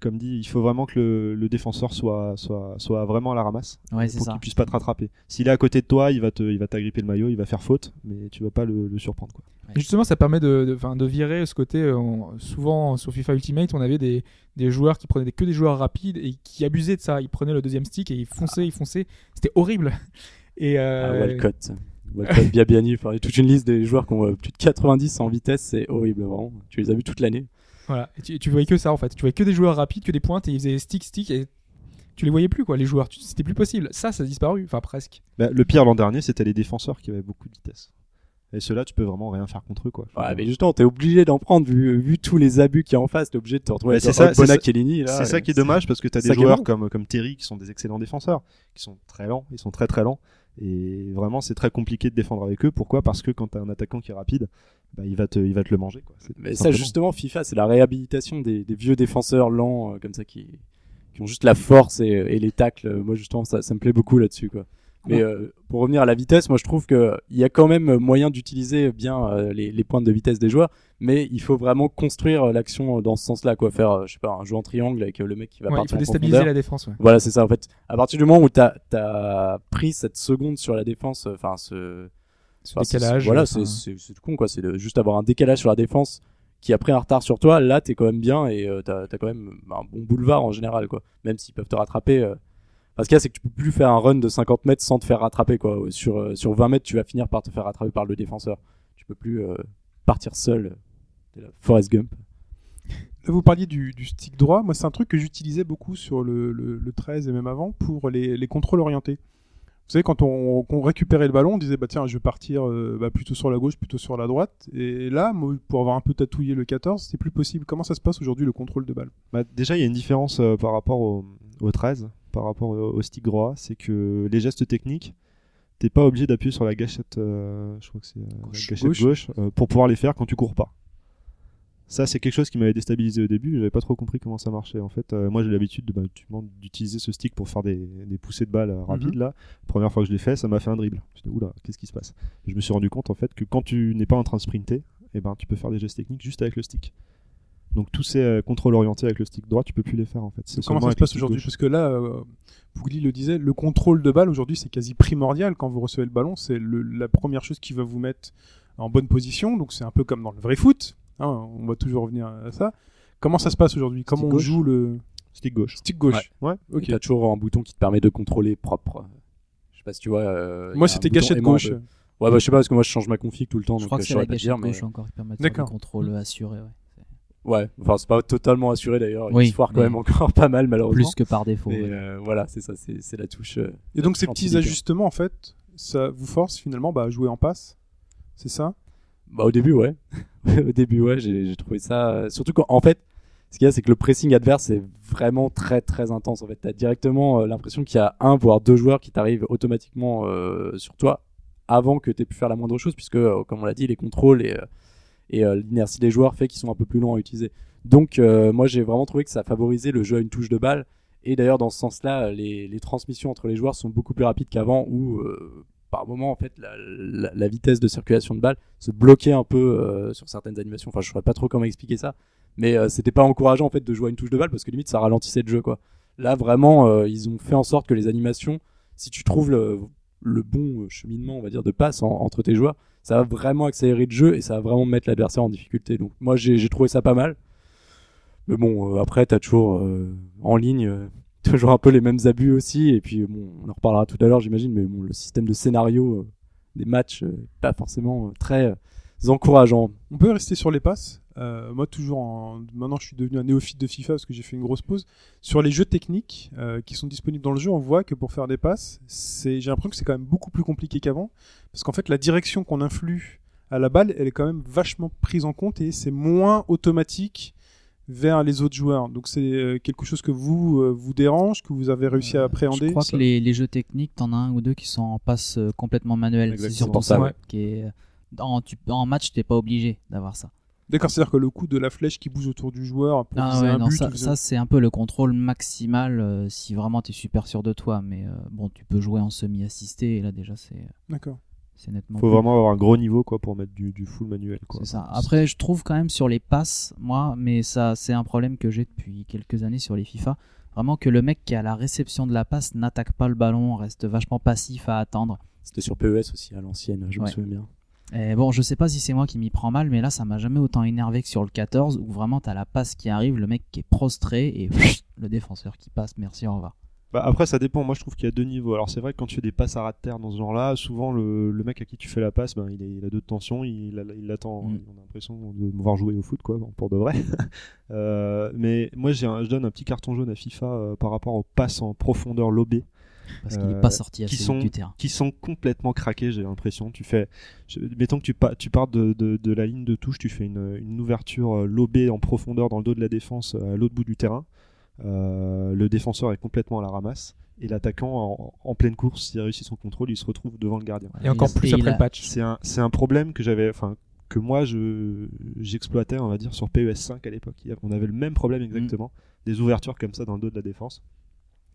comme dit, il faut vraiment que le, le défenseur soit, soit, soit vraiment à la ramasse Ouais, pour qu'il puisse pas te rattraper. S'il est à côté de toi, il va te, il va t'agripper le maillot, il va faire faute, mais tu vas pas le, le surprendre. Quoi. Justement, ça permet de, de, enfin, de virer ce côté. euh, on- souvent, sur FIFA Ultimate, on avait des, des joueurs qui prenaient que des joueurs rapides et qui abusaient de ça. Ils prenaient le deuxième stick et ils fonçaient, ils fonçaient. C'était horrible. <laughs> Et Ah, euh, Walcott. Walcott, Biabiani, enfin, il y a toute une liste des joueurs qui ont euh, plus de 90 en vitesse, c'est horrible, vraiment. Tu les as vus toute l'année. Voilà. Et tu, tu voyais que ça en fait. Tu voyais que des joueurs rapides, que des pointes et ils faisaient stick, stick et tu les voyais plus quoi, les joueurs. Tu- C'était plus possible. Ça, ça a disparu. Enfin presque. Bah, le pire l'an dernier, c'était les défenseurs qui avaient beaucoup de vitesse. Et ceux-là, tu peux vraiment rien faire contre eux, quoi. Ouais, mais justement, t'es obligé d'en prendre vu, vu tous les abus qu'il y a en face. T'es obligé de te retrouver avec ça, Chiellini, là. C'est ça qui est dommage parce que t'as des joueurs comme, comme Terry qui sont des excellents défenseurs, qui sont très lents, ils sont très très lents. Et vraiment, c'est très compliqué de défendre avec eux. Pourquoi? Parce que quand t'as un attaquant qui est rapide, bah, il, va te, il va te le manger. Quoi. Mais ça, justement, FIFA, c'est la réhabilitation des, des vieux défenseurs lents, euh, comme ça, qui, qui ont juste la force et, et les tacles. Moi, justement, ça, ça me plaît beaucoup là-dessus, quoi. Mais euh, pour revenir à la vitesse, moi, je trouve que il y a quand même moyen d'utiliser bien euh, les, les pointes de vitesse des joueurs, mais il faut vraiment construire euh, l'action dans ce sens-là, quoi. Faire, je sais pas, un jeu en triangle avec le mec qui va Ouais, il partir faut en déstabiliser profondeur. la défense. ouais. Voilà, c'est ça. En fait, à partir du moment où t'as as pris cette seconde sur la défense, enfin Ce enfin, c'est- décalage. voilà, enfin, c'est con quoi. C'est juste avoir un décalage sur la défense qui a pris un retard sur toi. Là, t'es quand même bien et euh, t'as as quand même un bon boulevard en général, quoi. Même s'ils peuvent te rattraper. euh. Parce qu'il y a, c'est que tu peux plus faire un run de 50 mètres sans te faire rattraper, quoi. Sur euh, sur 20 mètres, tu vas finir par te faire rattraper par le défenseur. Tu peux plus euh, partir seul. T'es là, Forrest Gump. Là, vous parliez du, du stick droit. Moi, c'est un truc que j'utilisais beaucoup sur le, le, le 13 et même avant pour les, les contrôles orientés. Vous savez, quand on, récupérait le ballon, on disait bah tiens, je vais partir euh, bah, plutôt sur la gauche, plutôt sur la droite. Et là, moi, pour avoir un peu tatouillé le 14, c'est plus possible. Comment ça se passe aujourd'hui le contrôle de balle? Bah, déjà, il y a une différence euh, par rapport au, au 13, par rapport au, au stick droit, c'est que les gestes techniques, t'es pas obligé d'appuyer sur la gâchette, euh, je crois que c'est Gauche. la gâchette Gauche. gauche, pour pouvoir les faire quand tu cours pas. Ça, c'est quelque chose qui m'avait déstabilisé au début. J'avais pas trop compris comment ça marchait. En fait, Euh, moi, j'ai l'habitude de, bah, d'utiliser ce stick pour faire des, des poussées de balles euh, rapides. Là, première fois que je l'ai fait, ça m'a fait un dribble. Je me suis oula, qu'est-ce qui se passe? Je me suis rendu compte en fait que quand tu n'es pas en train de sprinter, eh ben, tu peux faire des gestes techniques juste avec le stick. Donc tous ces euh, contrôles orientés avec le stick droit, tu peux plus les faire en fait. Comment ça se passe aujourd'hui? Parce que là, euh, Pougli le disait, le contrôle de balle aujourd'hui, c'est quasi primordial quand vous recevez le ballon. C'est la première chose qui va vous mettre en bonne position. Donc c'est un peu comme dans le vrai foot. Hein, on va toujours revenir à ça. Comment ça se passe aujourd'hui? Comment on gauche. joue le Stick gauche. stick gauche Ouais. Ok. T'as toujours un bouton qui te permet de contrôler propre. Je sais pas si tu vois. euh, Moi, c'était gâchette gauche. de- Ouais, bah je sais pas parce que moi je change ma config tout le temps. Je donc, crois euh, que c'est la gâchette dire, mais- gauche encore qui permet de contrôle assuré. Ouais. Ouais, enfin c'est pas totalement assuré d'ailleurs. Oui, il se foire quand même encore <laughs> pas mal malheureusement. Plus que par défaut. Mais ouais. euh, voilà, c'est ça, c'est la touche. euh, Et donc ces petits ajustements, en fait, ça vous force finalement bah, à jouer en passe. C'est ça? Bah au début ouais, <laughs> au début ouais, j'ai trouvé ça. Surtout qu'en en fait, ce qu'il y a c'est que le pressing adverse est vraiment très très intense. En fait, t'as directement euh, l'impression qu'il y a un voire deux joueurs qui t'arrivent automatiquement euh, sur toi avant que t'aies pu faire la moindre chose, puisque euh, comme on l'a dit, les contrôles et euh, et l'inertie des joueurs fait qu'ils sont un peu plus longs à utiliser. Donc moi j'ai vraiment trouvé que ça favorisait le jeu à une touche de balle. Et d'ailleurs dans ce sens-là, les, les transmissions entre les joueurs sont beaucoup plus rapides qu'avant, où par moment en fait la, vitesse de circulation de balle se bloquait un peu euh, sur certaines animations. Enfin je saurais pas trop comment expliquer ça, mais euh, c'était pas encourageant en fait de jouer à une touche de balle parce que limite ça ralentissait le jeu. Là vraiment euh, ils ont fait en sorte que les animations, si tu trouves le, bon euh, cheminement on va dire de passe en- entre tes joueurs, ça va vraiment accélérer le jeu et ça va vraiment mettre l'adversaire en difficulté. Donc moi j'ai trouvé ça pas mal. Mais bon, après, t'as toujours en ligne <laughs> toujours un peu les mêmes abus aussi. Et puis, bon, on en reparlera tout à l'heure, j'imagine. Mais le système de scénario euh, des matchs, euh, pas forcément euh, très encourageant. On peut rester sur les passes. Moi, toujours en... maintenant, je suis devenu un néophyte de FIFA parce que j'ai fait une grosse pause. Sur les jeux techniques qui sont disponibles dans le jeu, on voit que pour faire des passes, j'ai l'impression que c'est quand même beaucoup plus compliqué qu'avant. Parce qu'en fait, la direction qu'on influe à la balle, elle est quand même vachement prise en compte et c'est moins automatique vers les autres joueurs. Donc c'est euh, quelque chose que vous euh, vous dérange, que vous avez réussi à appréhender. Je crois ça que les, les jeux techniques, t'en as un ou deux qui sont en passe euh, complètement manuel. C'est surtout ça, ça. ouais. Qui est... en, tu- en match, t'es pas obligé d'avoir ça. D'accord, c'est-à-dire que le coup de la flèche qui bouge autour du joueur pour Ah ouais, un non, but, ça, c'est un peu le contrôle maximal euh, si vraiment t'es super sûr de toi. Mais euh, bon, tu peux jouer en semi-assisté et là déjà c'est D'accord. C'est nettement. Faut plus- vraiment avoir un gros niveau quoi pour mettre du, du full manuel quoi. C'est ça. Après, je trouve quand même sur les passes, moi, mais ça, c'est un problème que j'ai depuis quelques années sur les FIFA. Vraiment que le mec qui a la réception de la passe n'attaque pas le ballon, reste vachement passif à attendre. C'était sur PES aussi à l'ancienne, je me souviens bien. Et bon, je sais pas si c'est moi qui m'y prends mal, mais là, ça m'a jamais autant énervé que sur le 14, où vraiment t'as la passe qui arrive, le mec qui est prostré et le défenseur qui passe, merci, au revoir. Bah, après, ça dépend. Moi, je trouve qu'il y a deux niveaux. Alors, c'est vrai que quand tu fais des passes à ras de terre dans ce genre-là, souvent le, le mec à qui tu fais la passe, ben, il, est- il a deux tensions, il, il attend. Mm. On a l'impression de me voir jouer au foot, quoi, pour de vrai. <laughs> Euh, mais moi, j'ai un- je donne un petit carton jaune à FIFA euh, par rapport aux passes en profondeur lobées Parce qu'il n'est Euh, pas sorti qui assez sont- vite du terrain. qui sont complètement craqués, j'ai l'impression. Tu fais, je- mettons que tu, pa- tu pars de, de- de la ligne de touche, tu fais une, une ouverture lobée en profondeur dans le dos de la défense à l'autre bout du terrain. Euh, le défenseur est complètement à la ramasse. Et l'attaquant, en, en pleine course, s'il réussit son contrôle, il se retrouve devant le gardien. Et encore Et plus après le patch. C'est un, problème que j'avais, enfin, que moi je j'exploitais, on va dire, sur PES 5 à l'époque. On avait le même problème exactement, des ouvertures comme ça dans le dos de la défense.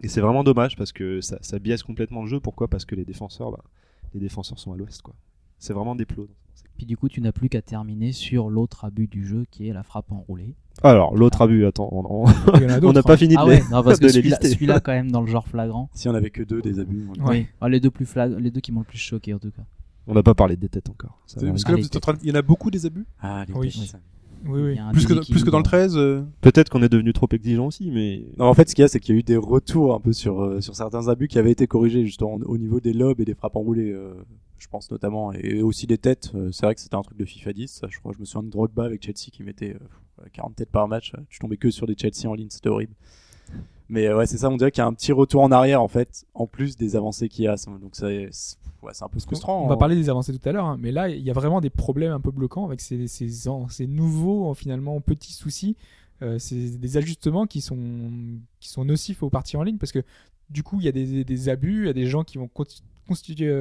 Et c'est vraiment dommage parce que ça, ça biaise complètement le jeu. Pourquoi? Parce que les défenseurs, bah, les défenseurs sont à l'ouest, quoi. C'est vraiment des plots. Puis du coup, tu n'as plus qu'à terminer sur l'autre abus du jeu qui est la frappe enroulée. Alors, l'autre abus, attends, on- on Il y en a <laughs> on d'autres. n'a pas hein. fini de Ah les, ouais, non, parce <laughs> de que les celui-là, quand même, dans le genre flagrant. Si on avait que deux des abus. on-. Oui. Ah, les deux plus flag- les deux qui m'ont le plus choqué en tout cas. On n'a pas parlé des têtes encore. Ça C'est- va Parce que là, vous êtes en train de- il y en a beaucoup des abus? Ah, les Oui. têtes. Oui, oui. Plus que, déséquilibre. plus que dans le 13 euh, Peut-être qu'on est devenu trop exigeant aussi, mais Non, en fait, ce qu'il y a, c'est qu'il y a eu des retours un peu sur, euh, sur certains abus qui avaient été corrigés justement au niveau des lobes et des frappes enroulées, euh, je pense notamment, et aussi des têtes. Euh, c'est vrai que c'était un truc de FIFA 10. ça, je crois, je me souviens de Drogba avec Chelsea qui mettait euh, 40 têtes par match. Tu tombais que sur des Chelsea en ligne, c'était horrible. Mais euh, ouais, c'est ça, on dirait qu'il y a un petit retour en arrière en fait, en plus des avancées qu'il y a. Donc c'est ouais, un peu frustrant. On va hein. parler des avancées tout à l'heure, hein, mais là, il y a vraiment des problèmes un peu bloquants avec ces, ces, nouveaux, euh, finalement, petits soucis. Euh, c'est des ajustements qui sont, qui sont nocifs aux parties en ligne parce que du coup, il y a des, des abus, il y a des gens qui vont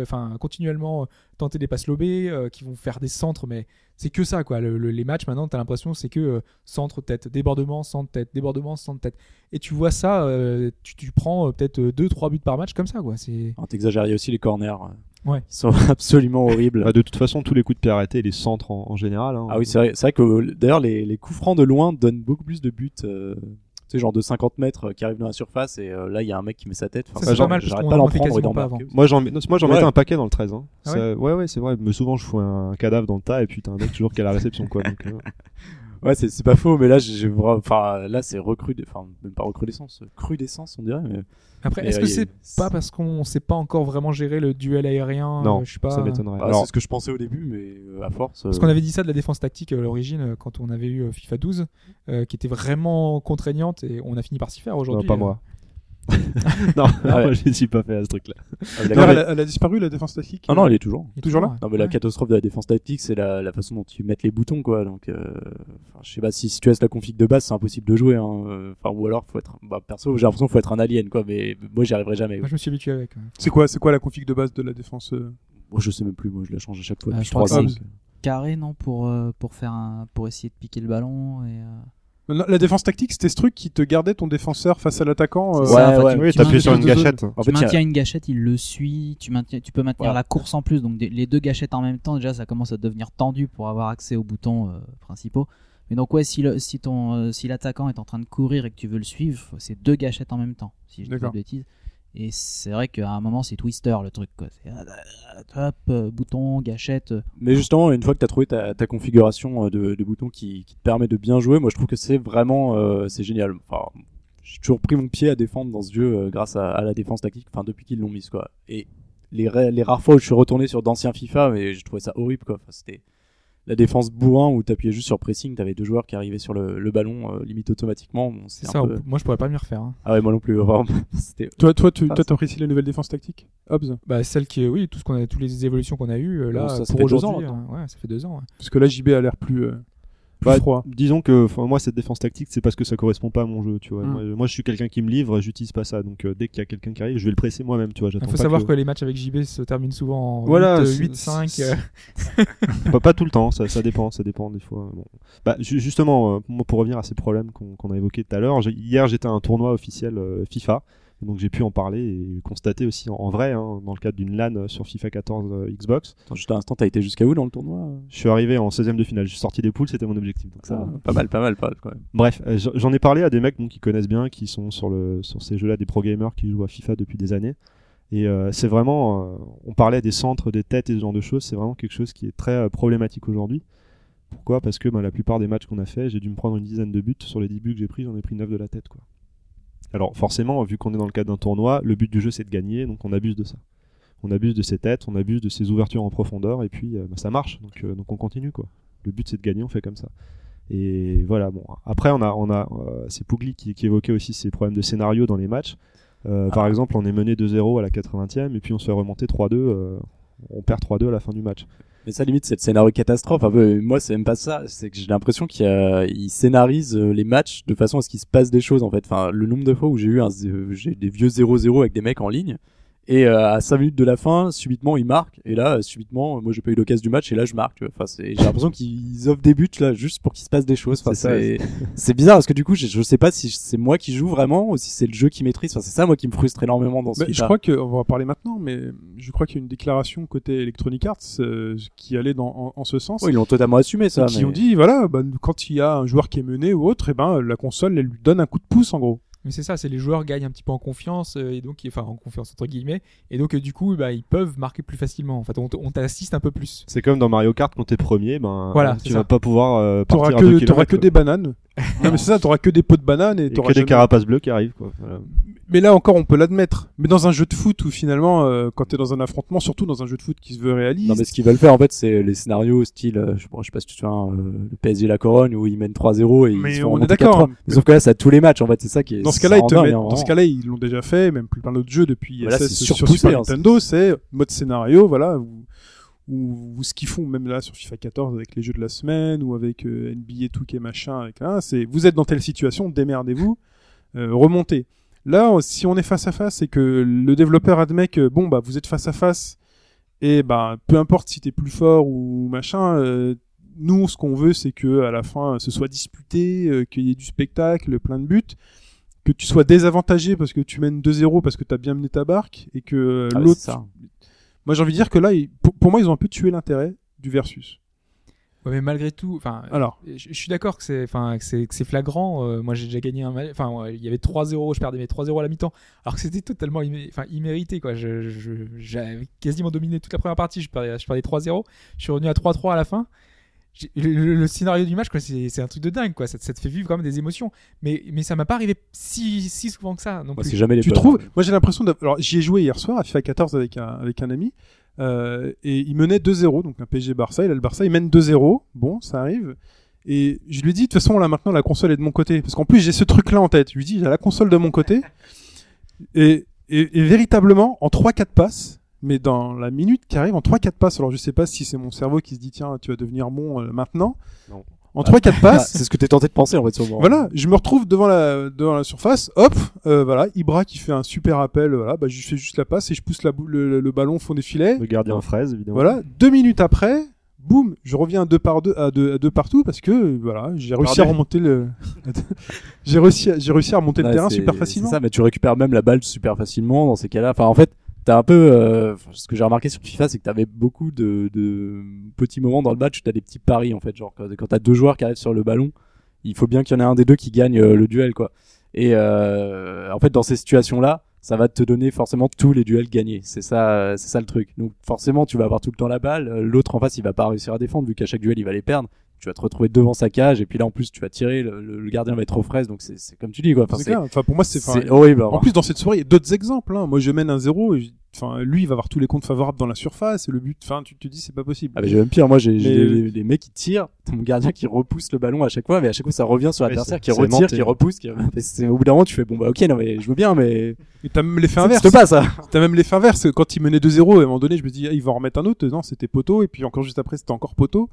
enfin, continuellement tenter des passes lobées, euh, qui vont faire des centres, mais c'est que ça, quoi. Le- le- les matchs, maintenant, tu as l'impression c'est que euh, centre-tête, débordement, centre-tête, débordement, centre-tête. Et tu vois ça, euh, tu, tu prends euh, peut-être 2-3 buts par match comme ça, quoi. C'est. Alors, T'exagères, il y a aussi les corners. euh, Ouais. Ils sont <laughs> absolument horribles. bah, de toute façon, tous les coups de pied arrêtés, les centres en, en général. hein. Ah oui, c'est vrai, c'est vrai que euh, d'ailleurs les, les coups francs de loin donnent beaucoup plus de buts. euh, sais, genre de 50 mètres euh, qui arrivent dans la surface et euh, là il y a un mec qui met sa tête. Enfin, Ça, c'est genre, pas mal, parce j'arrête qu'on pas en d'en prendre et d'en quasiment pas marquer. Moi j'en non, moi j'en Ouais. mettais un paquet dans le 13 hein. Ah Ça- ouais ouais, c'est vrai mais souvent je fous un cadavre dans le tas et puis t'as un mec toujours qui est à la réception quoi donc, euh, <laughs> Ouais, c'est c'est pas faux, mais là j'ai enfin là c'est recrudescence, enfin même pas recrudescence, crudescence on dirait. Mais... Après, Mais, est-ce euh, que c'est pas parce qu'on sait pas encore vraiment gérer le duel aérien non euh, Je sais pas. ça m'étonnerait Bah, alors c'est ce que je pensais au début, mais euh, à force. Parce euh, qu'on avait dit ça de la défense tactique à l'origine quand on avait eu FIFA 12, euh, qui était vraiment contraignante et on a fini par s'y faire non, aujourd'hui. pas moi <laughs> non, Ah ouais. moi je suis pas fait à ce truc là ah, elle, a- elle a disparu la défense tactique Non, non, elle est toujours. Est Toujours là. Non, mais la catastrophe de la défense tactique, c'est la, la façon dont tu mets les boutons, quoi. Donc, euh, je sais pas si, si tu laisses la config de base, c'est impossible de jouer. Hein. Euh, Enfin, ou alors, faut être, bah, perso, j'ai l'impression qu'il faut être un alien, quoi. Mais moi, j'y arriverai jamais. Moi, je me suis habitué avec. ouais. C'est quoi, c'est quoi la config de base de la défense euh Moi, je sais même plus. Moi, je la change à chaque fois Ah, je crois 3 ans. que c'est- Carré, non, pour, euh, pour, faire un, pour essayer de piquer le ballon. Et, euh, La défense tactique, c'était ce truc qui te gardait ton défenseur face à l'attaquant. euh, ouais, enfin, ouais. tu- oui tu t'appuies sur une maintiens- gâchette En tu fait, maintiens une gâchette, il le suit. Tu, maintiens, tu peux maintenir Voilà. la course en plus. Donc des- les deux gâchettes en même temps, déjà, ça commence à devenir tendu pour avoir accès aux boutons euh, principaux. Mais donc ouais, si le- si ton euh, si l'attaquant est en train de courir et que tu veux le suivre, c'est deux gâchettes en même temps. Si je dis pas de bêtises. Et c'est vrai qu'à un moment, c'est Twister le truc. Quoi. Euh, hop, euh, bouton, gâchette. euh. Mais justement, une fois que tu as trouvé ta, ta configuration de, de boutons qui, qui te permet de bien jouer, moi je trouve que c'est vraiment c'est génial. Enfin, j'ai toujours pris mon pied à défendre dans ce jeu grâce à, à la défense tactique, enfin depuis qu'ils l'ont mise. Et les, les rares fois où je suis retourné sur d'anciens FIFA, mais je trouvais ça horrible quoi. C'était la défense bourrin où t'appuyais juste sur pressing, t'avais deux joueurs qui arrivaient sur le, le ballon euh, limite automatiquement. Bon, C'est ça, peu... moi je pourrais pas m'y refaire. hein. Ah ouais, moi non plus. <laughs> Toi, toi, tu t'apprécies la nouvelle défense tactique Hobbs? Bah, celle qui est, oui, tout ce qu'on a, toutes les évolutions qu'on a eues euh, là Bon, ça, ça pour fait deux aujourd'hui. ans, euh, ouais, ça fait deux ans. ouais. Parce que là, JB a l'air plus, euh, plus Bah, froid. disons que moi cette défense tactique c'est parce que ça correspond pas à mon jeu tu vois Mm. moi, moi, je suis quelqu'un qui me livre j'utilise pas ça donc euh, dès qu'il y a quelqu'un qui arrive je vais le presser moi-même tu vois Il faut pas savoir que que les matchs avec JB se terminent souvent en Voilà, 8, c'est- 8 5. c'est- euh, pas, pas tout le temps, ça, ça dépend, ça dépend des fois. Bon. Bah, ju- justement, euh, pour revenir à ces problèmes qu'on a évoqués tout à l'heure, hier j'étais à un tournoi officiel euh, FIFA, et donc j'ai pu en parler et constater aussi en, en vrai, hein, dans le cadre d'une LAN euh, sur FIFA 14 euh, Xbox. Attends, juste un instant, t'as été jusqu'à où dans le tournoi? Je suis arrivé en 16ème de finale, je suis sorti des poules, c'était mon objectif. Donc ça, Ah, Pas mal, pas mal, pas mal quand même. Bref, euh, j'en- j'en ai parlé à des mecs bon, qui connaissent bien, qui sont sur, le, sur ces jeux-là, des pro gamers qui jouent à FIFA depuis des années. Et euh, c'est vraiment, euh, on parlait des centres, des têtes et ce genre de choses, c'est vraiment quelque chose qui est très euh, problématique aujourd'hui. Pourquoi? Parce que bah, la plupart des matchs qu'on a fait, j'ai dû me prendre une dizaine de buts. Sur les 10 buts que j'ai pris, j'en ai pris 9 de la tête. Quoi. Alors forcément, vu qu'on est dans le cadre d'un tournoi, le but du jeu c'est de gagner, donc on abuse de ça. On abuse de ses têtes, on abuse de ses ouvertures en profondeur, et puis euh, bah, ça marche, donc, euh, donc on continue quoi. Le but c'est de gagner, on fait comme ça. Et voilà, bon. Après, on a, on a, euh, c'est Pougli qui, qui évoquait aussi ces problèmes de scénario dans les matchs. Euh, Par exemple, on est mené 2-0 à la 80e, et puis on se fait remonter 3-2, euh, on perd 3-2 à la fin du match. Mais ça limite c'est le scénario catastrophe. Peu, moi c'est même pas ça. C'est que j'ai l'impression qu'il scénarise euh, les matchs de façon à ce qu'il se passe des choses en fait. Enfin le nombre de fois où j'ai eu un, euh, j'ai des vieux 0-0 avec des mecs en ligne et euh, à 5 minutes de la fin subitement ils marquent et là subitement moi j'ai pas eu l'occasion du match et là je marque. tu vois. Enfin c'est j'ai l'impression qu'ils offrent des buts là juste pour qu'il se passe des choses. Enfin, <laughs> C'est bizarre parce que du coup je, je sais pas si c'est moi qui joue vraiment ou si c'est le jeu qui maîtrise. Enfin c'est ça moi qui me frustre énormément dans ce Mais je crois que, on va en parler maintenant, mais je crois qu'il y a une déclaration côté Electronic Arts euh, qui allait dans, en, en ce sens. Oh, ils l'ont totalement assumé ça. qui mais- ont dit, voilà, bah, quand il y a un joueur qui est mené ou autre, et ben, la console, elle lui donne un coup de pouce, en gros. Mais c'est ça, c'est les joueurs gagnent un petit peu en confiance, euh, et donc, enfin en confiance entre guillemets, et donc euh, du coup, bah, ils peuvent marquer plus facilement. En fait, on, t'assiste un peu plus. C'est comme dans Mario Kart quand t'es premier, ben Voilà, tu vas ça. pas pouvoir euh, T'auras partir à deux que, t'auras kilomètres, que des bananes. non, mais c'est ça, t'auras que des pots de bananes et, et t'auras que des carapaces bleues qui arrivent quoi. Voilà. Mais là encore, on peut l'admettre. Mais dans un jeu de foot où finalement, euh, quand t'es dans un affrontement, surtout dans un jeu de foot qui se veut réaliste, Non, mais ce qu'ils veulent faire, en fait, c'est les scénarios style, euh, je, je sais pas si tu te souviens, euh, le PSG La Corogne où ils mènent 3-0 et Mais ils se font on est d'accord. 4-3. Mais Sauf que là, c'est à tous les matchs, en fait, c'est ça qui est. dans ce ça cas-là, ils rend te dingue, mettent- dans ce cas-là, ils l'ont déjà fait, même plus plein d'autres jeux depuis Voilà, c'est sur Super hein, Nintendo, c'est mode scénario, voilà, ou, ou, ou ce qu'ils font même là sur FIFA 14 avec les jeux de la semaine ou avec euh, NBA 2K machin, avec c'est vous êtes dans telle situation, démerdez-vous, euh, remontez. Là, si on est face à face et que le développeur admet que bon bah vous êtes face à face et bah peu importe si t'es plus fort ou machin, euh, nous ce qu'on veut c'est que à la fin ce soit disputé, euh, qu'il y ait du spectacle, plein de buts, que tu sois désavantagé parce que tu mènes 2-0 parce que t'as bien mené ta barque et que euh, Ah l'autre. Moi j'ai envie de dire que là, pour, moi ils ont un peu tué l'intérêt du versus. Ouais, mais malgré tout, enfin, Alors. je, je suis d'accord que c'est, enfin, que c'est, que c'est flagrant. euh, moi, j'ai déjà gagné un match. Enfin, ouais, il y avait 3-0, je perdais mes 3-0 à la mi-temps, alors que c'était totalement immé- enfin, immérité, quoi. Je, je- j'avais quasiment dominé toute la première partie. Je perdais, je perdais 3-0. Je suis revenu à 3-3 à la fin. Le, le- le scénario du match, quoi, c'est, c'est un truc de dingue, quoi. Ça, te- ça te fait vivre quand même des émotions. Mais, mais ça m'a pas arrivé si, si souvent que ça. Non Moi, plus. c'est jamais les Tu trouves Moi j'ai l'impression d'avoir. Alors j'y ai joué hier soir à FIFA 14 avec un, avec un ami. euh, et il menait 2-0, donc un PSG Barça. Il a le Barça, il mène 2-0. Bon, ça arrive. Et je lui dis, de toute façon, là maintenant, la console est de mon côté. Parce qu'en plus, j'ai ce truc-là en tête. Je lui dis, j'ai la console de mon côté. Et, et, et véritablement, en 3-4 passes, mais dans la minute qui arrive, en 3-4 passes, alors je sais pas si c'est mon cerveau qui se dit, tiens, tu vas devenir bon euh, maintenant. Non. En 3-4 Ah, passes, <laughs> c'est ce que t'es tenté de penser, en fait, sûrement. voilà, je me retrouve devant la, devant la surface, hop, euh, voilà, Ibra qui fait un super appel, voilà, bah, je lui fais juste la passe et je pousse la le, le ballon au fond des filets. Le gardien fraise évidemment. Voilà, deux minutes après, boum, je reviens deux par deux, à deux, à deux partout parce que voilà, j'ai réussi à remonter le, <laughs> j'ai réussi, à- j'ai réussi à remonter le Ouais, terrain super c'est facilement. ça, mais tu récupères même la balle super facilement dans ces cas-là. Enfin, en fait, t'as un peu, euh, ce que j'ai remarqué sur FIFA, c'est que t'avais beaucoup de, petits moments dans le match où t'as des petits paris, en fait. Genre, quand, t'as deux joueurs qui arrivent sur le ballon, il faut bien qu'il y en ait un des deux qui gagne euh, le duel, quoi. Et euh, en fait, dans ces situations-là, ça va te donner forcément tous les duels gagnés. C'est ça, c'est ça le truc. Donc, forcément, tu vas avoir tout le temps la balle. L'autre en face, il va pas réussir à défendre vu qu'à chaque duel, il va les perdre. Tu vas te retrouver devant sa cage et puis là, en plus, tu vas tirer. Le, le- le gardien va être aux fraises. Donc, c'est c'est comme tu dis, quoi. Enfin, C'est pour moi, c'est, enfin, c'est horrible. En plus, dans cette soirée, il y a d'autres exemples. Hein. Moi, je mène un zéro. et Enfin, lui, il va avoir tous les comptes favorables dans la surface. Et le but, enfin, tu te dis, c'est pas possible. Ah mais j'ai même pire, moi j'ai des, des mecs qui tirent, t'as mon gardien qui repousse le ballon à chaque fois, mais à chaque fois ça revient sur l'adversaire, qui retire, menté. qui repousse, qui... au bout d'un moment tu fais bon bah ok non mais je veux bien mais Et t'as même l'effet inverse. pas ça. T'as même l'effet inverse. Quand il menait 2-0, à un moment donné, je me dis, ah, il va en remettre un autre. Non, c'était poteau. Et puis encore juste après, c'était encore poteau.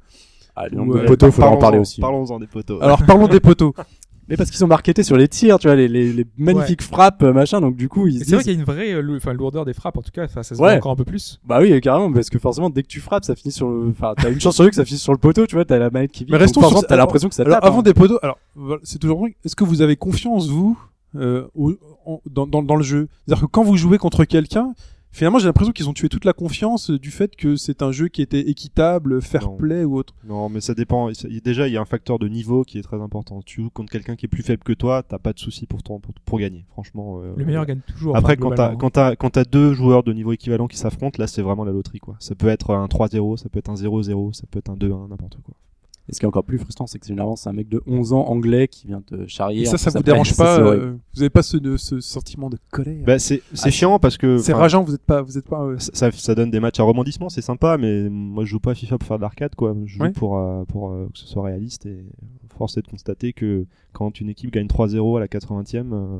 Allez, Ouais. donc le poteau, faudra en Parlons-en- parler aussi. Parlons-en des poteaux. Alors, parlons des poteaux. <laughs> Mais parce qu'ils sont marketés sur les tirs, tu vois, les, les, les magnifiques frappes, euh, machin, donc du coup ils c'est vrai qu'il y a une vraie euh, lou- enfin, lourdeur des frappes, en tout cas. Enfin, ça se Ouais. voit encore un peu plus. bah oui carrément, parce que forcément dès que tu frappes ça finit sur le, enfin t'as une chance sur deux que ça finisse sur le poteau, tu vois, t'as la manette qui vit, Mais restons donc, sur t'as alors- l'impression que ça Alors, tape. avant hein. des poteaux, alors c'est toujours vrai. Est-ce que vous avez confiance vous euh, au- en- dans, dans, dans le jeu? C'est-à-dire que quand vous jouez contre quelqu'un, finalement, j'ai l'impression qu'ils ont tué toute la confiance du fait que c'est un jeu qui était équitable, fair Non. play ou autre. Non, mais ça dépend. Déjà, il y a un facteur de niveau qui est très important. Tu joues contre quelqu'un qui est plus faible que toi, t'as pas de souci pour, ton- pour, pour gagner. Franchement. euh, Le meilleur gagne toujours. Après, enfin, quand t'as quand t'as quand t'as deux joueurs de niveau équivalent qui s'affrontent, là, c'est vraiment la loterie, quoi. Ça peut être un 3-0, ça peut être un 0-0, ça peut être un 2-1, n'importe quoi. Et ce qui est encore plus frustrant, c'est que généralement c'est un mec de 11 ans anglais qui vient te charrier. Et ça, ça vous dérange pas euh, Vous avez pas ce, de- ce sentiment de colère Bah, c'est Ah, chiant parce que C'est rageant, vous êtes pas, vous êtes pas. euh, ça, donne des matchs à rebondissement, c'est sympa, mais moi je joue pas à FIFA pour faire de l'arcade, quoi. Je joue Ouais. pour, euh, pour euh, que ce soit réaliste et force est de constater que quand une équipe gagne 3-0 à la 80e, euh,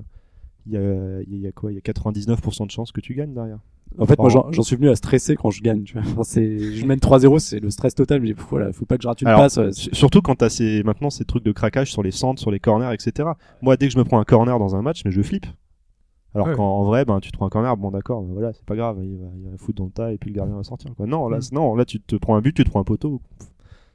il y, a, il y a quoi? Il y a 99% de chances que tu gagnes derrière. En fait, moi, Enfin, j'en j'en suis venu à stresser quand je gagne. Tu vois. Je mène 3-0, c'est le stress total. Pff, voilà, faut pas que je rate une Alors, passe. ouais. s- surtout quand t'as ces, maintenant ces trucs de craquage sur les centres, sur les corners, etc. Moi, dès que je me prends un corner dans un match, mais je flippe. Alors Ouais. qu'en en vrai, ben, tu te prends un corner, bon d'accord, ben voilà, c'est pas grave, il va, il va foutre dans le tas et puis le gardien va sortir. Quoi. Non, là, Mm. non, là, tu te prends un but, tu te prends un poteau.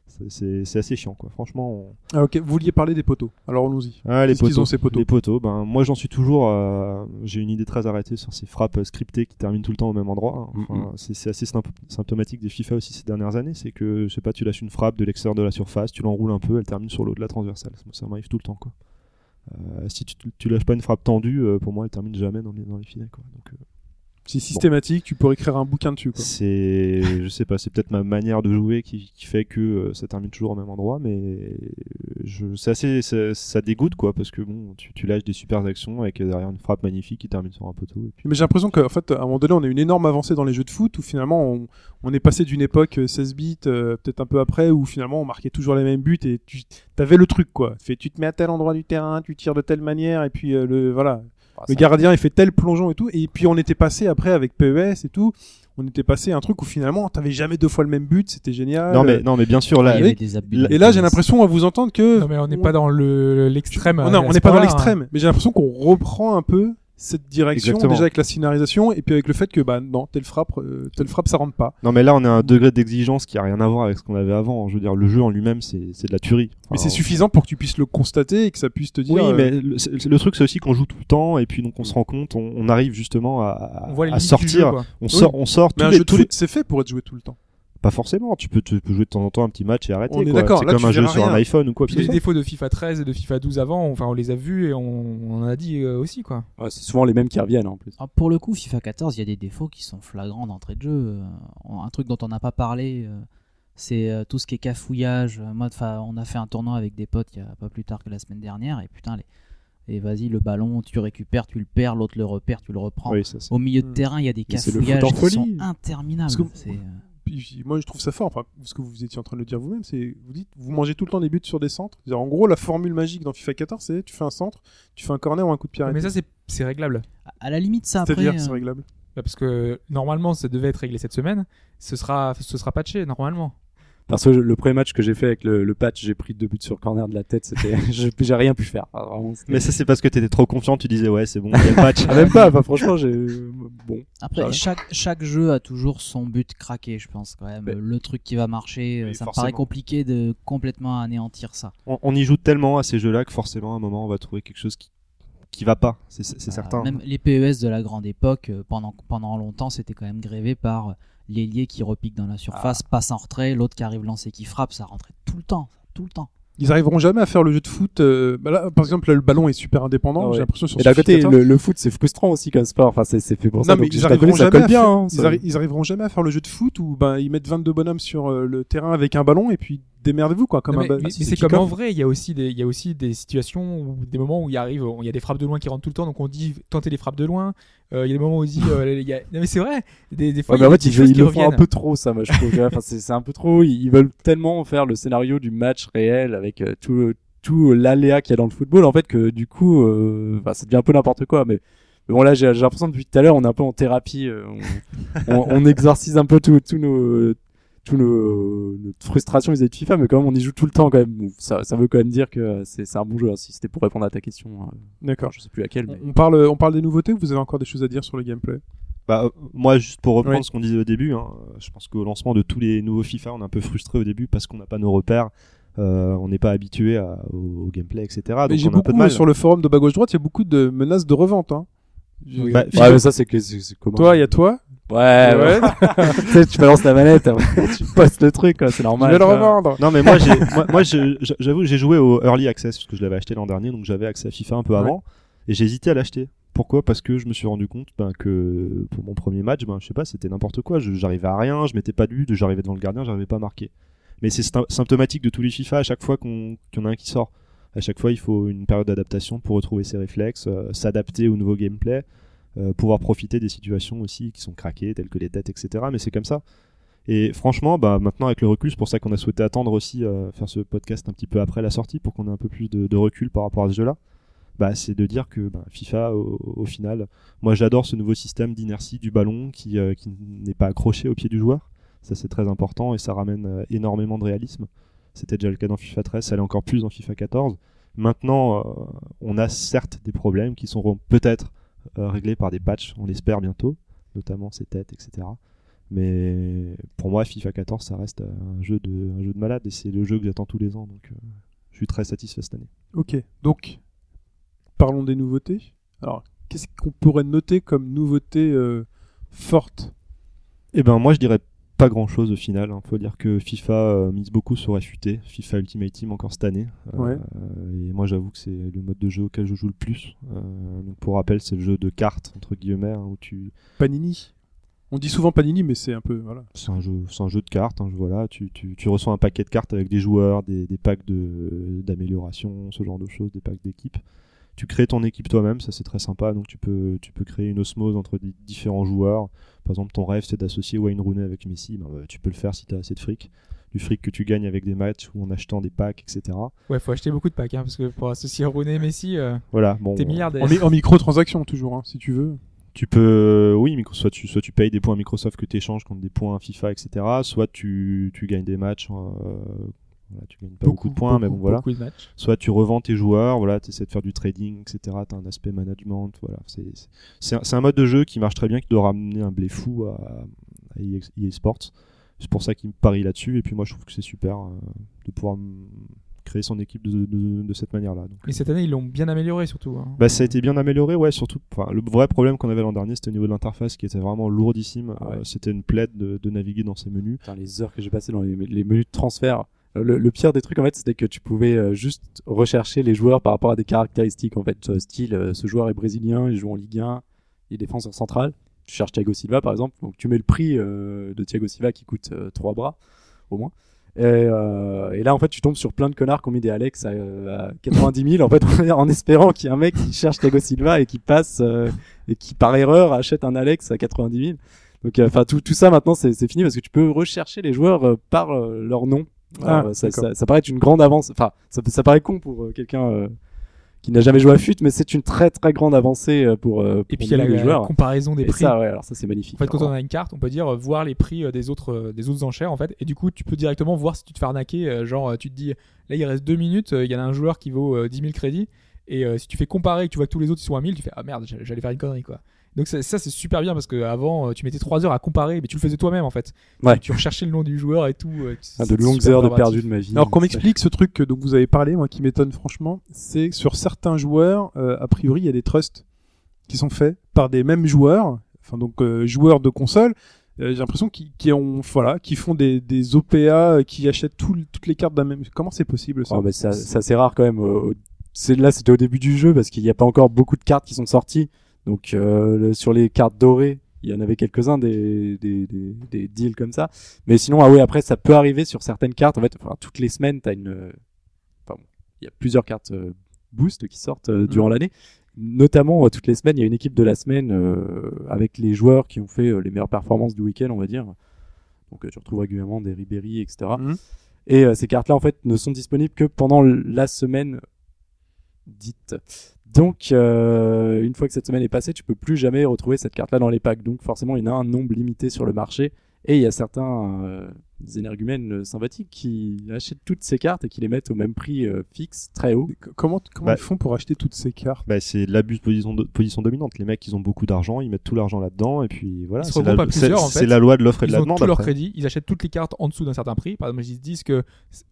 C'est- assez chiant, quoi. Franchement, on- Ah, ok, vous vouliez parler des poteaux. Alors allons-y. Ah, les Qu'est-ce qu'ils poteaux. ont, ces poteaux Les poteaux, ben, moi j'en suis toujours. euh, J'ai une idée très arrêtée sur ces frappes scriptées qui terminent tout le temps au même endroit. hein. Enfin, c'est- C'est assez symp- symptomatique des FIFA aussi ces dernières années. C'est que, je sais pas, tu lâches une frappe de l'extérieur de la surface, tu l'enroules un peu, elle termine sur l'eau de la transversale. Ça, ça m'arrive tout le temps, quoi. Euh, si tu, tu lâches pas une frappe tendue, euh, pour moi elle termine jamais dans les, dans les filets, quoi. Donc, euh, C'est systématique, tu pourrais écrire un bouquin dessus. C'est, je sais pas, c'est peut-être ma manière de jouer qui, qui fait que euh, ça termine toujours au même endroit, mais je, c'est assez, ça, ça dégoûte quoi, parce que bon, tu, tu lâches des super actions avec euh, derrière une frappe magnifique qui termine sur un poteau. Et puis... Mais j'ai l'impression qu'en fait, à un moment donné, on a une énorme avancée dans les jeux de foot où finalement, on, on est passé d'une époque euh, 16 bits, euh, peut-être un peu après, où finalement, on marquait toujours les mêmes buts et tu avais le truc, quoi. Fait, tu te mets à tel endroit du terrain, tu tires de telle manière, et puis euh, le voilà, Ah, le gardien il fait tel plongeon et tout. Et puis on était passé après avec PES et tout. On était passé à un truc où finalement, t'avais jamais deux fois le même but, c'était génial. non mais non mais bien sûr là, il y avait des abus. Et là, j'ai l'impression à vous entendre que Non mais on n'est pas dans le l'extrême. Non, on n'est pas dans hein. l'extrême, mais j'ai l'impression qu'on reprend un peu cette direction Exactement. déjà avec la scénarisation et puis avec le fait que bah non, telle frappe, euh, telle frappe, ça rentre pas. non mais là on a un degré d'exigence qui a rien à voir avec ce qu'on avait avant. Je veux dire, le jeu en lui-même c'est, c'est de la tuerie. Mais c'est suffisant pour que tu puisses le constater et que ça puisse te dire. Oui, euh, mais le, c'est- le truc c'est aussi qu'on joue tout le temps et puis donc on se rend compte, on, on arrive justement à, à du sortir, jeu, on sort, on sort mais tous un les- jeu tous les- c'est fait pour être joué tout le temps. Pas forcément. Tu peux, tu peux jouer de temps en temps un petit match et arrêter. On est d'accord, C'est là, comme tu un jeu sur un iPhone ou quoi Puis les défauts de FIFA 13 et de FIFA 12 avant, enfin on les a vus et on, on en a dit euh, aussi quoi. Ouais, c'est souvent les mêmes qui reviennent en plus. Ah, pour le coup, FIFA 14, il y a des défauts qui sont flagrants d'entrée de jeu. Euh, Un truc dont on n'a pas parlé, euh, c'est tout ce qui est cafouillage. Moi, enfin, on a fait un tournoi avec des potes il y a pas plus tard que la semaine dernière, et putain, les... et vas-y, le ballon, tu récupères, tu le perds, l'autre le repère, tu le reprends. Oui, ça, c'est- Au milieu de Mm. terrain, il y a des cafouillages qui sont interminables. C'est, moi, je trouve ça fort. Enfin, ce que vous étiez en train de le dire vous-même, c'est vous dites, vous mangez tout le temps des buts sur des centres. En gros, la formule magique dans FIFA 14, c'est tu fais un centre, tu fais un corner ou un coup de pied. Mais ça c'est c'est réglable. à la limite, ça après. C'est-à-dire, euh, c'est réglable. Bah, Parce que normalement ça devait être réglé cette semaine, ce sera ce sera patché normalement. Parce que le premier match que j'ai fait avec le, le patch, j'ai pris deux buts sur corner de la tête. C'était, <laughs> j'ai rien pu faire. Enfin, vraiment, c'était- Mais ça, c'est parce que t'étais trop confiant. Tu disais, ouais, c'est bon, il y a le patch. Ah, même pas. Enfin, franchement, j'ai bon. Après, chaque, chaque jeu a toujours son but craqué, je pense quand même. Mais- Le truc qui va marcher, Oui, ça me paraît compliqué de complètement anéantir ça. on, on y joue tellement à ces jeux-là que forcément, à un moment, on va trouver quelque chose qui, qui va pas. C'est, Euh, certain. Même les PES de la grande époque, euh, pendant, pendant longtemps, c'était quand même grévé par euh, l'ailier qui repique dans la surface, Ah. passe en retrait, l'autre qui arrive lancé qui frappe, ça rentrait tout le temps, tout le temps. Ils arriveront jamais à faire le jeu de foot. euh, bah là, par exemple, là, le ballon est super indépendant. Ah ouais. J'ai l'impression sur Et d'un côté, le, le foot, c'est frustrant aussi comme sport. Enfin, c'est, c'est fait pour ça. Non, mais donc ils arriveront ça jamais colle à bien. faire- hein, ils, ça- arri- ils arriveront jamais à faire le jeu de foot où ben ils mettent 22 bonhommes sur euh, le terrain avec un ballon et puis démerdez-vous quoi comme Non, mais, c'est comme en vrai, il y a aussi des il y a aussi des situations ou des moments où il y arrive, il y a des frappes de loin qui rentrent tout le temps, donc on dit tenter les frappes de loin. Euh, Il y a des moments où on dit <laughs> euh, y a- non mais c'est vrai, des, des fois Ouais, mais en fait, ils, le font un peu trop, ça, moi, je trouve. <laughs> enfin, c'est, c'est un peu trop. Ils, ils veulent tellement faire le scénario du match réel avec euh, tout, tout l'aléa qu'il y a dans le football, en fait, que du coup, euh, ça devient un peu n'importe quoi. Mais, mais bon, là, j'ai, l'impression depuis tout à l'heure, on est un peu en thérapie. euh, on, on, on <laughs> exorcise un peu tous tous nos, tous nos, notre frustration vis-à-vis de FIFA, mais quand même, on y joue tout le temps, quand même. Ça, ça veut quand même dire que c'est, c'est un bon jeu. hein, si c'était pour répondre à ta question, euh, D'accord. je sais plus laquelle, mais. On parle, on parle des nouveautés ou vous avez encore des choses à dire sur le gameplay? Bah, euh, moi, juste pour reprendre Oui. ce qu'on disait au début, hein, je pense qu'au lancement de tous les nouveaux FIFA, on est un peu frustré au début parce qu'on n'a pas nos repères. euh, on n'est pas habitué à- au, au gameplay, etc. Mais Donc j'ai on a un peu de beaucoup mal. sur le forum de bas gauche droite, il y a beaucoup de menaces de revente. Hein. Je- Bah, Ouais, mais ça, c'est que, c'est, c'est comment Toi, il y a toi. Ouais, ouais. <laughs> <laughs> tu sais, tu balances la manette, <laughs> tu postes le truc, c'est Je normal. vais le revendre. Non mais moi j'ai moi, moi, je- je- j'avoue j'ai joué au early access parce que je l'avais acheté l'an dernier donc j'avais accès à FIFA un peu Ouais. avant et j'ai hésité à l'acheter. Pourquoi? Parce que je me suis rendu compte ben, que pour mon premier match, ben, je sais pas, c'était n'importe quoi. Je- J'arrivais à rien, je mettais pas de but, j'arrivais devant le gardien, j'arrivais pas à marquer. Mais c'est sym- symptomatique de tous les FIFA à chaque fois qu'on qu'il y en a un qui sort. À chaque fois, il faut une période d'adaptation pour retrouver ses réflexes, euh, s'adapter au nouveau gameplay, euh, pouvoir profiter des situations aussi qui sont craquées, telles que les têtes, etc. Mais c'est comme ça. Et franchement, bah, maintenant avec le recul, c'est pour ça qu'on a souhaité attendre aussi euh, faire ce podcast un petit peu après la sortie pour qu'on ait un peu plus de, recul par rapport à ce jeu-là. Bah, c'est de dire que bah, FIFA, au, final, moi j'adore ce nouveau système d'inertie du ballon qui, euh, qui n'est pas accroché au pied du joueur. Ça c'est très important et ça ramène énormément de réalisme. C'était déjà le cas dans FIFA 13, ça l'est encore plus dans FIFA 14. Maintenant, on a certes des problèmes qui seront peut-être euh, réglés par des patchs, on l'espère bientôt, notamment ces têtes, etc. Mais pour moi, FIFA 14, ça reste un jeu de, un jeu de malade et c'est le jeu que j'attends tous les ans. Donc euh, je suis très satisfait cette année. Ok, donc parlons des nouveautés. Alors, qu'est-ce qu'on pourrait noter comme nouveauté euh, forte? Eh ben moi je dirais pas grand chose au final. Il faut dire que FIFA euh, mise beaucoup sur FUT, FIFA Ultimate Team encore cette année. Euh, Ouais. et moi j'avoue que c'est le mode de jeu auquel je joue le plus. Euh, donc pour rappel, c'est le jeu de cartes entre guillemets hein, où tu Panini On dit souvent Panini, mais c'est un peu. Voilà. c'est un jeu, un jeu de cartes. hein, voilà, tu, tu, tu reçois un paquet de cartes avec des joueurs, des, des packs de d'amélioration, ce genre de choses, des packs d'équipe. Tu crées ton équipe toi-même, ça c'est très sympa. Donc tu peux, tu peux créer une osmose entre di- différents joueurs. Par exemple, ton rêve c'est d'associer Wayne Rooney avec Messi. Ben, bah, tu peux le faire si tu as assez de fric. Du fric que tu gagnes avec des matchs ou en achetant des packs, etc. Ouais, faut acheter beaucoup de packs, hein, parce que pour associer Rooney et Messi, euh, Voilà, bon. t'es milliardaire. En, mi- en microtransaction, toujours, hein, si tu veux. Tu peux, oui, micro- soit tu, soit tu payes des points Microsoft que tu échanges contre des points FIFA, etc. Soit tu, tu gagnes des matchs. euh, voilà, tu gagnes pas beaucoup, de points, mais bon, voilà. Beaucoup de matchs. Soit tu revends tes joueurs, voilà, tu essaies de faire du trading, etc. Tu as un aspect management. Voilà, c'est, un, c'est un mode de jeu qui marche très bien, qui doit ramener un blé fou à, à EA EA Sports. C'est pour ça qu'il me parie là-dessus. Et puis moi, je trouve que c'est super euh, de pouvoir créer son équipe de, de- de cette manière-là. Et cette année, ils l'ont bien amélioré surtout. hein. bah, ça a été bien amélioré, ouais, surtout. enfin, le vrai problème qu'on avait l'an dernier, c'était au niveau de l'interface qui était vraiment lourdissime. Ah ouais. Euh, c'était une plaide de, de naviguer dans ces menus. Putain, les heures que j'ai passées dans les, les menus de transfert. Le, le pire des trucs, en fait, c'était que tu pouvais euh, juste rechercher les joueurs par rapport à des caractéristiques, en fait. Euh, Style, euh, ce joueur est brésilien, il joue en Ligue 1, il est défenseur central. Tu cherches Thiago Silva, par exemple. Donc, tu mets le prix euh, de Thiago Silva qui coûte euh, 3 bras, au moins. Et, euh, et là, en fait, tu tombes sur plein de connards qui ont mis des Alex à, à 90 000, en fait, <laughs> en espérant qu'il y ait un mec qui cherche Thiago Silva et qui passe, et qui, par erreur, achète un Alex à 90 000. Donc, enfin, tout, tout ça, maintenant, c'est fini parce que tu peux rechercher les joueurs par leur nom. Ah, Alors, ça, ça, ça paraît être une grande avance. Enfin, ça, ça paraît con pour euh, quelqu'un euh, qui n'a jamais joué à FUT, mais c'est une très très grande avancée euh, pour, euh, Et pour puis il y a la, comparaison des Et prix. ça, ouais, alors ça c'est magnifique. En fait, quand on a une carte, on peut dire euh, voir les prix euh, des autres euh, des autres enchères en fait, et du coup, tu peux directement voir si tu te fais arnaquer. euh, genre, euh, tu te dis, là, il reste deux minutes, euh, il y en a un joueur qui vaut euh, 10 000 crédits, et euh, si tu fais comparer et que tu vois que tous les autres ils sont à 1000, tu fais ah merde, j'allais faire une connerie quoi. Donc ça, ça, c'est super bien parce que avant, euh, tu mettais 3 heures à comparer, mais tu le faisais toi-même en fait. Ouais. Tu recherchais le nom du joueur et tout. euh, ah, de longues heures de perdu de ma vie. Alors qu'on m'explique ce truc dont vous avez parlé, moi qui m'étonne franchement, c'est que sur certains joueurs, euh, a priori, il y a des trusts qui sont faits par des mêmes joueurs, enfin donc euh, joueurs de console. euh, J'ai l'impression qu'ils qui ont, voilà, qui font des, des OPA, qui achètent tout- toutes les cartes d'un même. Comment c'est possible ça Oh, bah, c'est c'est assez rare quand même. C'est là, c'était au début du jeu parce qu'il n'y a pas encore beaucoup de cartes qui sont sorties. Donc euh, sur les cartes dorées, il y en avait quelques-uns des, des, des, des deals comme ça. Mais sinon, ah oui, après ça peut arriver sur certaines cartes. En fait, enfin, toutes les semaines, t'as une. Enfin, bon, il y a plusieurs cartes euh, boost qui sortent euh, durant l'année. Notamment, euh, toutes les semaines, il y a une équipe de la semaine euh, avec les joueurs qui ont fait les meilleures performances du week-end, on va dire. Donc tu retrouves régulièrement des Ribéry, etc. Et euh, ces cartes-là, en fait, ne sont disponibles que pendant la semaine dite. Donc, euh, une fois que cette semaine est passée, tu peux plus jamais retrouver cette carte-là dans les packs. Donc, forcément, il y en a un nombre limité sur le marché. Et il y a certains euh, énergumènes euh, sympathiques qui achètent toutes ces cartes et qui les mettent au même prix euh, fixe, très haut. Comment, comment Bah- ils font pour acheter toutes ces cartes? Bah, c'est de l'abus de position, de position dominante. Les mecs, ils ont beaucoup d'argent, ils mettent tout l'argent là-dedans, et puis voilà. Ils se c'est la, en fait. c'est la loi de l'offre et de Ils la ont demande. tout leur crédit, ils achètent toutes les cartes en dessous d'un certain prix. Par exemple, ils se disent que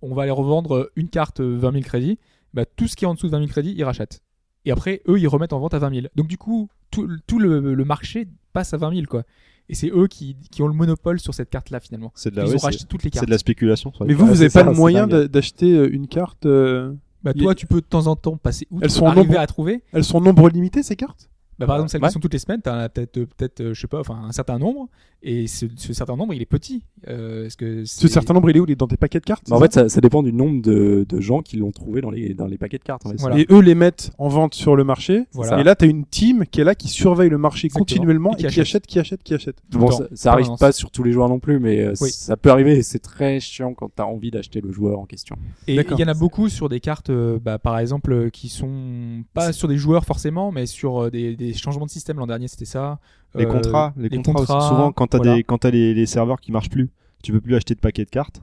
on va aller revendre une carte euh, 20 000 crédits. Bah, tout ce qui est en dessous de 20 000 crédits, ils rachètent. Et après, eux, ils remettent en vente à 20 000. Donc du coup, tout, tout le, le marché passe à 20 000 quoi. Et c'est eux qui, qui ont le monopole sur cette carte-là finalement. C'est de la, ils ouais, ont c'est- racheté toutes les c'est cartes. de la spéculation. Mais vous, vous avez c'est pas ça, le c'est moyen d'acheter euh, une carte euh, Bah, Il- toi, tu peux de temps en temps passer outre, Elles sont arriver nombre- à trouver. Elles sont nombre limité ces cartes? Bah, par exemple, celles Ouais. qui sont toutes les semaines, t'en as peut-être, euh, peut-être, euh, je sais pas, enfin un certain nombre, et ce, ce certain nombre, il est petit. Euh, est-ce que Ce certain nombre, il est où? Il est dans tes paquets de cartes? Bah, en fait, ça, ça dépend du nombre de, de gens qui l'ont trouvé dans les, dans les paquets de cartes. en fait. Voilà. Et eux les mettent en vente sur le marché. Voilà. Et là, tu as une team qui est là, qui surveille le marché Exactement. continuellement Et et qui qui achète. achète, qui achète, qui achète. Bon, ça, ça arrive pas sur tous les joueurs non plus, mais euh, Oui. ça peut arriver et c'est très chiant quand t'as envie d'acheter le joueur en question. Et il y en a beaucoup sur des cartes, bah, par exemple, qui sont pas sur des joueurs forcément, mais sur des, des changements de système. L'an dernier, c'était ça. Les Euh, contrats, les, les contrats, Souvent, quand t'as voilà. des, quand t'as les, les serveurs qui marchent plus, tu peux plus acheter de paquets de cartes.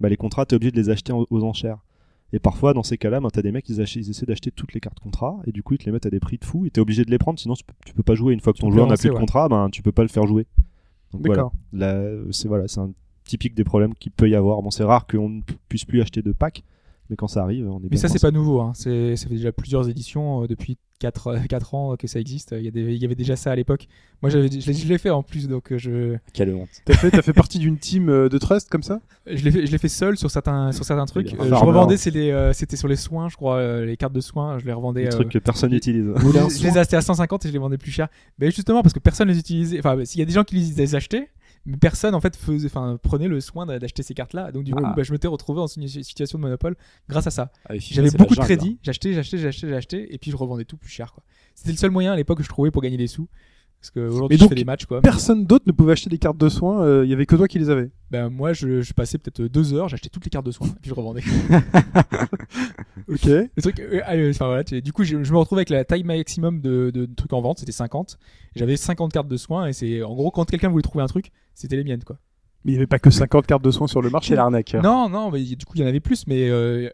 Bah, les contrats, t'es obligé de les acheter aux enchères. Et parfois, dans ces cas-là, bah, t'as des mecs, ils, achètent- ils essaient d'acheter toutes les cartes contrats, et du coup, ils te les mettent à des prix de fou, et t'es obligé de les prendre, sinon tu peux, tu peux pas jouer. Une fois que ton joueur n'a plus de contrat, ben, tu peux pas le faire jouer. Donc c'est voilà, c'est un typique des problèmes qu'il peut y avoir. Bon, c'est rare qu'on ne puisse plus acheter de packs, mais quand ça arrive, on est Mais bien ça, c'est pas nouveau. Hein. C'est, ça fait déjà plusieurs éditions euh, depuis 4, ans que ça existe. Il y, a des- il y avait déjà ça à l'époque. Moi, j'avais, je, l'ai, je l'ai fait en plus, donc euh, je, Quelle honte. T'as fait, t'as fait partie d'une team euh, de trust comme ça? Je, l'ai fait, je l'ai fait seul sur certains, sur certains trucs. Euh, je revendais, c'était, euh, c'était sur les soins, je crois, euh, les cartes de soins. Je les revendais. Des euh, trucs que personne n'utilise. je, je les ai achetés à 150 et je les vendais plus cher. Mais justement parce que personne les utilisait. Enfin, s'il y a des gens qui les, les achetaient, personne en fait faisait, enfin, prenait le soin d'a- d'acheter ces cartes-là. Donc du coup, Ah. bah, je m'étais retrouvé dans une situation de monopole grâce à ça. Ah, J'avais beaucoup de jungle, crédit, j'achetais, j'achetais, j'achetais, j'achetais, et puis je revendais tout plus cher. C'était le seul moyen à l'époque que je trouvais pour gagner des sous. Parce qu'aujourd'hui, je fais des matchs. Quoi. Personne d'autre ne pouvait acheter des cartes de soins. euh, Il y avait que toi qui les avais. Ben, moi, je, je passais peut-être deux heures, j'achetais toutes les cartes de soins, et puis je revendais. <laughs> <laughs> Ok. Le truc, euh, euh, enfin, voilà, tu- du coup, je, je me retrouvais avec la taille maximum de, de, de trucs en vente, c'était 50. J'avais 50 cartes de soins, et c'est en gros, quand quelqu'un voulait trouver un truc, c'était les miennes. quoi. Mais il n'y avait pas que 50 cartes de soins sur le marché. Quel arnaqueur. Non, non, mais du coup, il y en avait plus, mais euh,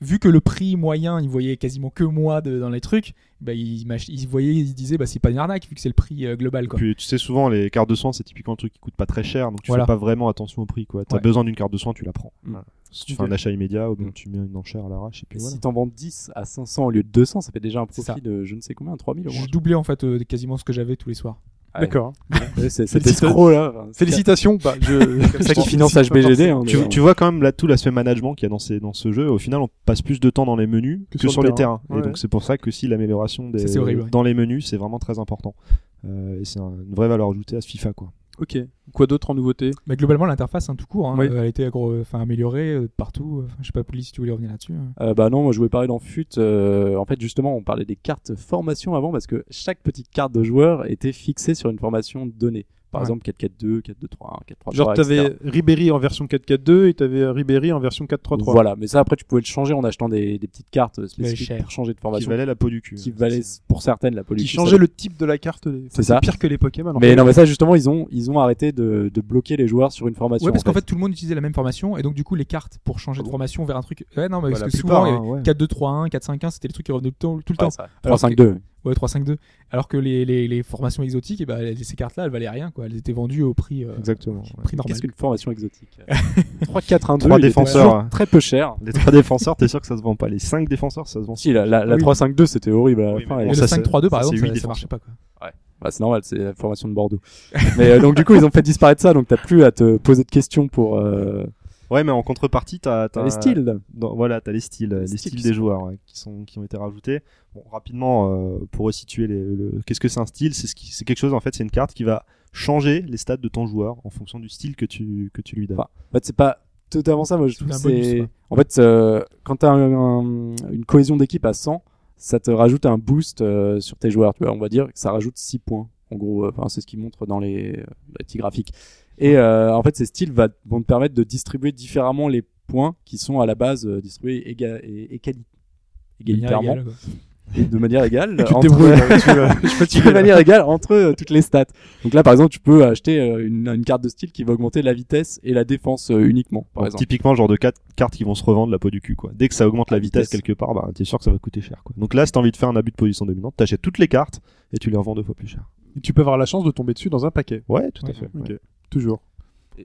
vu que le prix moyen, il voyait quasiment que moi de- dans les trucs, bah, il, il voyait, il disait, bah, c'est pas une arnaque, vu que c'est le prix euh, global. Quoi. Puis tu sais souvent les cartes de soins c'est typiquement un truc qui coûte pas très cher donc tu Voilà. fais pas vraiment attention au prix. T'as Ouais. besoin d'une carte de soins tu la prends. Mm. Voilà. Si tu fais un achat immédiat ou bien Mm. tu mets une enchère à l'arrache et puis voilà. si t'en vends 10 à 500 au lieu de 200, ça fait déjà un profit de je ne sais combien, 3000 au moins. Je doublais en fait euh, quasiment ce que j'avais tous les soirs. Ouais. D'accord. Ouais, c'est- Cet Félicitations. escroc là. Félicitations. Bah, je... comme ça qui finance HBGD. hein, Tu, tu vois quand même là tout l'aspect management qu'il y a dans, ces, dans ce jeu. Au final, on passe plus de temps dans les menus que, sur sur, le les terrain. terrains. Ouais. Et donc c'est pour ça que si l'amélioration des- Ça, c'est horrible, ouais. dans les menus, c'est vraiment très important. Euh, et c'est un- une vraie valeur ajoutée à ce FIFA quoi. Ok. Quoi d'autre en nouveauté? Mais globalement, l'interface, hein, tout court, hein, Oui. euh, elle a été enfin, améliorée euh, partout. Enfin, je sais pas, Pouli, si tu voulais revenir là-dessus. hein. Euh, bah non, moi je voulais parler dans FUT. euh, en fait, justement, on parlait des cartes formation avant parce que chaque petite carte de joueur était fixée sur une formation donnée. Par Ouais. exemple, 4-4-2, 4-2-3-1, 4-3-3. Genre, t'avais Ribéry en version 4-4-2 et t'avais euh, Ribéry en version 4-3-3. Voilà, mais ça après tu pouvais le changer en achetant des, des petites cartes valait spécifiques cher. pour changer de Qui formation. valait la peau du cul. qui valaient pour certaines la Qui politique. changeait le type de la carte. C'est ça. pire que les Pokémon. en Mais fait. non, mais ça justement, ils ont ils ont arrêté de, de bloquer les joueurs sur une formation. Ouais, parce en qu'en fait, tout le monde utilisait la même formation, et donc du coup, les cartes pour changer de formation vers un truc. Ouais, non, mais Bah, parce que plupart, souvent, y hein, ouais. 4-2-3-1, 4-5-1, c'était les trucs qui revenaient tout, le temps- tout le Ouais, temps. ça. Alors 3-5-2. Ouais, 3-5-2. Alors que les, les, les formations exotiques, et ben, ces cartes-là, elles valaient rien, quoi. Elles étaient vendues au prix, euh, Exactement. prix normal. Qu'est-ce qu'une formation exotique <laughs> 3-4-1-2. Trois il était défenseurs, toujours hein. Très peu cher. Les trois défenseurs, t'es sûr que ça se vend pas? Les cinq défenseurs, ça se vend. Si, la, la, la Oui. 3-5-2, c'était horrible à la Oui, fin. et- bon, le ça, 5-3-2, par exemple, ça, ça marchait pas, quoi. Bah, c'est normal, c'est la formation de Bordeaux. <laughs> mais euh, donc du coup, ils ont fait disparaître ça, donc t'as plus à te poser de questions pour euh, Ouais, mais en contrepartie, t'as t'as les styles. dans- voilà, t'as les styles, les, styles des joueurs ouais, qui sont qui ont été rajoutés. Bon, rapidement, euh, pour resituer les, le- qu'est-ce que c'est un style C'est ce qui- c'est quelque chose en fait, c'est une carte qui va changer les stats de ton joueur en fonction du style que tu que tu lui donnes. Enfin, En fait, c'est pas totalement ça. Moi, je trouve bonus, c'est. En fait, euh, quand t'as un- un- une cohésion d'équipe à 100, ça te rajoute un boost euh, sur tes joueurs. Tu vois, on va dire que ça rajoute 6 points. En gros, euh, enfin, c'est ce qui montre dans les, euh, les petits graphiques. Et euh, en fait, ces styles va- vont te permettre de distribuer différemment les points qui sont à la base euh, distribués éga- et, égali- égalitairement, Égal, quoi. et de manière égale. <laughs> Tu te entre- débrouilles, là, tu, <laughs> de manière égale entre euh, toutes les stats. Donc là, par exemple, tu peux acheter euh, une, une carte de style qui va augmenter la vitesse et la défense euh, uniquement, par Donc, exemple. typiquement, le genre de quatre cartes qui vont se revendre la peau du cul, quoi. Dès que ça augmente la La vitesse, vitesse. quelque part, bah, t'es sûr que ça va coûter cher, quoi. Donc là, si t'as envie de faire un abus de position dominante, t'achètes toutes les cartes et tu les revends deux fois plus cher. Et tu peux avoir la chance de tomber dessus dans un paquet. Ouais, tout à fait. Ok. ouais. Toujours.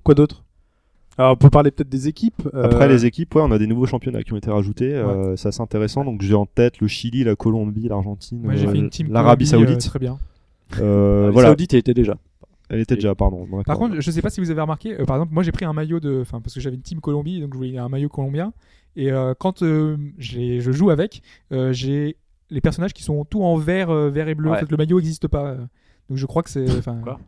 Quoi d'autre? Alors, on peut parler peut-être des équipes. Après euh, les équipes, ouais, on a des nouveaux championnats qui ont été rajoutés. euh, c'est assez intéressant. Donc j'ai en tête le Chili, la Colombie, l'Argentine, euh, fait une team l'Arabie Colombie, euh, Saoudite. très bien. Euh, La voilà, Saoudite, elle était déjà. elle était déjà, pardon. Par contre, je sais pas si vous avez remarqué, euh, par exemple, moi j'ai pris un maillot de. Enfin, parce que j'avais une team Colombie, donc je voulais un maillot colombien. Et euh, quand euh, j'ai- je joue avec, euh, j'ai les personnages qui sont tout en vert, euh, vert et bleu. En Ouais. fait, le maillot n'existe pas. Donc je crois que c'est.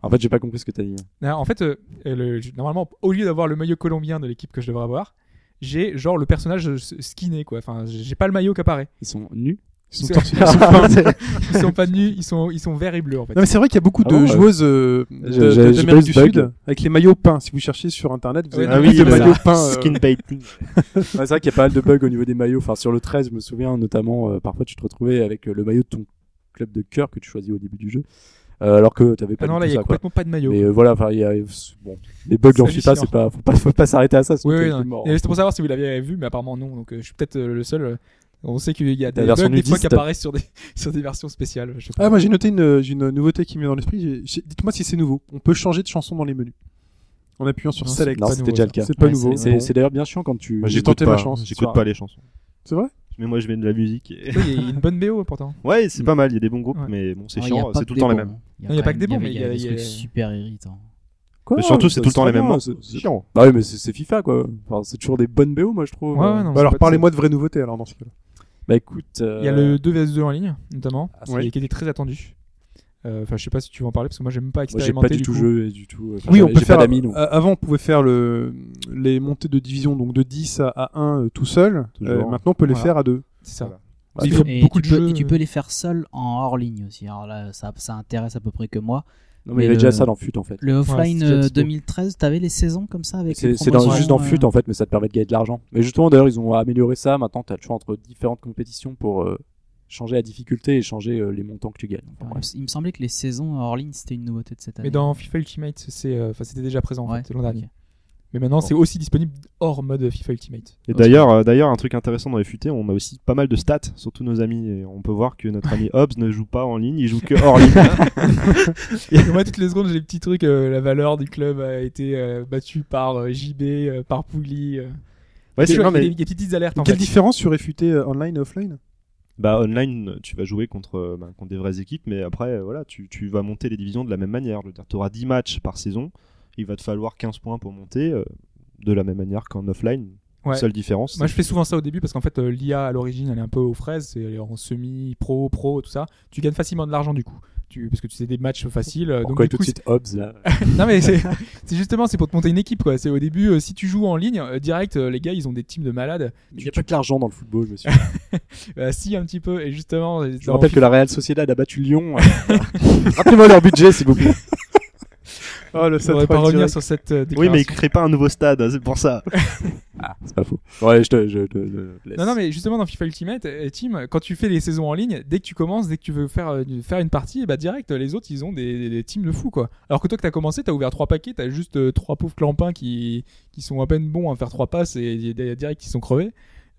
En fait, j'ai pas compris ce que t'as dit. non, En fait, euh, le- normalement, au lieu d'avoir le maillot colombien de l'équipe que je devrais avoir, j'ai genre le personnage euh, skinné quoi. Enfin, j'ai pas le maillot qui apparaît. Ils sont nus? Ils sont ils sont pas- <laughs> Ils sont pas nus, ils sont ils sont verts et bleus en fait. Non mais c'est vrai qu'il y a beaucoup Ah de bon, joueuses euh, d'Amérique du bug. Sud avec les maillots peints. Si vous cherchez sur internet, vous Ouais, avez ah oui, de maillots ça. peints. euh, Skin baiting. <laughs> Ouais, c'est vrai qu'il y a pas mal de bugs au niveau des maillots. Enfin, sur le 13, je me souviens notamment, euh, parfois tu te retrouvais avec le maillot de ton club de cœur que tu choisis au début du jeu, alors que t'avais pas Ah non là, il y a ça, quoi. complètement pas de maillot. Mais euh, voilà, enfin, il y a bon, les bugs, j'en C'est suis pas, hallucinant. c'est pas, faut pas, faut pas s'arrêter à ça. Oui, oui, non. mort. Et C'était pour savoir si vous l'aviez vu, mais apparemment non. Donc euh, je suis peut-être euh, le seul. euh, On sait qu'il y a des bugs des fois qui apparaissent sur des <laughs> sur des versions spéciales. Je sais pas. Ah moi j'ai noté une, j'ai une nouveauté qui me met dans l'esprit. Dites-moi si c'est nouveau. On peut changer de chanson dans les menus en appuyant sur Non, Select. Non, c'était déjà le cas. C'est pas Ouais, nouveau. C'est Bon. d'ailleurs bien chiant quand tu. J'ai j'écoute tenté ma chance. J'écoute pas les chansons. C'est vrai? Mais moi, je mets de la musique. et- Oui, Il y a une bonne BO pourtant. <laughs> Ouais, c'est pas mal. Il y a des bons groupes, Ouais. mais bon, c'est chiant. C'est tout le temps les mêmes. il y a pas que des bons, mais il y a des trucs super irritants. Quoi Mais surtout, c'est tout le temps les mêmes. hein. c'est- chiant. Bah oui, mais c'est FIFA quoi. Enfin, c'est toujours des bonnes BO, moi je trouve. Ouais, Euh, ouais, non, Bah alors parlez-moi de vraies nouveautés alors dans ce cas-là. Bah écoute. euh, Il y a le 2vs2 en ligne notamment, Ah, qui était très attendu. Euh, Enfin, je sais pas si tu veux en parler parce que moi j'aime pas Moi j'ai pas du tout coup. jeu et du tout. enfin, Oui, on j'ai- peut j'ai faire. euh, Avant, on pouvait faire le, les montées de division, donc de 10 à, à 1 euh, tout seul. Toujours. Euh, maintenant, on peut les Voilà. faire à deux. C'est ça. Voilà. Qu'il faut Et beaucoup tu de peux, jeux. et tu peux les faire seuls en hors ligne aussi. Alors là, ça, ça intéresse à peu près que moi. Non, mais il y avait déjà ça dans FUT en fait. Le offline c'est déjà euh, dispo. 2013, t'avais les saisons comme ça avec les C'est juste dans euh, FUT en fait, mais ça te permet de gagner de l'argent. Mais justement, d'ailleurs, ils ont amélioré ça. Maintenant, tu as le choix entre différentes compétitions pour euh, changer la difficulté et changer euh, les montants que tu gagnes. Enfin, Ouais, bref. Il me semblait que les saisons hors ligne c'était une nouveauté de cette année. Mais dans FIFA Ultimate, c'est, euh, enfin, c'était déjà présent en Ouais, fait, l'an dernier. Mais maintenant, c'est aussi disponible hors mode FIFA Ultimate. Et d'ailleurs, euh, d'ailleurs, un truc intéressant dans les FUT, on a aussi pas mal de stats sur tous nos amis. Et on peut voir que notre ami <laughs> Hobbs ne joue pas en ligne, il joue que hors ligne. <laughs> Et moi, toutes les secondes, j'ai des petits trucs. euh, la valeur du club a été euh, battue par euh, JB, euh, par Pouli. euh. Ouais, Il y c'est des- des petites alertes en Quelle fait. différence sur FUT euh, online et offline? Bah online, tu vas jouer contre, euh, bah, contre des vraies équipes, mais après, euh, voilà, tu, tu vas monter les divisions de la même manière. Je veux dire, tu auras 10 matchs par saison, il va te falloir 15 points pour monter, euh, de la même manière qu'en offline. Ouais. Seule différence. Moi, je fais souvent ça au début parce qu'en fait, euh, l'IA à l'origine, elle est un peu aux fraises, c'est elle est en semi, pro, pro, tout ça. Tu gagnes facilement de l'argent du coup. Tu, parce que tu sais des matchs faciles. euh, donc, Pourquoi du tout coup, de suite Hobbs là <laughs> non mais c'est justement c'est pour te monter une équipe quoi. C'est au début euh, si tu joues en ligne euh, direct euh, les gars ils ont des teams de malades. Il n'y a pas que l'argent dans le football, monsieur. Euh, <laughs> si un petit peu et justement. Je rappelle que la Real Sociedad a battu Lyon. <laughs> Rappelez-moi leur budget, s'il vous plaît. Oh, le on devrait pas revenir sur cette euh, Oui, mais il crée pas un nouveau stade, hein, c'est pour ça. <laughs> Ah, c'est pas faux. Ouais, je te, je te- je laisse. Non, non, mais justement dans FIFA Ultimate, euh, Team, quand tu fais les saisons en ligne, dès que tu commences, dès que tu veux faire, euh, faire une partie, bah direct, les autres ils ont des, des- des teams de fous quoi. Alors que toi que t'as commencé, t'as ouvert trois paquets, t'as juste euh, trois pauvres clampins qui, qui sont à peine bons à faire trois passes et, direct qui sont crevés.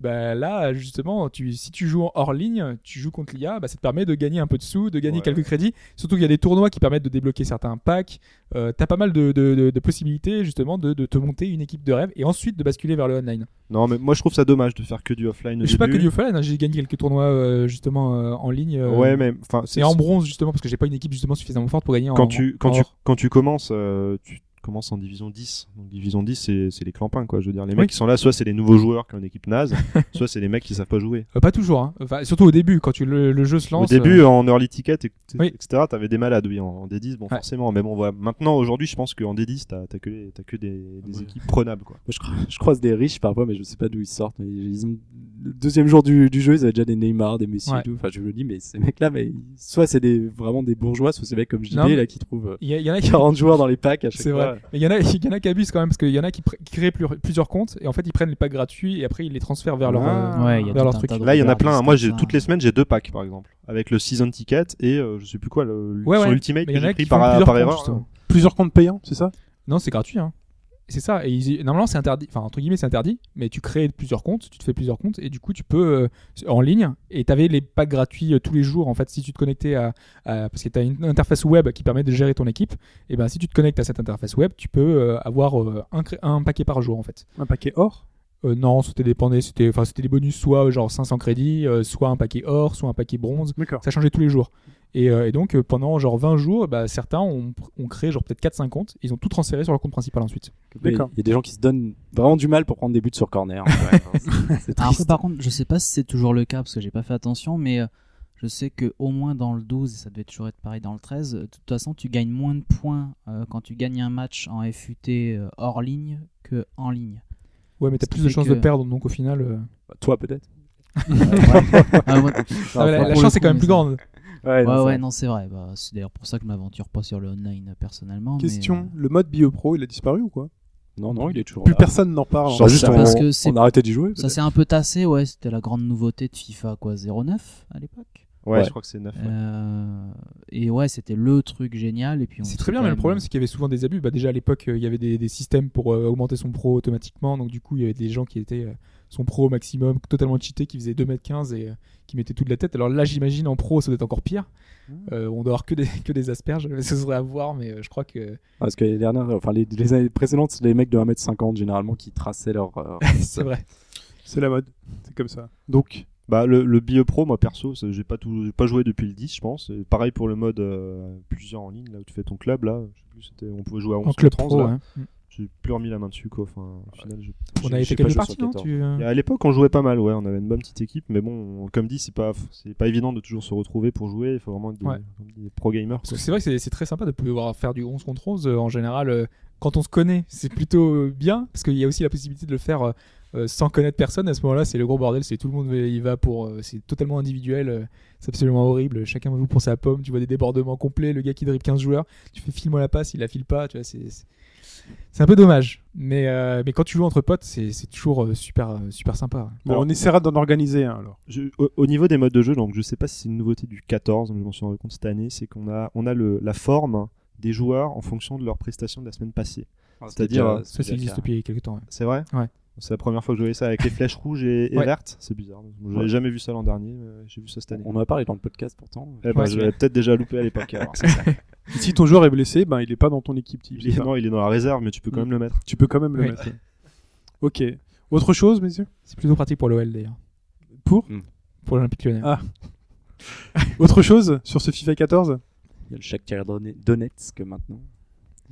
Bah là, justement, tu, si tu joues hors ligne, tu joues contre l'IA, bah ça te permet de gagner un peu de sous, de gagner Ouais. quelques crédits. Surtout qu'il y a des tournois qui permettent de débloquer certains packs. Euh, t'as pas mal de, de- de- de possibilités justement de, te monter une équipe de rêve et ensuite de basculer vers le online. Non, mais moi je trouve ça dommage de faire que du offline. au Je sais pas que début. du offline, hein, j'ai gagné quelques tournois euh, justement euh, en ligne. Ouais, mais enfin, c'est et en bronze justement parce que j'ai pas une équipe justement suffisamment forte pour gagner en quand tu quand en tu quand tu commences tu commences en division 10 donc division 10 c'est c'est les clampins quoi je veux dire les Oui. mecs qui sont là soit c'est les nouveaux joueurs qui ont une équipe naze <laughs> soit c'est les mecs qui savent pas jouer Euh, pas toujours, hein. enfin, surtout au début quand tu, le, le jeu se au lance. début euh, en early ticket et- Oui. etc t'avais des malades oui en, en D10 bon Ouais. forcément mais bon voilà maintenant aujourd'hui je pense qu'en D10 t'as que t'as que des, des Ouais. équipes prenables quoi Moi, je, je croise des riches parfois, mais je sais pas d'où ils sortent. Mais ils ont... Le deuxième jour du, du jeu, ils avaient déjà des Neymar, des Messi Ouais. et tout. Enfin, je me dis, mais ces mecs-là, mais soit c'est des, vraiment des bourgeois, soit c'est des mecs comme Non, mais- là qui trouvent euh, Il y, a- il y en a qui. 40 joueurs dans les packs à chaque C'est fois. vrai. Mais il y en a, <laughs> il y en a qui abusent quand même parce qu'il y en a qui, pr- qui créent plus- plusieurs comptes et en fait ils prennent les packs gratuits et après ils les transfèrent vers leur. Ah. euh, Ouais, il y a vers tout leur truc. là il y en a plein moi j'ai ça. toutes les semaines j'ai deux packs par exemple avec le season ticket et euh, je sais plus quoi le Ouais, sur ouais. Ultimate Mais que il y en a j'ai qui pris font par, plusieurs par comptes, erreur. Plusieurs comptes payants, c'est ça? Non, c'est gratuit. Hein. C'est ça. Et normalement, c'est interdit. Enfin, entre guillemets, c'est interdit. Mais tu crées plusieurs comptes, tu te fais plusieurs comptes, et du coup, tu peux euh, en ligne. Et t'avais les packs gratuits euh, tous les jours. En fait, si tu te connectais à, parce que t'as une interface web qui permet de gérer ton équipe. Et ben, si tu te connectes à cette interface web, tu peux euh, avoir un, un paquet par jour en fait. Un paquet or Euh, non, c'était dépendait. C'était, enfin, c'était des bonus, soit euh, genre 500 crédits, euh, soit un paquet or, soit un paquet bronze. Ça changeait tous les jours. Et, euh, et donc, euh, pendant genre 20 jours, bah, certains ont, ont créé genre peut-être 4-5 comptes. Ils ont tout transféré sur leur compte principal ensuite. D'accord. Il y a des gens qui se donnent vraiment du mal pour prendre des buts sur corner. Ouais, <laughs> c'est- après, par contre, je sais pas si c'est toujours le cas parce que j'ai pas fait attention, mais Je sais que au moins dans le 12, et ça devait toujours être pareil dans le 13, de toute façon, tu gagnes moins de points euh, quand tu gagnes un match en FUT euh, hors ligne que en ligne. Ouais, mais t'as plus de chances que- de perdre, donc au final. euh, Bah, toi peut-être. Ah, ouais. <laughs> ah, la, chance est quand même plus grande. Ouais, Ouais, non, ouais, ça- non, c'est vrai. Bah, c'est d'ailleurs pour ça que je m'aventure pas sur le online euh, personnellement. mais, Question, euh, le mode BioPro, il a disparu ou quoi? Non, non, il est toujours Plus là. personne n'en parle. Genre juste on, parce que c'est- on a arrêté d'y jouer. Ça s'est un peu tassé, ouais. C'était la grande nouveauté de FIFA, quoi, 09 à l'époque. Ouais, Ouais. je crois que c'est 9. Euh, et ouais, c'était le truc génial. Et puis on C'est très bien, mais le problème, c'est qu'il y avait souvent des abus. Bah, déjà à l'époque, euh, il y avait des, des systèmes pour euh, augmenter son pro automatiquement. Donc, du coup, il y avait des gens qui étaient euh, son pro au maximum, totalement cheaté, qui faisaient 2m15 et euh, qui mettaient tout de la tête. Alors là, j'imagine en pro, ça doit être encore pire. Euh, on doit avoir que des, que des asperges. Ce serait à voir, mais euh, je crois que. Parce que les dernières, enfin les, les années précédentes, c'est les mecs de 1m50 généralement qui traçaient leur. euh, <laughs> c'est vrai. C'est la mode. C'est comme ça. Donc, Bah, le, le BioPro, moi perso, j'ai pas, tout, pas joué depuis le 10, je pense. Et pareil pour le mode euh, plusieurs en ligne, là où tu fais ton club, là. Je sais plus, c'était, on pouvait jouer à 11 En club contre 11, pro, là. ouais. J'ai plus remis la main dessus, quoi. Enfin, au final, j'ai- On fait pas quelques joué parties, non 14. tu, euh, à l'époque, on jouait pas mal, ouais. On avait une bonne petite équipe, mais bon, comme dit, c'est pas, c'est pas évident de toujours se retrouver pour jouer. Il faut vraiment être des, Ouais. des pro gamers. Parce quoi. que c'est vrai que c'est- très sympa de pouvoir faire du 11 contre 11. euh, en général, euh, quand on se connaît, c'est plutôt bien. Parce qu'il y a aussi la possibilité de le faire euh, sans connaître personne. À ce moment-là, c'est le gros bordel. C'est tout le monde y va pour. euh, c'est totalement individuel. euh, c'est absolument horrible. Chacun joue pour sa pomme. Tu vois des débordements complets. Le gars qui dribble 15 joueurs. Tu fais file-moi la passe, il la file pas. Tu vois, c'est. un peu dommage, mais, euh, mais quand tu joues entre potes, c'est c'est toujours super, super sympa. bon, Alors- on essaiera d'en organiser alors. Je- au, au niveau des modes de jeu, donc je sais pas si c'est une nouveauté du 14, mais je m'en suis rendu compte cette année, c'est qu'on a, on a le, la forme des joueurs en fonction de leur prestation de la semaine passée. C'est-à-dire, déjà- Ça, ça existe depuis quelques temps. ouais. C'est vrai? Ouais. C'est la première fois que je voyais ça avec les <laughs> flèches rouges et, et Ouais. vertes. C'est bizarre. Je n'avais Ouais. jamais vu ça l'an dernier. J'ai vu ça cette année. On en a parlé dans le podcast pourtant. Eh ben, je l'avais peut-être déjà loupé à l'époque. <laughs> si ton joueur est blessé, ben il est pas dans ton équipe. type. il est, non, il est dans la réserve, mais tu peux quand Mm. même le mettre. Tu peux quand même le mettre. Ok. Autre chose, messieurs? C'est plutôt pratique pour l'OL d'ailleurs. Pour? Pour l'Olympique lyonnais. Ah. <laughs> Autre chose sur ce FIFA 14 Il y a le Shakhtar Don- Donetsk maintenant.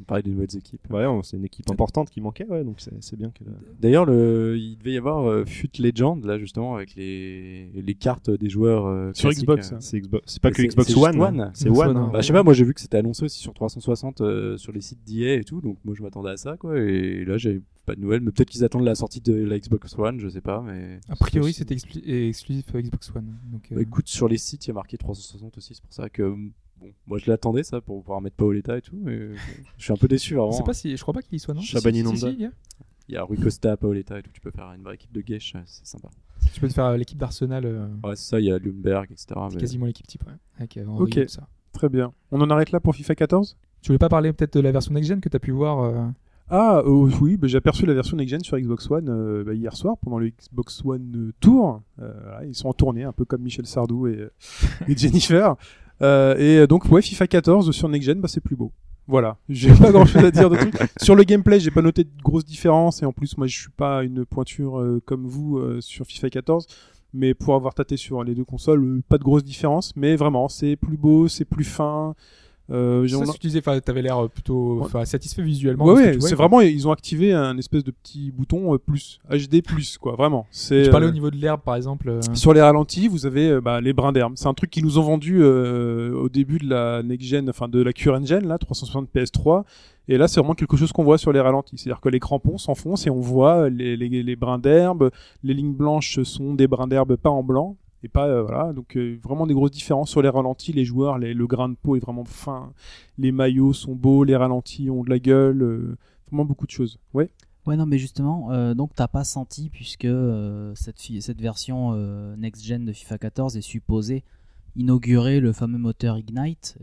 On parlait des nouvelles équipes. Ouais, c'est une équipe importante qui manquait, ouais, donc c'est bien que. D'ailleurs, le... il devait y avoir euh, FUT Legend là justement avec les, les cartes des joueurs euh, Sur classiques, Xbox, euh. hein. C'est Xbox- c'est pas que Xbox One, One. c'est One. One, hein. hein. Bah, je sais pas, moi j'ai vu que c'était annoncé aussi sur 360 euh, sur les sites d'EA et tout, donc moi je m'attendais à ça quoi. Et là j'ai pas de nouvelles, mais peut-être qu'ils attendent la sortie de la Xbox One, je sais pas, mais. A priori, c'était exclusif euh, Xbox One. Donc, euh, Bah, écoute, sur les sites il y a marqué 360 aussi, c'est pour ça que bon, moi je l'attendais ça pour pouvoir mettre Paoletta et tout, mais euh, je <laughs> suis un peu déçu je vraiment. sais pas si, je crois pas qu'il y soit non? Shabani Si, si, Nanda. si, il y a. Il y a Rui Costa, Paoletta et tout, tu peux faire une vraie équipe de Gesh, c'est sympa. Tu peux te faire euh, l'équipe d'Arsenal, euh, Ouais, c'est ça, il y a Lumberg, etc. c'est mais- quasiment l'équipe type. Ouais, avec, euh, Henry Ok. et tout ça. Très bien. On en arrête là pour FIFA 14 Tu voulais pas parler peut-être de la version next-gen que tu as pu voir euh, Ah euh, oui, bah, j'ai aperçu la version next-gen sur Xbox One euh, bah, hier soir pendant le Xbox One euh, Tour. Euh, voilà, ils sont en tournée, un peu comme Michel Sardou et, euh, et <laughs> Jennifer. Euh, et donc ouais, FIFA 14 sur next-gen, bah, c'est plus beau. Voilà, j'ai <laughs> pas grand chose à dire de. Sur le gameplay, j'ai pas noté de grosses différences et en plus moi je suis pas une pointure euh, comme vous euh, sur FIFA 14, mais pour avoir tâté sur les deux consoles, euh, pas de grosses différences, mais vraiment c'est plus beau, c'est plus fin. Euh, j'ai- Ça, a- tu disais, t'avais l'air euh, plutôt satisfait visuellement. Ouais, c'est vraiment, ils ont activé un espèce de petit bouton euh, plus, HD plus, quoi, vraiment. C'est, Tu parlais euh, au niveau de l'herbe, par exemple. euh, Sur les ralentis, vous avez euh, bah, les brins d'herbe. C'est un truc qu'ils nous ont vendu euh, au début de la next gen, enfin de la current gen, là, 360 PS3. Et là, c'est vraiment quelque chose qu'on voit sur les ralentis. C'est-à-dire que les crampons s'enfoncent et on voit les, les, les brins d'herbe. Les lignes blanches sont des brins d'herbe pas en blanc. Et pas, euh, voilà. Donc, euh, vraiment des grosses différences sur les ralentis. Les joueurs, les- le grain de peau est vraiment fin. Les maillots sont beaux. Les ralentis ont de la gueule. euh, vraiment beaucoup de choses. Ouais. Ouais, non, mais justement, donc t'as pas senti, puisque cette, version euh, next-gen de FIFA 14 est supposée inaugurer le fameux moteur Ignite,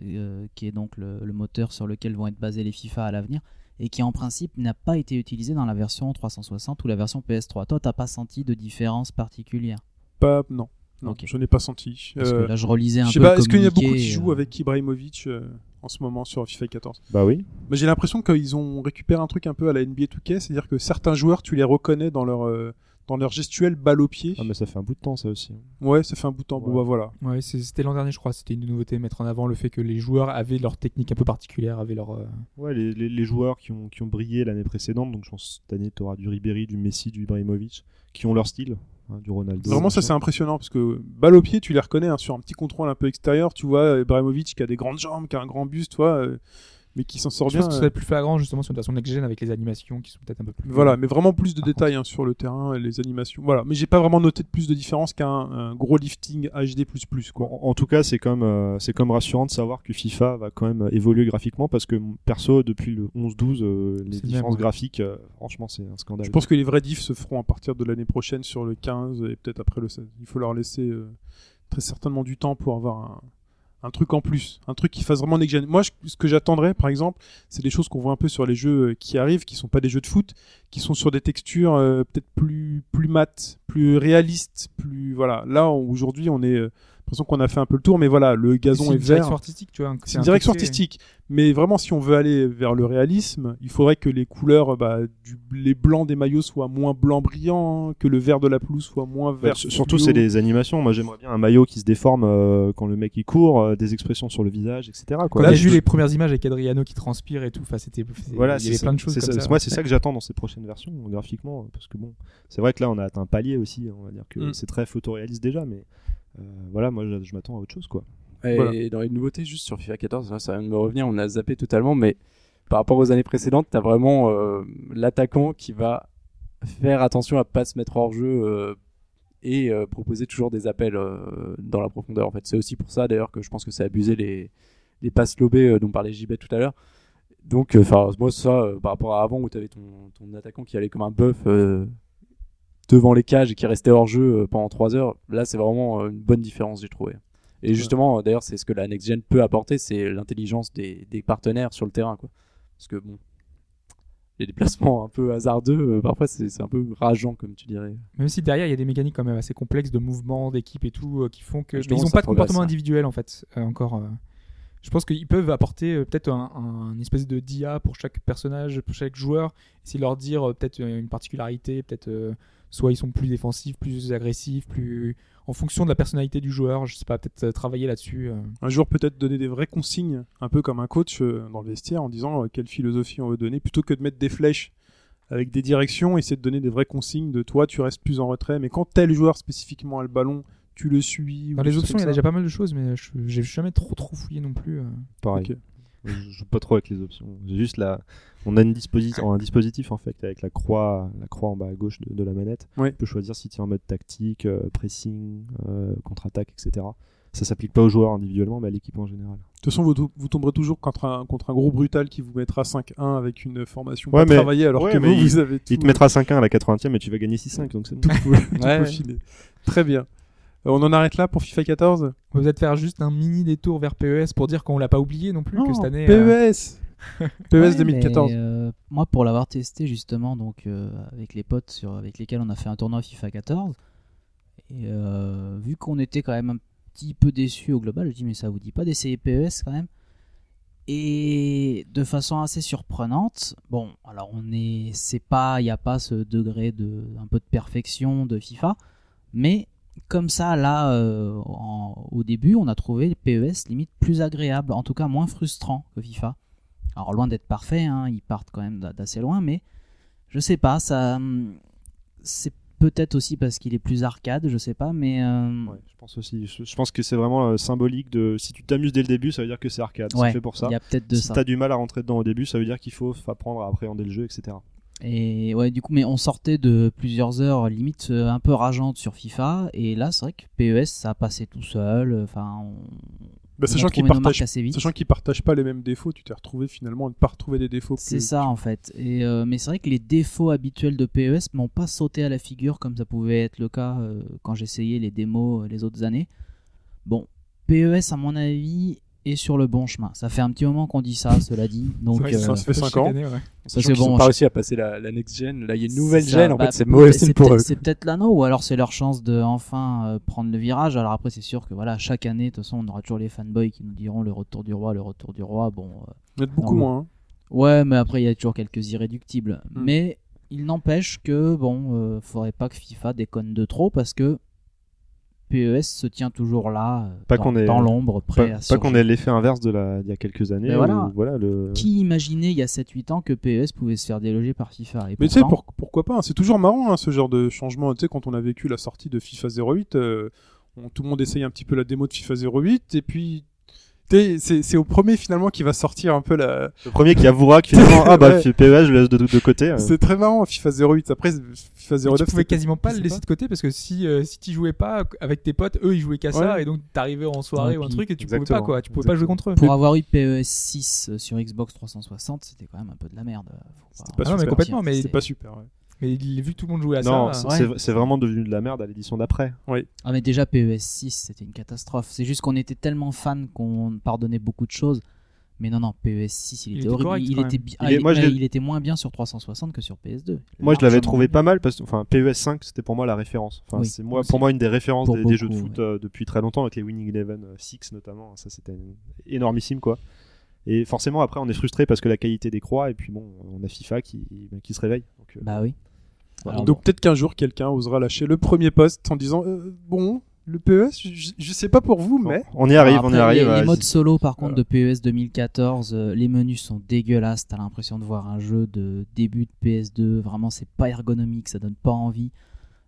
qui est donc le, le moteur sur lequel vont être basés les FIFA à l'avenir, et qui en principe n'a pas été utilisé dans la version 360 ou la version PS3. Toi, t'as pas senti de différence particulière? Pas, non. Non, je n'ai pas senti. Parce Euh, que là, je relisais un Je sais peu pas, est-ce qu'il y a beaucoup qui jouent euh, avec Ibrahimovic euh, en ce moment sur FIFA 14 Bah oui. Mais J'ai l'impression qu'ils ont récupéré un truc un peu à la NBA 2K, c'est-à-dire que certains joueurs, tu les reconnais dans leur, euh, dans leur gestuelle balle au pied. Ah, mais ça fait un bout de temps, ça aussi. Ouais, ça fait un bout de temps. Bon, bah voilà. Ouais, c'est- c'était l'an dernier, je crois. C'était une nouveauté, mettre en avant le fait que les joueurs avaient leur technique un peu particulière, avaient leur. euh, Ouais, les, les, les joueurs qui ont, qui ont brillé l'année précédente, donc je pense cette année, tu auras du Ribéry, du Messi, du Ibrahimovic, qui ont leur style. Hein, du Ronaldo. Vraiment, ça c'est impressionnant parce que balle au pied, tu les reconnais hein, sur un petit contrôle un peu extérieur. Tu vois Ibrahimovic qui a des grandes jambes, qui a un grand buste, toi, mais qui s'en sort Je bien. pense que ça euh. va être plus flagrant justement sur une version next-gen avec les animations qui sont peut-être un peu plus. Voilà, mais vraiment plus de détails hein, sur le terrain, et les animations. Voilà, mais j'ai pas vraiment noté de plus de différence qu'un un gros lifting HD++. Quoi. En en tout cas, c'est comme euh, c'est comme rassurant de savoir que FIFA va quand même évoluer graphiquement parce que m- perso depuis le 11-12 euh, les différences même, ouais. graphiques euh, franchement c'est un scandale. Je pense que les vrais diffs se feront à partir de l'année prochaine sur le 15 et peut-être après le 16. Il faut leur laisser euh, très certainement du temps pour avoir un, un truc en plus, un truc qui fasse vraiment next gen. Moi, ce que j'attendrais, par exemple, c'est des choses qu'on voit un peu sur les jeux euh, qui arrivent, qui sont pas des jeux de foot, qui sont sur des textures euh, peut-être plus plus mates, plus réalistes, plus voilà. Là, aujourd'hui, on est euh, l'impression qu'on a fait un peu le tour, mais voilà, le gazon C'est est une direction vert. artistique, tu vois. C'est une direction artistique, mais vraiment, si on veut aller vers le réalisme, il faudrait que les couleurs, bah, du, les blancs des maillots soient moins blanc brillant, que le vert de la pelouse soit moins Bah, vert. surtout c'est les animations. Moi j'aimerais bien un maillot qui se déforme euh, quand le mec il court, euh, des expressions sur le visage, etc. Quoi. Là, vu je- les premières images avec Adriano qui transpire et tout, enfin c'était, c'est- Voilà, il y c'est avait ça. plein de choses C'est comme ça. ça. Moi, c'est ça que j'attends dans ces prochaines versions graphiquement, parce que bon, c'est vrai que là, on a atteint un palier aussi. On va dire que Mm. c'est très photoréaliste déjà, mais voilà, moi, je, je m'attends à autre chose, quoi. Et Voilà. dans les nouveautés, juste sur FIFA 14, là, ça vient de me revenir, on a zappé totalement, mais par rapport aux années précédentes, t'as vraiment euh, l'attaquant qui va faire attention à pas se mettre hors jeu euh, et euh, proposer toujours des appels euh, dans la profondeur. En fait, c'est aussi pour ça d'ailleurs que je pense que c'est abusé les les passes lobées euh, dont parlait JB tout à l'heure. Donc, enfin, moi ça, euh, par rapport à avant où t'avais ton ton attaquant qui allait comme un bœuf euh, devant les cages et qui restait hors jeu euh, pendant 3 heures, là c'est vraiment euh, une bonne différence j'ai trouvé. Et justement, euh, d'ailleurs, c'est ce que la next gen peut apporter, c'est l'intelligence des, des partenaires sur le terrain, quoi. Parce que bon, les déplacements un peu hasardeux, euh, parfois c'est un peu rageant, comme tu dirais. Même si derrière il y a des mécaniques quand même assez complexes de mouvement, d'équipe et tout, euh, qui font que. Ils n'ont pas de comportement individuel en fait, euh, encore. Je pense qu'ils peuvent apporter peut-être un, un espèce de dia pour chaque personnage, pour chaque joueur, essayer de leur dire peut-être une particularité, peut-être soit ils sont plus défensifs, plus agressifs, plus en fonction de la personnalité du joueur, je sais pas, peut-être euh, travailler là-dessus. euh. Un jour peut-être donner des vraies consignes, un peu comme un coach euh, dans le vestiaire, en disant euh, quelle philosophie on veut donner, plutôt que de mettre des flèches avec des directions, essayer de donner des vraies consignes de toi, tu restes plus en retrait, mais quand tel joueur spécifiquement a le ballon, tu le suis. Dans les options, il y a déjà pas mal de choses, mais je- j'ai jamais trop trop fouillé non plus. euh. Pareil. Je joue pas trop avec les options. J'ai juste la, on a une un dispositif en fait avec la croix, la croix en bas à gauche de, de la manette. Ouais. Tu peux choisir si tu es en mode tactique, euh, pressing, euh, contre-attaque, etc. Ça s'applique pas aux joueurs individuellement, mais à l'équipe en général. De toute façon, vous, vous tomberez toujours contre un, contre un gros brutal qui vous mettra 5-1 avec une formation Ouais, pas mais- travaillée, alors ouais, que mais vous, il- vous avez tout. Il te mettra 5-1 à la 80e et tu vas gagner 6-5, donc c'est bon. tout, <laughs> tout Ouais, ouais. peaufiné. Très bien. Euh, on en arrête là pour FIFA 14 On va peut-être faire juste un mini détour vers PES pour dire qu'on l'a pas oublié non plus que cette année. PES euh, PES <laughs> Ouais, 2014. mais, euh, moi, pour l'avoir testé justement, donc euh, avec les potes sur, avec lesquels on a fait un tournoi FIFA 14, et euh, vu qu'on était quand même un petit peu déçus au global, je dis mais ça vous dit pas d'essayer PES quand même? Et de façon assez surprenante, bon, alors on est, c'est pas, il n'y a pas ce degré de un peu de perfection de FIFA, mais comme ça là, euh, en- au début, on a trouvé PES limite plus agréable, en tout cas moins frustrant que FIFA. Alors loin d'être parfait, hein, ils partent quand même d'a- d'assez loin, mais je sais pas, ça, hum, c'est peut-être aussi parce qu'il est plus arcade, je sais pas, mais euh, Ouais, je pense aussi. Je, je pense que c'est vraiment euh, symbolique de. Si tu t'amuses dès le début, ça veut dire que c'est arcade. ouais, c'est fait pour ça. il y a peut-être de Si ça. t'as du mal à rentrer dedans au début, ça veut dire qu'il faut apprendre à appréhender le jeu, etc. Et ouais, du coup, mais on sortait de plusieurs heures limite euh, un peu rageantes sur FIFA, et là, c'est vrai que PES, ça a passé tout seul. Enfin, on, Bah, sachant qu'ils partagent, marques assez vite. sachant qu'ils partagent pas les mêmes défauts, tu t'es retrouvé finalement à ne pas retrouver des défauts. C'est ça en fait. Et, euh, mais c'est vrai que les défauts habituels de PES m'ont pas sauté à la figure comme ça pouvait être le cas euh, quand j'essayais les démos les autres années. Bon, PES à mon avis est sur le bon chemin. Ça fait un petit moment qu'on dit ça, cela dit. Donc vrai que ça euh, se fait chaque 5 ans. année, ouais. ça c'est bon. pas réussi à passer la, la next gen. Là, il y a une nouvelle ça, gen. En bah, fait, c'est mauvais signe pour eux. peut-être- C'est peut-être l'anneau ou alors c'est leur chance de enfin euh, prendre le virage. Alors après c'est sûr que voilà chaque année de toute façon on aura toujours les fanboys qui nous diront le retour du roi, le retour du roi. Bon, euh, Il y en a beaucoup Non, moins. hein. Ouais, mais après, il y a toujours quelques irréductibles. Mm. Mais il n'empêche que, bon, euh, faudrait pas que FIFA déconne de trop parce que PES se tient toujours là, euh, Pas dans, ait- dans l'ombre, prêt Pas, à pas qu'on ait l'effet inverse de la, il y a quelques années. Mais voilà. où, voilà le... Qui imaginait il y a 7-8 ans que PES pouvait se faire déloger par FIFA Et Mais tu sais, pour- pourquoi pas hein. C'est toujours marrant hein, ce genre de changement. Tu sais, quand on a vécu la sortie de FIFA 08, euh, on- tout le monde essaye un petit peu la démo de FIFA 08, et puis c'est c'est au premier finalement qui va sortir un peu la. Le premier qui avouera que finalement, <laughs> ah bah Ouais. PES, je le laisse de, de côté. euh. C'est très marrant FIFA 08. Après FIFA 09, tu pouvais c'était- quasiment pas le laisser de côté parce que si euh, si tu jouais pas avec tes potes, eux ils jouaient qu'à ça Ouais. et donc t'arrivais en soirée Ouais, ou un truc et tu pouvais pas quoi, tu pouvais pas jouer contre eux. pour avoir eu PES 6 sur Xbox 360, c'était quand même un peu de la merde. C'était pas Ah non, mais complètement, mais- C'est pas super. ouais. Mais il- vu que tout le monde jouait à non, ça, c'est- ouais. c'est vraiment devenu de la merde à l'édition d'après. Ah mais déjà PES 6 c'était une catastrophe. C'est juste qu'on était tellement fan qu'on pardonnait beaucoup de choses. Mais non non PES 6 il, Il était, était horrible. correct, il, était bi- ah, il- moi, il moins bien sur 360 que sur PS2. Moi, je l'avais trouvé pas mal parce que, enfin, PES 5, c'était pour moi la référence. Enfin, Oui, c'est moi, pour moi une des références des, des jeux de foot euh, depuis très longtemps avec les Winning Eleven euh, 6 notamment. Ça, c'était énormissime quoi. Et forcément, après, on est frustré parce que la qualité décroît et puis bon, on a FIFA qui, qui se réveille. Donc, euh, Bah oui. Donc peut-être qu'un jour quelqu'un osera lâcher le premier poste en disant euh, bon le PES, je, je sais pas pour vous, mais on y arrive, on y arrive. Les, modes solo, par contre, Voilà. de PES 2014, euh, les menus sont dégueulasses. T'as l'impression de voir un jeu de début de PS2. Vraiment, c'est pas ergonomique, ça donne pas envie.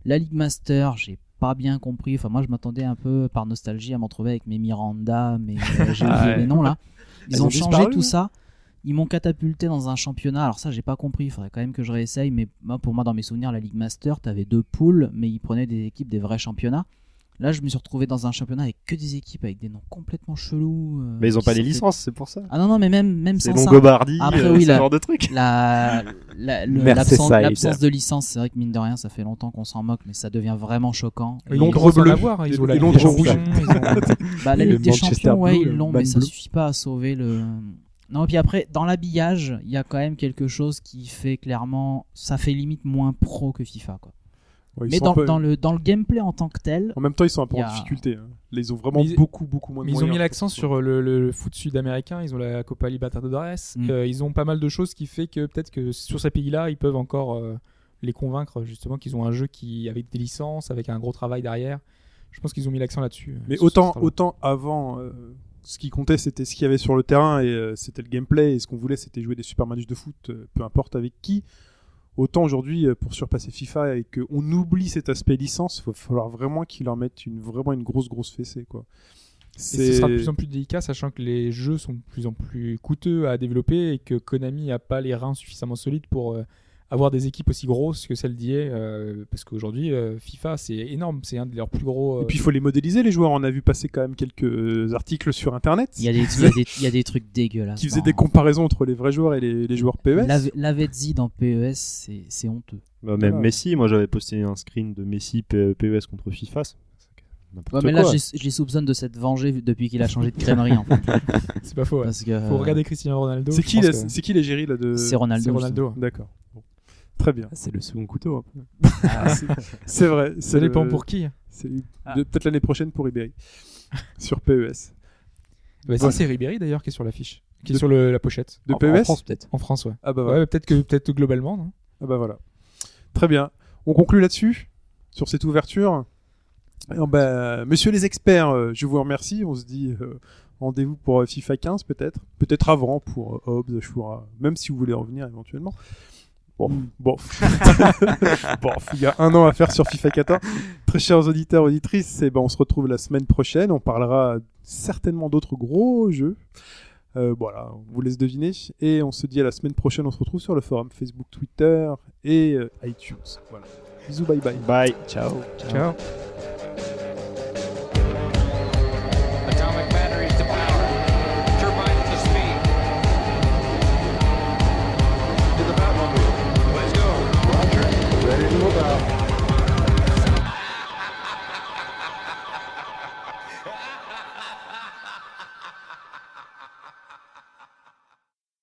La League Master, j'ai pas bien compris. Enfin, moi, je m'attendais un peu par nostalgie à m'en trouver avec mes Miranda, mais euh, <laughs> j'ai oublié ouais. les noms là. Ils Elles ont, ont changé disparu, tout hein. ça. Ils m'ont catapulté dans un championnat. Alors ça, j'ai pas compris. Il faudrait quand même que je réessaye. Mais moi, pour moi, dans mes souvenirs, la Ligue Master, t'avais deux poules, mais ils prenaient des équipes des vrais championnats. Là, je me suis retrouvé dans un championnat avec que des équipes avec des noms complètement chelous. euh, Mais ils ont pas les licences, c'est pour ça. Ah non, non, mais même, même C'est sans ça. Longobardi, Après, euh, oui, ce la- genre de truc. La, la- l'absence l'absence de licence, c'est vrai que mine de rien, ça fait longtemps qu'on s'en moque, mais ça devient vraiment choquant. ils Londres bleu. avoir, ils ont la Londres rouge. Bah, la Ligue des Manchester Champions, ouais, ils l'ont, mais ça suffit pas à sauver le. Non, et puis après, dans l'habillage, il y a quand même quelque chose qui fait clairement. Ça fait limite moins pro que FIFA, quoi. ouais, mais dans, peu- dans, le, dans le gameplay en tant que tel, en même temps ils sont un peu en a- difficulté. hein. Là, ils ont vraiment Mais ils- beaucoup beaucoup moins de Mais ils ont mis l'accent sur le, foot sud-américain, ils ont la Copa Libertadores, Mm. euh, ils ont pas mal de choses qui fait que peut-être que sur ces pays-là, ils peuvent encore euh, les convaincre justement qu'ils ont un jeu qui avec des licences, avec un gros travail derrière. Je pense qu'ils ont mis l'accent là-dessus. euh, Mais autant, autant avant, euh, ce qui comptait, c'était ce qu'il y avait sur le terrain et euh, c'était le gameplay. Et ce qu'on voulait, c'était jouer des super matchs de foot, euh, peu importe avec qui. Autant aujourd'hui, euh, pour surpasser FIFA et qu'on oublie cet aspect licence, il va falloir vraiment qu'ils leur mettent une, vraiment une grosse, grosse fessée. Quoi. Et ce sera de plus en plus délicat, sachant que les jeux sont de plus en plus coûteux à développer et que Konami n'a pas les reins suffisamment solides pour avoir des équipes aussi grosses que celles d'IA. euh, parce qu'aujourd'hui, euh, FIFA, c'est énorme, c'est un de leurs plus gros. euh, Et puis il faut les modéliser, les joueurs. On a vu passer quand même quelques euh, articles sur Internet il y, a des, il, y a des, il y a des trucs dégueulasses. qui faisaient des comparaisons entre les vrais joueurs et les, les joueurs PES. Lave- Lavezzi dans PES, c'est c'est honteux. Bah, même. Messi, moi j'avais posté un screen de Messi PES contre FIFA. Ouais, mais là, quoi. je les- je les soupçonne de s'être vengé depuis qu'il a changé de crèmerie. en fait. <laughs> c'est pas faux. ouais. Parce que, Faut euh, regarder Cristiano Ronaldo. C'est qui, que- c'est qui l'égérie là de C'est Ronaldo. C'est Ronaldo. D'accord. Bon. Très bien. C'est le second couteau. un peu. <laughs> C'est- c'est vrai. Ça dépend le- pour qui. c'est Ah. peut-être l'année prochaine pour Ribéry <laughs> sur PES. Bah, c'est Ribéry d'ailleurs qui est sur l'affiche, qui est De- sur le- la pochette. De En- PES En France, peut-être. En France, ouais. Ah bah voilà. Ouais, peut-être que peut-être globalement, non Ah bah voilà. Très bien. On conclut là-dessus, sur cette ouverture. Alors bah, monsieur les experts, euh, je vous remercie. On se dit euh, rendez-vous pour euh, FIFA 15 peut-être. Peut-être avant pour euh, Hobbs, Shura, même si vous voulez revenir éventuellement. Bon, bon. <laughs> bon, il y a un an à faire sur FIFA 14. Très chers auditeurs, auditrices, eh ben, on se retrouve la semaine prochaine. On parlera certainement d'autres gros jeux. Euh, voilà, on vous laisse deviner. Et on se dit à la semaine prochaine. On se retrouve sur le forum Facebook, Twitter et euh, iTunes. Voilà. Bisous, bye bye. Bye. Ciao. Ciao.